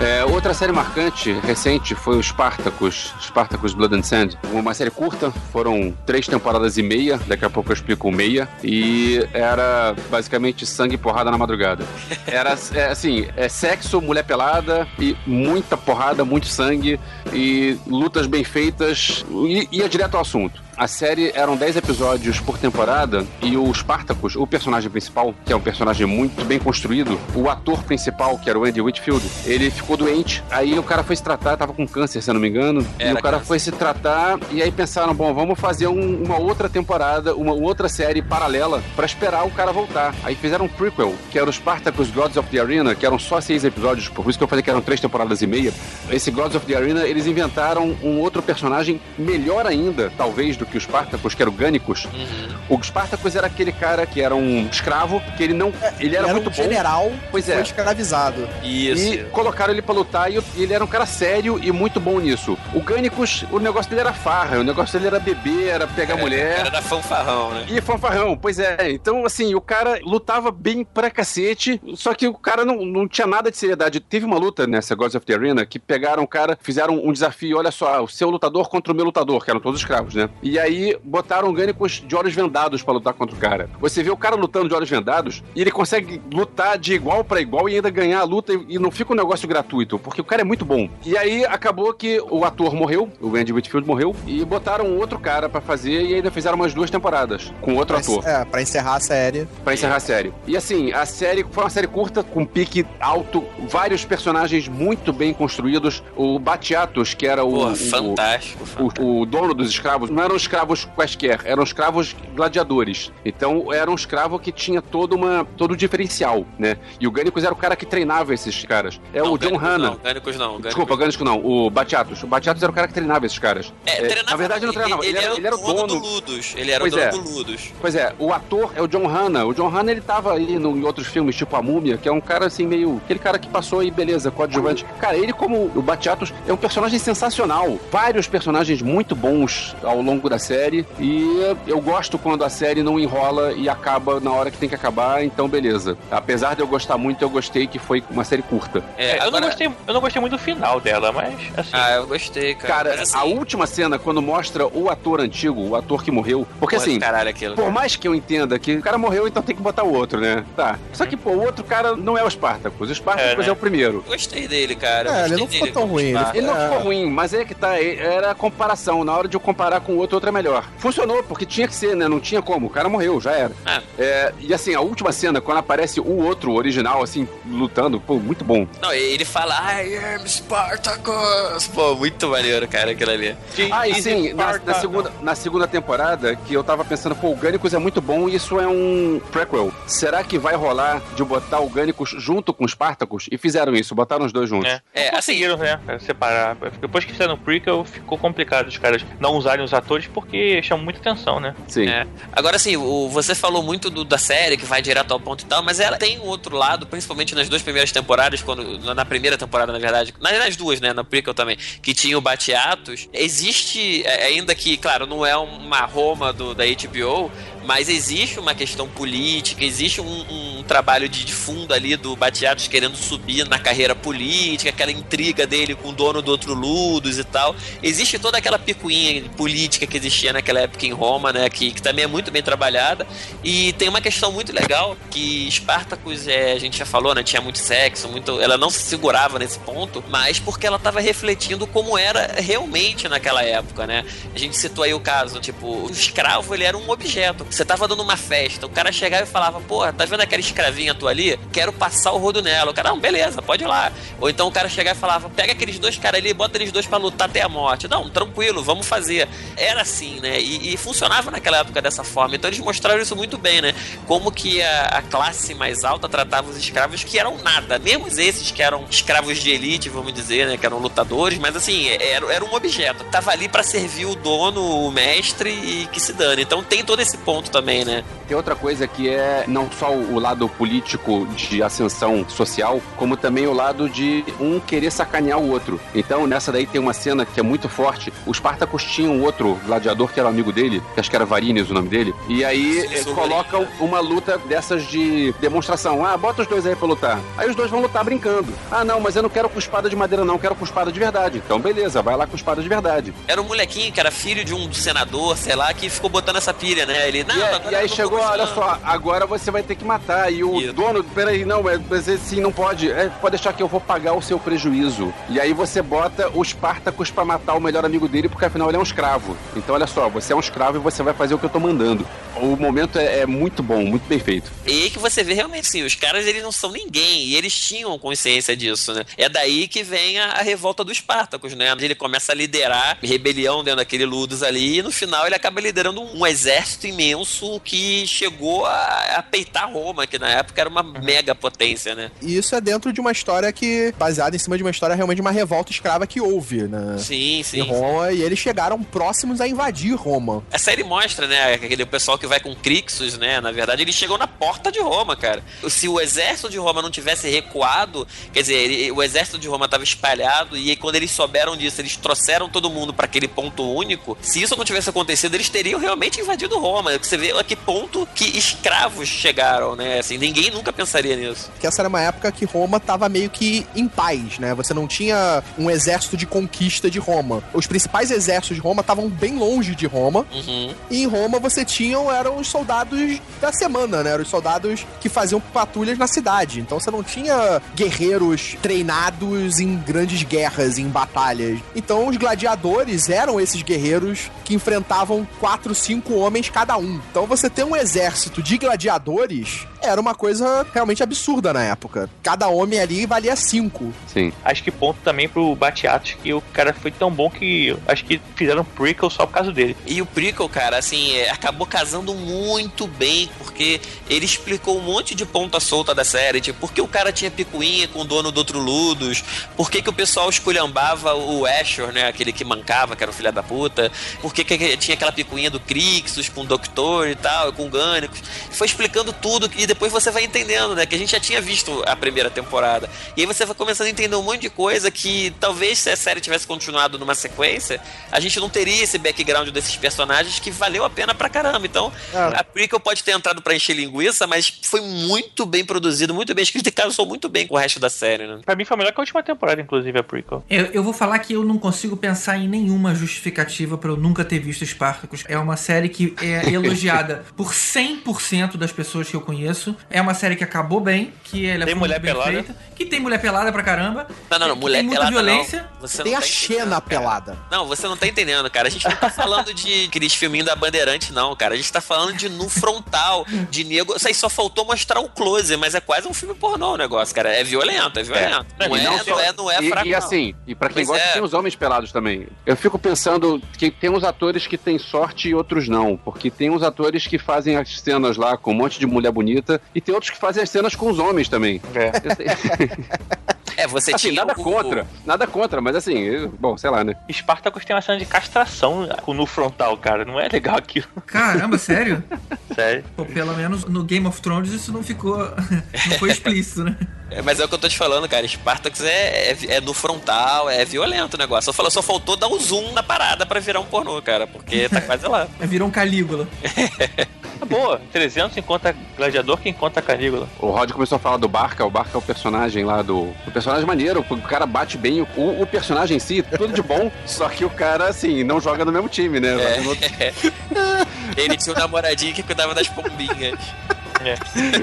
É, outra série marcante, recente, foi o Spartacus, Spartacus Blood and Sand. Uma série curta, foram três temporadas e meia, daqui a pouco eu explico o meia, e era basicamente sangue e porrada na madrugada. Era, é, assim, é sexo, mulher pelada, e muita porrada, muito sangue, e lutas bem feitas, e ia direto ao assunto. A série eram 10 episódios por temporada e o Spartacus, o personagem principal, que é um personagem muito bem construído, o ator principal, que era o Andy Whitfield, ele ficou doente. Aí o cara foi se tratar, tava com câncer, se eu não me engano. e Era o cara câncer. foi se tratar e aí pensaram, bom, vamos fazer um- uma outra temporada, uma outra série paralela pra esperar o cara voltar. Aí fizeram um prequel, que era o Spartacus Gods of the Arena, que eram só seis episódios, por isso que eu falei que eram três temporadas e meia. Esse Gods of the Arena, eles inventaram um outro personagem melhor ainda, talvez, do que o Spartacus, que era o Gannicus. Uhum. O Spartacus era aquele cara que era um escravo, que ele não. Ele era, Ele muito um bom. general Pois foi é. escravizado. Isso. E colocaram ele pra lutar e ele era um cara sério e muito bom nisso. O Gannicus, o negócio dele era farra, o negócio dele era beber, era pegar mulher. Era da fanfarrão, né? E fanfarrão, pois é. Então, assim, o cara lutava bem pra cacete, só que o cara não, não tinha nada de seriedade. Teve uma luta nessa Gods of the Arena que pegaram o cara, fizeram um desafio, olha só, o seu lutador contra o meu lutador, que eram todos escravos, né? E aí botaram o de olhos vendados pra lutar contra o cara. Você vê o cara lutando de olhos vendados e ele consegue lutar de igual pra igual e ainda ganhar a luta e, e não fica um negócio gratuito, porque o cara é muito bom. E aí acabou que o ator morreu, o Andy Whitfield morreu, e botaram um outro cara pra fazer e ainda fizeram umas duas temporadas com outro Pra, ator. é, pra encerrar a série. Pra encerrar a série. E assim, a série foi uma série curta, com pique alto, vários personagens muito bem construídos. O Batiatos, que era o. Porra, o- fantástico. o, o dono dos escravos não eram escravos quaisquer, eram escravos gladiadores. Então era um escravo que tinha todo, uma, todo um diferencial, né? E o Gânicos era o cara que treinava esses caras. É Não, o John Hanna. Não, Gânicos não. Gânicos Desculpa, Gânicos não, o Batiatos. O Batiatos era o cara que treinava esses caras. É, É, treinava- na verdade, não treinava, ele, era, ele era o dono. do Ludus. Ele era Pois o dono é. do Ludus. Pois é, o ator é o John Hanna. O John Hanna, ele tava aí no, em outros filmes, tipo A Múmia, que é um cara assim, meio. aquele cara que passou aí, beleza, coadjuvante. Cara, ele, como o Batiatos, é um personagem sensacional. Vários personagens muito bons ao longo da série e eu gosto quando a série não enrola e acaba na hora que tem que acabar, então beleza. Apesar de eu gostar muito, eu gostei que foi uma série curta. É, eu, não gostei, eu não gostei muito do final dela, mas assim. Ah, eu gostei, cara. Cara, Mas, assim, a última cena, quando mostra o ator antigo, o ator que morreu. Porque Porra, assim, caralho, aquilo, por cara. mais que eu entenda que o cara morreu, então tem que botar o outro, né? Tá. Só que, pô, o outro cara não é o Spartacus. O Spartacus é, né? o primeiro. Gostei dele, cara. É, ele não ficou tão ruim. Ele, ele não ficou ruim, mas é que tá. e- Era a comparação. Na hora de eu comparar com o outro, o outro é melhor. Funcionou, porque tinha que ser, né? Não tinha como. O cara morreu, já era. É, e assim, a última cena, quando aparece o outro original, assim, lutando, pô, muito bom. Não, ele fala, I am Spartacus. Pô, muito maneiro, cara, aquilo ali. Ah, e sim, na, na segunda, na segunda temporada, que eu tava pensando, pô, o Gânicos é muito bom e isso é um prequel. Será que vai rolar de botar o Gânicos junto com os Spartacus? E fizeram isso, botaram os dois juntos. É, é conseguiram, né? Separar. Depois que fizeram o prequel, ficou complicado os caras não usarem os atores porque chamam muita atenção, né? Sim. É. Agora, assim, o, você falou muito do- da série, que vai direto ao ponto e tal, mas ela tem um outro lado, principalmente nas duas primeiras temporadas, quando na na primeira temporada, na verdade, nas, nas duas, né, na prequel também, que tinha o Bateatos, existe, é, ainda que, claro, não é uma Roma do, da HBO, mas existe uma questão política, existe um, um trabalho de, fundo ali do Bateatos querendo subir na carreira política, aquela intriga dele com o dono do outro Ludus e tal. Existe toda aquela picuinha política que existia naquela época em Roma, né? Que, que também é muito bem trabalhada. E tem uma questão muito legal que Spartacus, é, a gente já falou, né? Tinha muito sexo, muito. Ela não se segurava nesse ponto, mas porque ela estava refletindo como era realmente naquela época, né? A gente citou aí o caso, tipo, o escravo ele era um objeto. Você tava dando uma festa, o cara chegava e falava, porra, tá vendo aquela escravinha tua ali? Quero passar o rodo nela. O cara, não, beleza, pode ir lá. Ou então o cara chegava e falava, pega aqueles dois caras ali, bota eles dois pra lutar até a morte. Não, tranquilo, vamos fazer. Era assim, né? E, e funcionava naquela época dessa forma. Então eles mostraram isso muito bem, né? Como que a, a classe mais alta tratava os escravos que eram nada. Mesmo esses que eram escravos de elite, vamos dizer, né? Que eram lutadores, mas assim, era, era um objeto. Tava ali pra servir o dono, o mestre e que se dane. Então tem todo esse ponto também, né? Tem outra coisa que é não só o lado político de ascensão social, como também o lado de um querer sacanear o outro. Então, nessa daí tem uma cena que é muito forte. O Spartacus tinha um outro gladiador que era amigo dele, que acho que era Varinius o nome dele, e aí colocam uma luta dessas de demonstração. Ah, bota os dois aí pra lutar. Aí os dois vão lutar brincando. Ah, não, mas eu não quero com espada de madeira, não, eu quero com espada de verdade. Então, beleza, vai lá com espada de verdade. Era um molequinho que era filho de um senador, sei lá, que ficou botando essa pilha, né? Ele, não, E, e aí tô chegou, olha só, agora você vai ter que matar. E o dono, peraí, não, mas mas assim, não pode. É, pode deixar que eu vou pagar o seu prejuízo. E aí você bota o Spartacus pra matar o melhor amigo dele, porque afinal ele é um escravo. Então olha só, você é um escravo e você vai fazer o que eu tô mandando. O momento é, é muito bom, muito bem feito. E aí que você vê realmente, sim, os caras eles não são ninguém, e eles tinham consciência disso, né? É daí que vem a, a revolta dos Espartacos, né? Ele começa a liderar rebelião dentro daquele Ludus ali, e no final ele acaba liderando um, um exército imenso que chegou a, a peitar Roma, que na época era uma mega potência, né? E isso é dentro de uma história que, baseada em cima de uma história realmente de uma revolta escrava que houve, né? Sim, sim. Em Roma, e eles chegaram próximos a invadir Roma. A série mostra, né, aquele pessoal que vai com Crixus, né, na verdade, eles chegam na porta de Roma, cara. Se o exército de Roma não tivesse recuado, quer dizer, ele- o exército de Roma estava espalhado e aí quando eles souberam disso, eles trouxeram todo mundo para aquele ponto único. Se isso não tivesse acontecido, eles teriam realmente invadido Roma. Você vê a que ponto que escravos chegaram, né? Assim, ninguém nunca pensaria nisso. Que essa era uma época que Roma tava meio que em paz, né? Você não tinha um exército de conquista de Roma. Os principais exércitos de Roma estavam bem longe de Roma. Uhum. E em Roma você tinha eram os soldados da semana, né? Eram os soldados que faziam patrulhas na cidade. Então você não tinha guerreiros treinados em grandes guerras, em batalhas. Então os gladiadores eram esses guerreiros que enfrentavam quatro, cinco homens cada um. Então você ter um exército de gladiadores era uma coisa realmente absurda na época. Cada homem ali valia cinco. Sim. Acho que ponto também pro Bateatos que o cara foi tão bom que acho que fizeram um prequel só por causa dele. E o prequel, cara, assim, é, acabou casando muito bem, porque ele explicou um monte de ponta solta da série, tipo, por que o cara tinha picuinha com o dono do outro Ludus, por que, que o pessoal esculhambava o Asher, né, aquele que mancava, que era o filho da puta, por que, que tinha aquela picuinha do Crixus com o Doctor e tal, com o Gânicos. Foi explicando tudo, e depois você vai entendendo, né? Que a gente já tinha visto a primeira temporada. E aí você vai começando a entender um monte de coisa que talvez se a série tivesse continuado numa sequência, a gente não teria esse background desses personagens que valeu a pena pra caramba. Então, a prequel pode ter entrado pra encher linguiça, mas foi muito bem produzido, muito bem escrito e casou muito bem com o resto da série, né? Pra mim foi melhor que a última temporada, inclusive, a prequel. Eu, eu vou falar que eu não consigo pensar em nenhuma justificativa pra eu nunca ter visto Spartacus. É uma série que é elogiada por 100% das pessoas que eu conheço. É uma série que acabou bem, que ela Tem mulher muito bem pelada? feita, que tem mulher pelada pra caramba. Não, não, não, mulher tem muita pelada violência. não. Você Tem não a tá Xena entendendo, cara. pelada. Não, você não tá entendendo, cara. A gente não tá falando de aqueles filminhos da Bandeirante, não, cara. A gente tá falando de nu frontal, de nego. Isso aí só faltou mostrar um close, mas é quase um filme pornô o negócio, cara. É violento, é violento. Não, E é, não não, só- é, não é e, fraco. e não. assim, e pra quem Pois gosta, é. tem os homens pelados também. Eu fico pensando que tem uns atores que têm sorte e outros não. Porque tem uns atores que fazem as cenas lá com um monte de mulher bonita e tem outros que fazem as cenas com os homens também. É, você assim, tinha nada o- contra, nada contra, mas assim, eu- bom, sei lá, né? Spartacus tem uma cena de castração com- no frontal, cara. Não é legal aquilo. Caramba, sério? Sério. Pô, pelo menos no Game of Thrones isso não ficou. não foi explícito, né? É, mas é o que eu tô te falando, cara. Spartacus é, é, é no frontal, é violento o negócio. Só, falou, só faltou dar o zoom na parada pra virar um pornô, cara. Porque tá quase lá. É, Virou um Calígula. Tá boa. 300 encontra gladiador que encontra canígula. O Rod começou a falar do Barca, o Barca é o personagem lá do. O personagem maneiro, o cara bate bem, o, o personagem em si, tudo de bom, só que o cara, assim, não joga no mesmo time, né? Outro- Ele tinha um namoradinho que cuidava das pombinhas.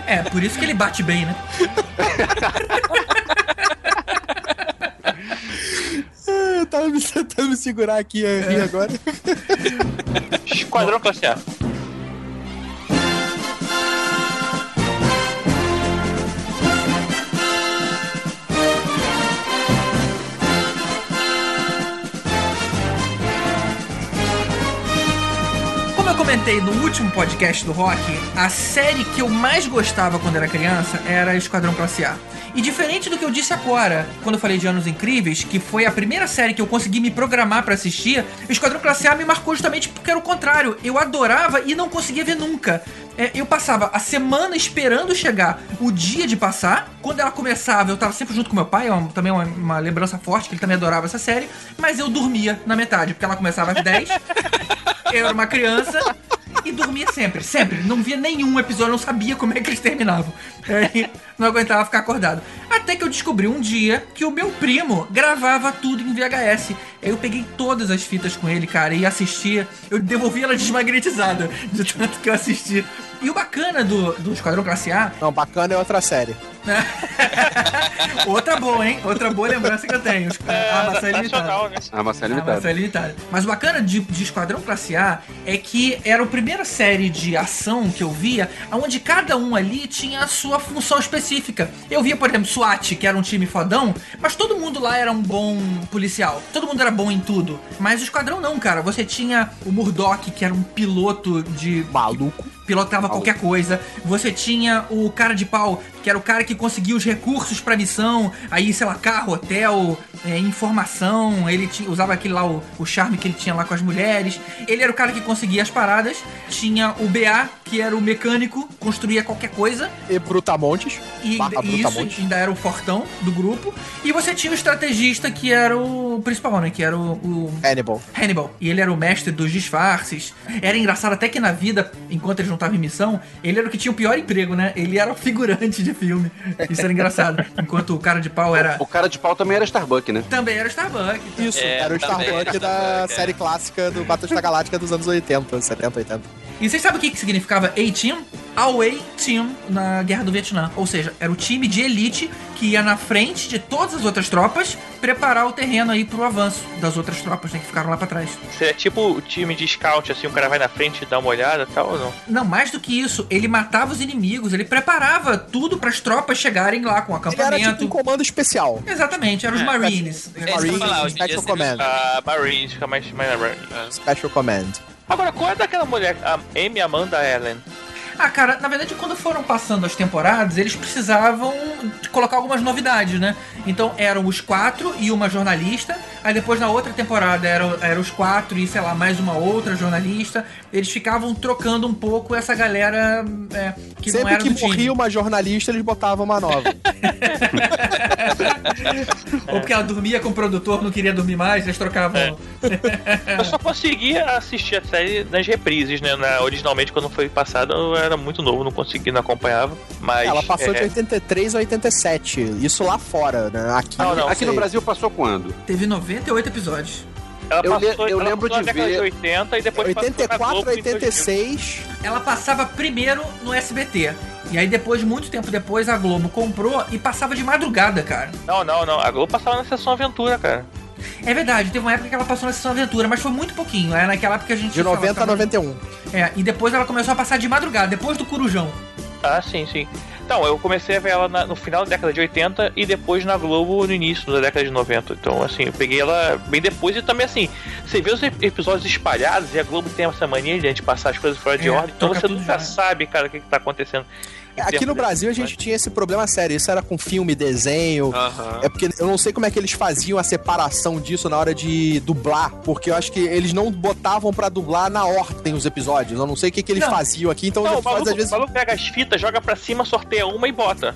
É, por isso que ele bate bem, né? Eu tava me tentando me segurar aqui a rir agora. Esquadrão Classe A. comentei no último podcast do Rock, a série que eu mais gostava quando era criança era Esquadrão Classe A. E diferente do que eu disse agora, quando eu falei de Anos Incríveis, que foi a primeira série que eu consegui me programar pra assistir, Esquadrão Classe A me marcou justamente porque era o contrário. Eu adorava e não conseguia ver nunca. É, eu passava a semana esperando chegar o dia de passar. Quando ela começava, eu tava sempre junto com meu pai, é uma- também uma, uma lembrança forte, que ele também adorava essa série. Mas eu dormia na metade, porque ela começava às 10. eu era uma criança e dormia sempre, sempre. Não via nenhum episódio, não sabia como é que eles terminavam. Aí, não aguentava ficar acordado. Até que eu descobri um dia que o meu primo gravava tudo em VHS. Aí eu peguei todas as fitas com ele, cara, e assistia. Eu devolvi ela desmagnetizada, de tanto que eu assisti. E o bacana do, do Esquadrão Classe A. Não, bacana é outra série. Outra boa, hein? Outra boa lembrança que eu tenho. a maçã ilimitada. Ah, uma série Ah, limitada. mas é limitada. Mas o bacana de, de Esquadrão Classe A é que era a primeira série de ação que eu via, onde cada um ali tinha a sua função específica. Eu via, por exemplo, SWAT, que era um time fodão, mas todo mundo lá era um bom policial. Todo mundo era bom em tudo. Mas o Esquadrão não, cara. Você tinha o Murdoch, que era um piloto de. Maluco. Pilotava qualquer coisa. Você tinha o cara de pau, que era o cara que conseguia os recursos pra missão. Aí, sei lá, carro, hotel, é, informação. Ele tinha, usava aquele lá, o, o charme que ele tinha lá com as mulheres. Ele era o cara que conseguia as paradas. Tinha o BA, que era o mecânico, construía qualquer coisa. E Brutamontes. E Barra isso Brutamontes. ainda era o fortão do grupo. E você tinha o estrategista, que era o principal, né? Que era o- o Hannibal. Hannibal. E ele era o mestre dos disfarces. Era engraçado até que na vida, enquanto eles não estavam em missão, ele era o que tinha o pior emprego, né? Ele era o figurante de filme. Isso era engraçado. Enquanto o cara de pau era. O cara de pau também era Starbuck, né? Também era o Starbuck. Isso, É, era o Starbuck era da Starbuck, é. série clássica do Battlestar Galáctica dos anos 80, 70, 80. E vocês sabem o que, que significava A-Team? Away Team na Guerra do Vietnã. Ou seja, era o time de elite que ia na frente de todas as outras tropas preparar o terreno aí pro avanço das outras tropas né, que ficaram lá pra trás. Seria tipo o time de scout, assim, o cara vai na frente e dá uma olhada e tal, ou não? Não, mais do que isso, ele matava os inimigos, ele preparava tudo para as tropas chegarem lá com o Ele era acampamento. tipo um comando especial. Exatamente, eram os É, Marines. É, Marines, Falar, Special Command. A Marines fica mais... mais Special Command. Agora, qual é daquela mulher, a Amy Amanda Allen? Ah, cara, na verdade, quando foram passando as temporadas, eles precisavam colocar algumas novidades, né? Então eram os quatro e uma jornalista. Aí depois na outra temporada eram, eram os quatro e, sei lá, mais uma outra jornalista. Eles ficavam trocando um pouco essa galera é, que não Sempre era que do time. morria uma jornalista, eles botavam uma nova. Ou porque ela dormia com o produtor, não queria dormir mais, eles trocavam. Eu só conseguia assistir a série nas reprises, né? Na- originalmente, quando foi passada, eu era muito novo, não conseguia, não acompanhava. Mas. Ela passou de é, 83 a 87. Isso lá fora, né? Aqui, Não, não, Aqui no. Brasil passou quando? Teve 98 episódios. Ela Eu passou, le- eu ela lembro passou de ver- de 80 e depois passou na 84 Globo a em 2000. 86. Ela passava primeiro no SBT. E aí depois, muito tempo depois, a Globo comprou e passava de madrugada, cara. Não, não, não. A Globo passava na sessão aventura, cara. É verdade, teve uma época que ela passou na Sessão Aventura, mas foi muito pouquinho. É naquela época que a gente. De 90 a falava- 91. É, e depois ela começou a passar de madrugada, depois do Corujão. Ah, sim, sim. Então, eu comecei a ver ela na- no final da década de 80 e depois na Globo no início da década de 90. Então, assim, eu peguei ela bem depois e também, assim, você vê os ep- episódios espalhados e a Globo tem essa mania de passar as coisas fora de É, ordem, então você nunca já. sabe, cara, o que, que tá acontecendo. Aqui no de- Brasil a gente tinha esse problema sério. Isso era com filme, desenho. Aham. É porque eu não sei como é que eles faziam a separação disso na hora de dublar, porque eu acho que eles não botavam pra dublar na ordem os episódios. Eu não sei o que, que eles Não. faziam aqui, então Não, o maluco, às vezes. o pega as fitas, joga pra cima, sorteia uma e bota.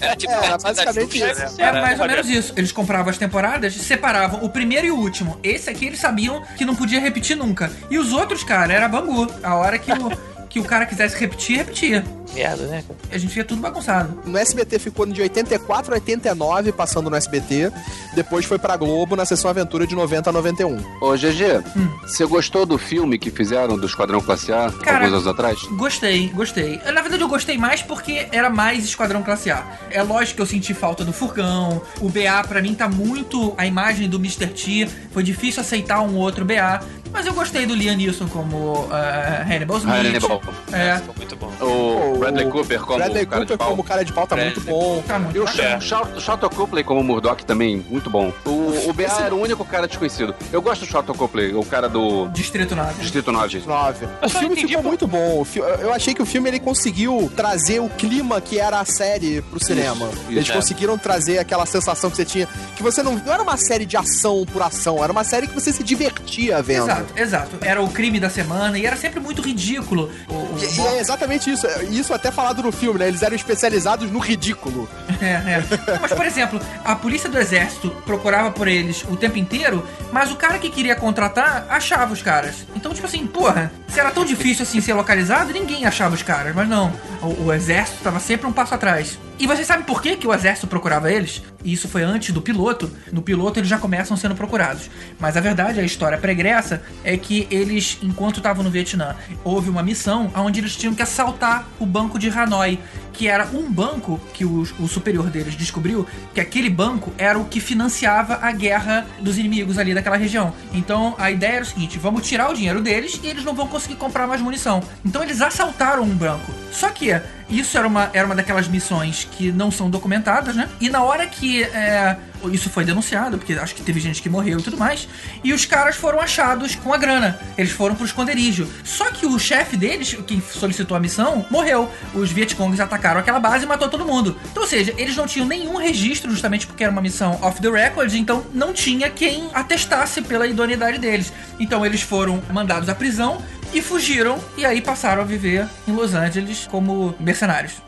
Era tipo É, da basicamente Xuxa, isso. né? É mais ou olha- menos isso. Eles compravam as temporadas, separavam o primeiro e o último. Esse aqui eles sabiam que não podia repetir nunca. E os outros, cara, era bangu. A hora que o, que o cara quisesse repetir, repetia. Merda, né? A gente via tudo bagunçado. No SBT ficou de 84 a 89, passando no SBT. Depois foi pra Globo na sessão Aventura de 90 a 91. Ô, GG, Hum. você gostou do filme que fizeram do Esquadrão Classe A Cara, alguns anos atrás? Gostei, gostei. Na verdade, eu gostei mais porque era mais Esquadrão Classe A. É lógico que eu senti falta do Furgão. O BA, pra mim, tá muito a imagem do Mr. T. Foi difícil aceitar um outro BA. Mas eu gostei do Liam Neeson como ah, Hannibal Smith. Hannibal. É, Ficou muito bom. O Bradley Cooper como Bradley cara Cooper de pau. como cara de pau tá muito Bradley bom. tá muito E o bacana. Charlton Charlton Copley como Murdoch também, muito bom. O, o BA era o único cara desconhecido. Eu gosto do Charlton Copley, o cara do Distrito 9. Distrito 9. 9. O filme entendi ficou por- muito bom. Eu achei que o filme ele conseguiu trazer o clima que era a série pro cinema. isso, Eles é. conseguiram trazer aquela sensação que você tinha. Que você não. Não era uma série de ação por ação, era uma série que você se divertia vendo. Exato, exato. Era o crime da semana e era sempre muito ridículo. O, E, é exatamente isso. Isso até falado no filme, né? Eles eram especializados no ridículo. É, é. Mas, por exemplo, a polícia do exército procurava por eles o tempo inteiro, mas o cara que queria contratar achava os caras. Então, tipo assim, porra, se era tão difícil assim ser localizado, ninguém achava os caras. Mas não, o, o exército tava sempre um passo atrás. E vocês sabem por que, que o exército procurava eles? E isso foi antes do piloto. No piloto eles já começam sendo procurados. Mas a verdade, a história pregressa, é que eles, enquanto estavam no Vietnã, houve uma missão onde eles tinham que assaltar o banco de Hanoi, que era um banco que o, o superior deles descobriu que aquele banco era o que financiava a guerra dos inimigos ali daquela região. Então a ideia era o seguinte: vamos tirar o dinheiro deles e eles não vão conseguir comprar mais munição. Então eles assaltaram um banco. Só que isso era uma, era uma daquelas missões que não são documentadas, né? E na hora que é, isso foi denunciado, porque acho que teve gente que morreu e tudo mais, e os caras foram achados com a grana. Eles foram pro esconderijo. Só que o chefe deles, quem solicitou a missão, morreu. Os Vietcongs atacaram aquela base e matou todo mundo. Então, ou seja, eles não tinham nenhum registro, justamente porque era uma missão off the record, então não tinha quem atestasse pela idoneidade deles. Então eles foram mandados à prisão e fugiram e aí passaram a viver em Los Angeles como.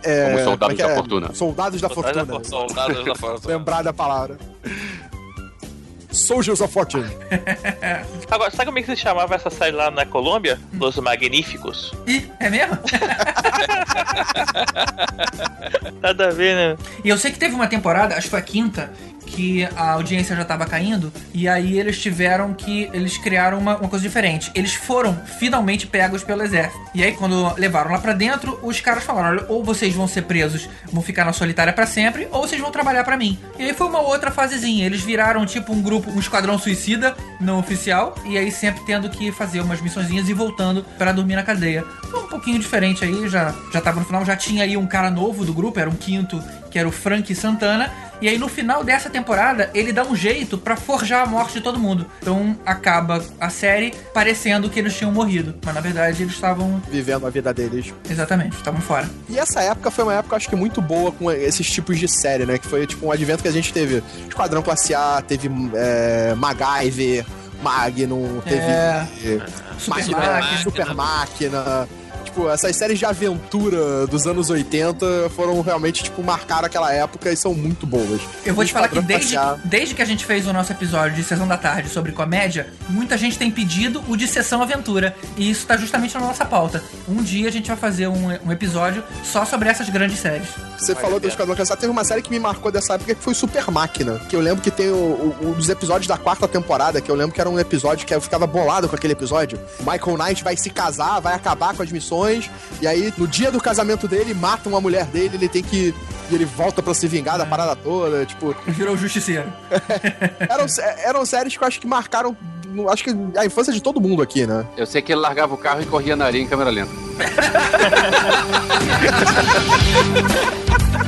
É, Como soldados como é que da é? fortuna. Soldados da Soldados da fortuna. Soldados da fortuna. Lembrar da palavra. Soldiers of Fortune. Agora, sabe como é que se chamava essa série lá na Colômbia? Los Magníficos. Ih, é mesmo? Nada a ver, né? E eu sei que teve uma temporada, acho que foi a quinta, que a audiência já tava caindo, e aí eles tiveram que. Eles criaram uma, uma coisa diferente. Eles foram finalmente pegos pelo exército. E aí, quando levaram lá pra dentro, os caras falaram: olha, ou vocês vão ser presos, vão ficar na solitária pra sempre, ou vocês vão trabalhar pra mim. E aí foi uma outra fasezinha. Eles viraram tipo um grupo, um esquadrão suicida, não oficial, e aí sempre tendo que fazer umas missõezinhas e voltando pra dormir na cadeia. Foi um pouquinho diferente aí, já, já tava no final, já tinha aí um cara novo do grupo, era um quinto, que era o Frank Santana. E aí no final dessa temporada, ele dá um jeito pra forjar a morte de todo mundo. Então acaba a série parecendo que eles tinham morrido, mas na verdade eles estavam Vivendo a vida deles. exatamente, estavam fora. E essa época foi uma época, acho que muito boa com esses tipos de série, né? Que foi tipo um advento que a gente teve Esquadrão Classe A, teve é, MacGyver, Magnum, teve É. Super Super Máquina, Máquina. Super Máquina. Tipo, essas séries de aventura dos anos 80 foram realmente, tipo, marcaram aquela época e são muito boas. Eu vou te falar que desde, desde que a gente fez o nosso episódio de Sessão da Tarde sobre comédia, muita gente tem pedido o de Sessão Aventura. E isso tá justamente na nossa pauta. Um dia a gente vai fazer um, um episódio só sobre essas grandes séries. Você falou do Esquadrão A, teve uma série que me marcou dessa época que foi Super Máquina. Que eu lembro que tem o, o- um dos episódios da quarta temporada, que eu lembro que era um episódio que eu ficava bolado com aquele episódio. Michael Knight vai se casar, vai acabar com as missões, e aí no dia do casamento dele, matam a mulher dele, ele tem que. E ele volta pra se vingar da parada toda, tipo. Virou justiceiro. eram, eram séries que eu acho que marcaram. Acho que a infância de todo mundo aqui, né? Eu sei que ele largava o carro e corria na areia em câmera lenta.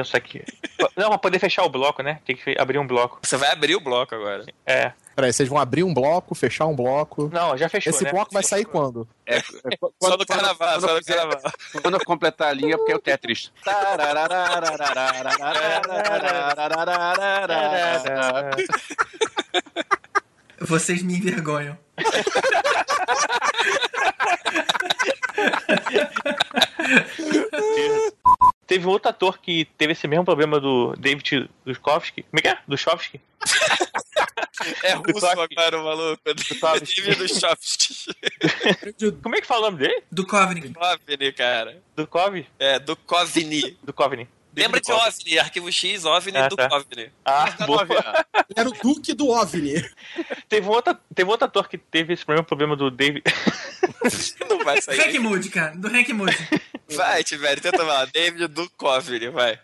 pensar aqui. Não, pra poder fechar o bloco, né? Tem que abrir um bloco. Você vai abrir o bloco agora. É. Peraí, vocês vão abrir um bloco, fechar um bloco. Não, já fechou, Esse né? bloco vai sair quando? É, Só no carnaval, só no carnaval. Quando eu completar a linha, porque é o Tetris. Vocês me envergonham. Teve um outro ator que teve esse mesmo problema do David Duchovny. Como é que é? Duchovny? É russo agora, o maluco. David Duchovny. Como é que fala o nome dele? Duchovny. Duchovny, cara. Duchovny? É, Duchovny. Duchovny. Lembra de OVNI, Arquivo X, OVNI Ah, do tá. OVNI. Ah, boa. Era o Duque do OVNI. Teve um, outro, teve outro ator que teve esse mesmo problema do David. Não vai sair. Hank Moody, cara. Do Hank Moody. Vai, Tiverio, tenta falar. David Duchovny, vai.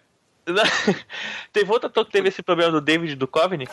teve outro ator que teve esse problema do David Duchovny,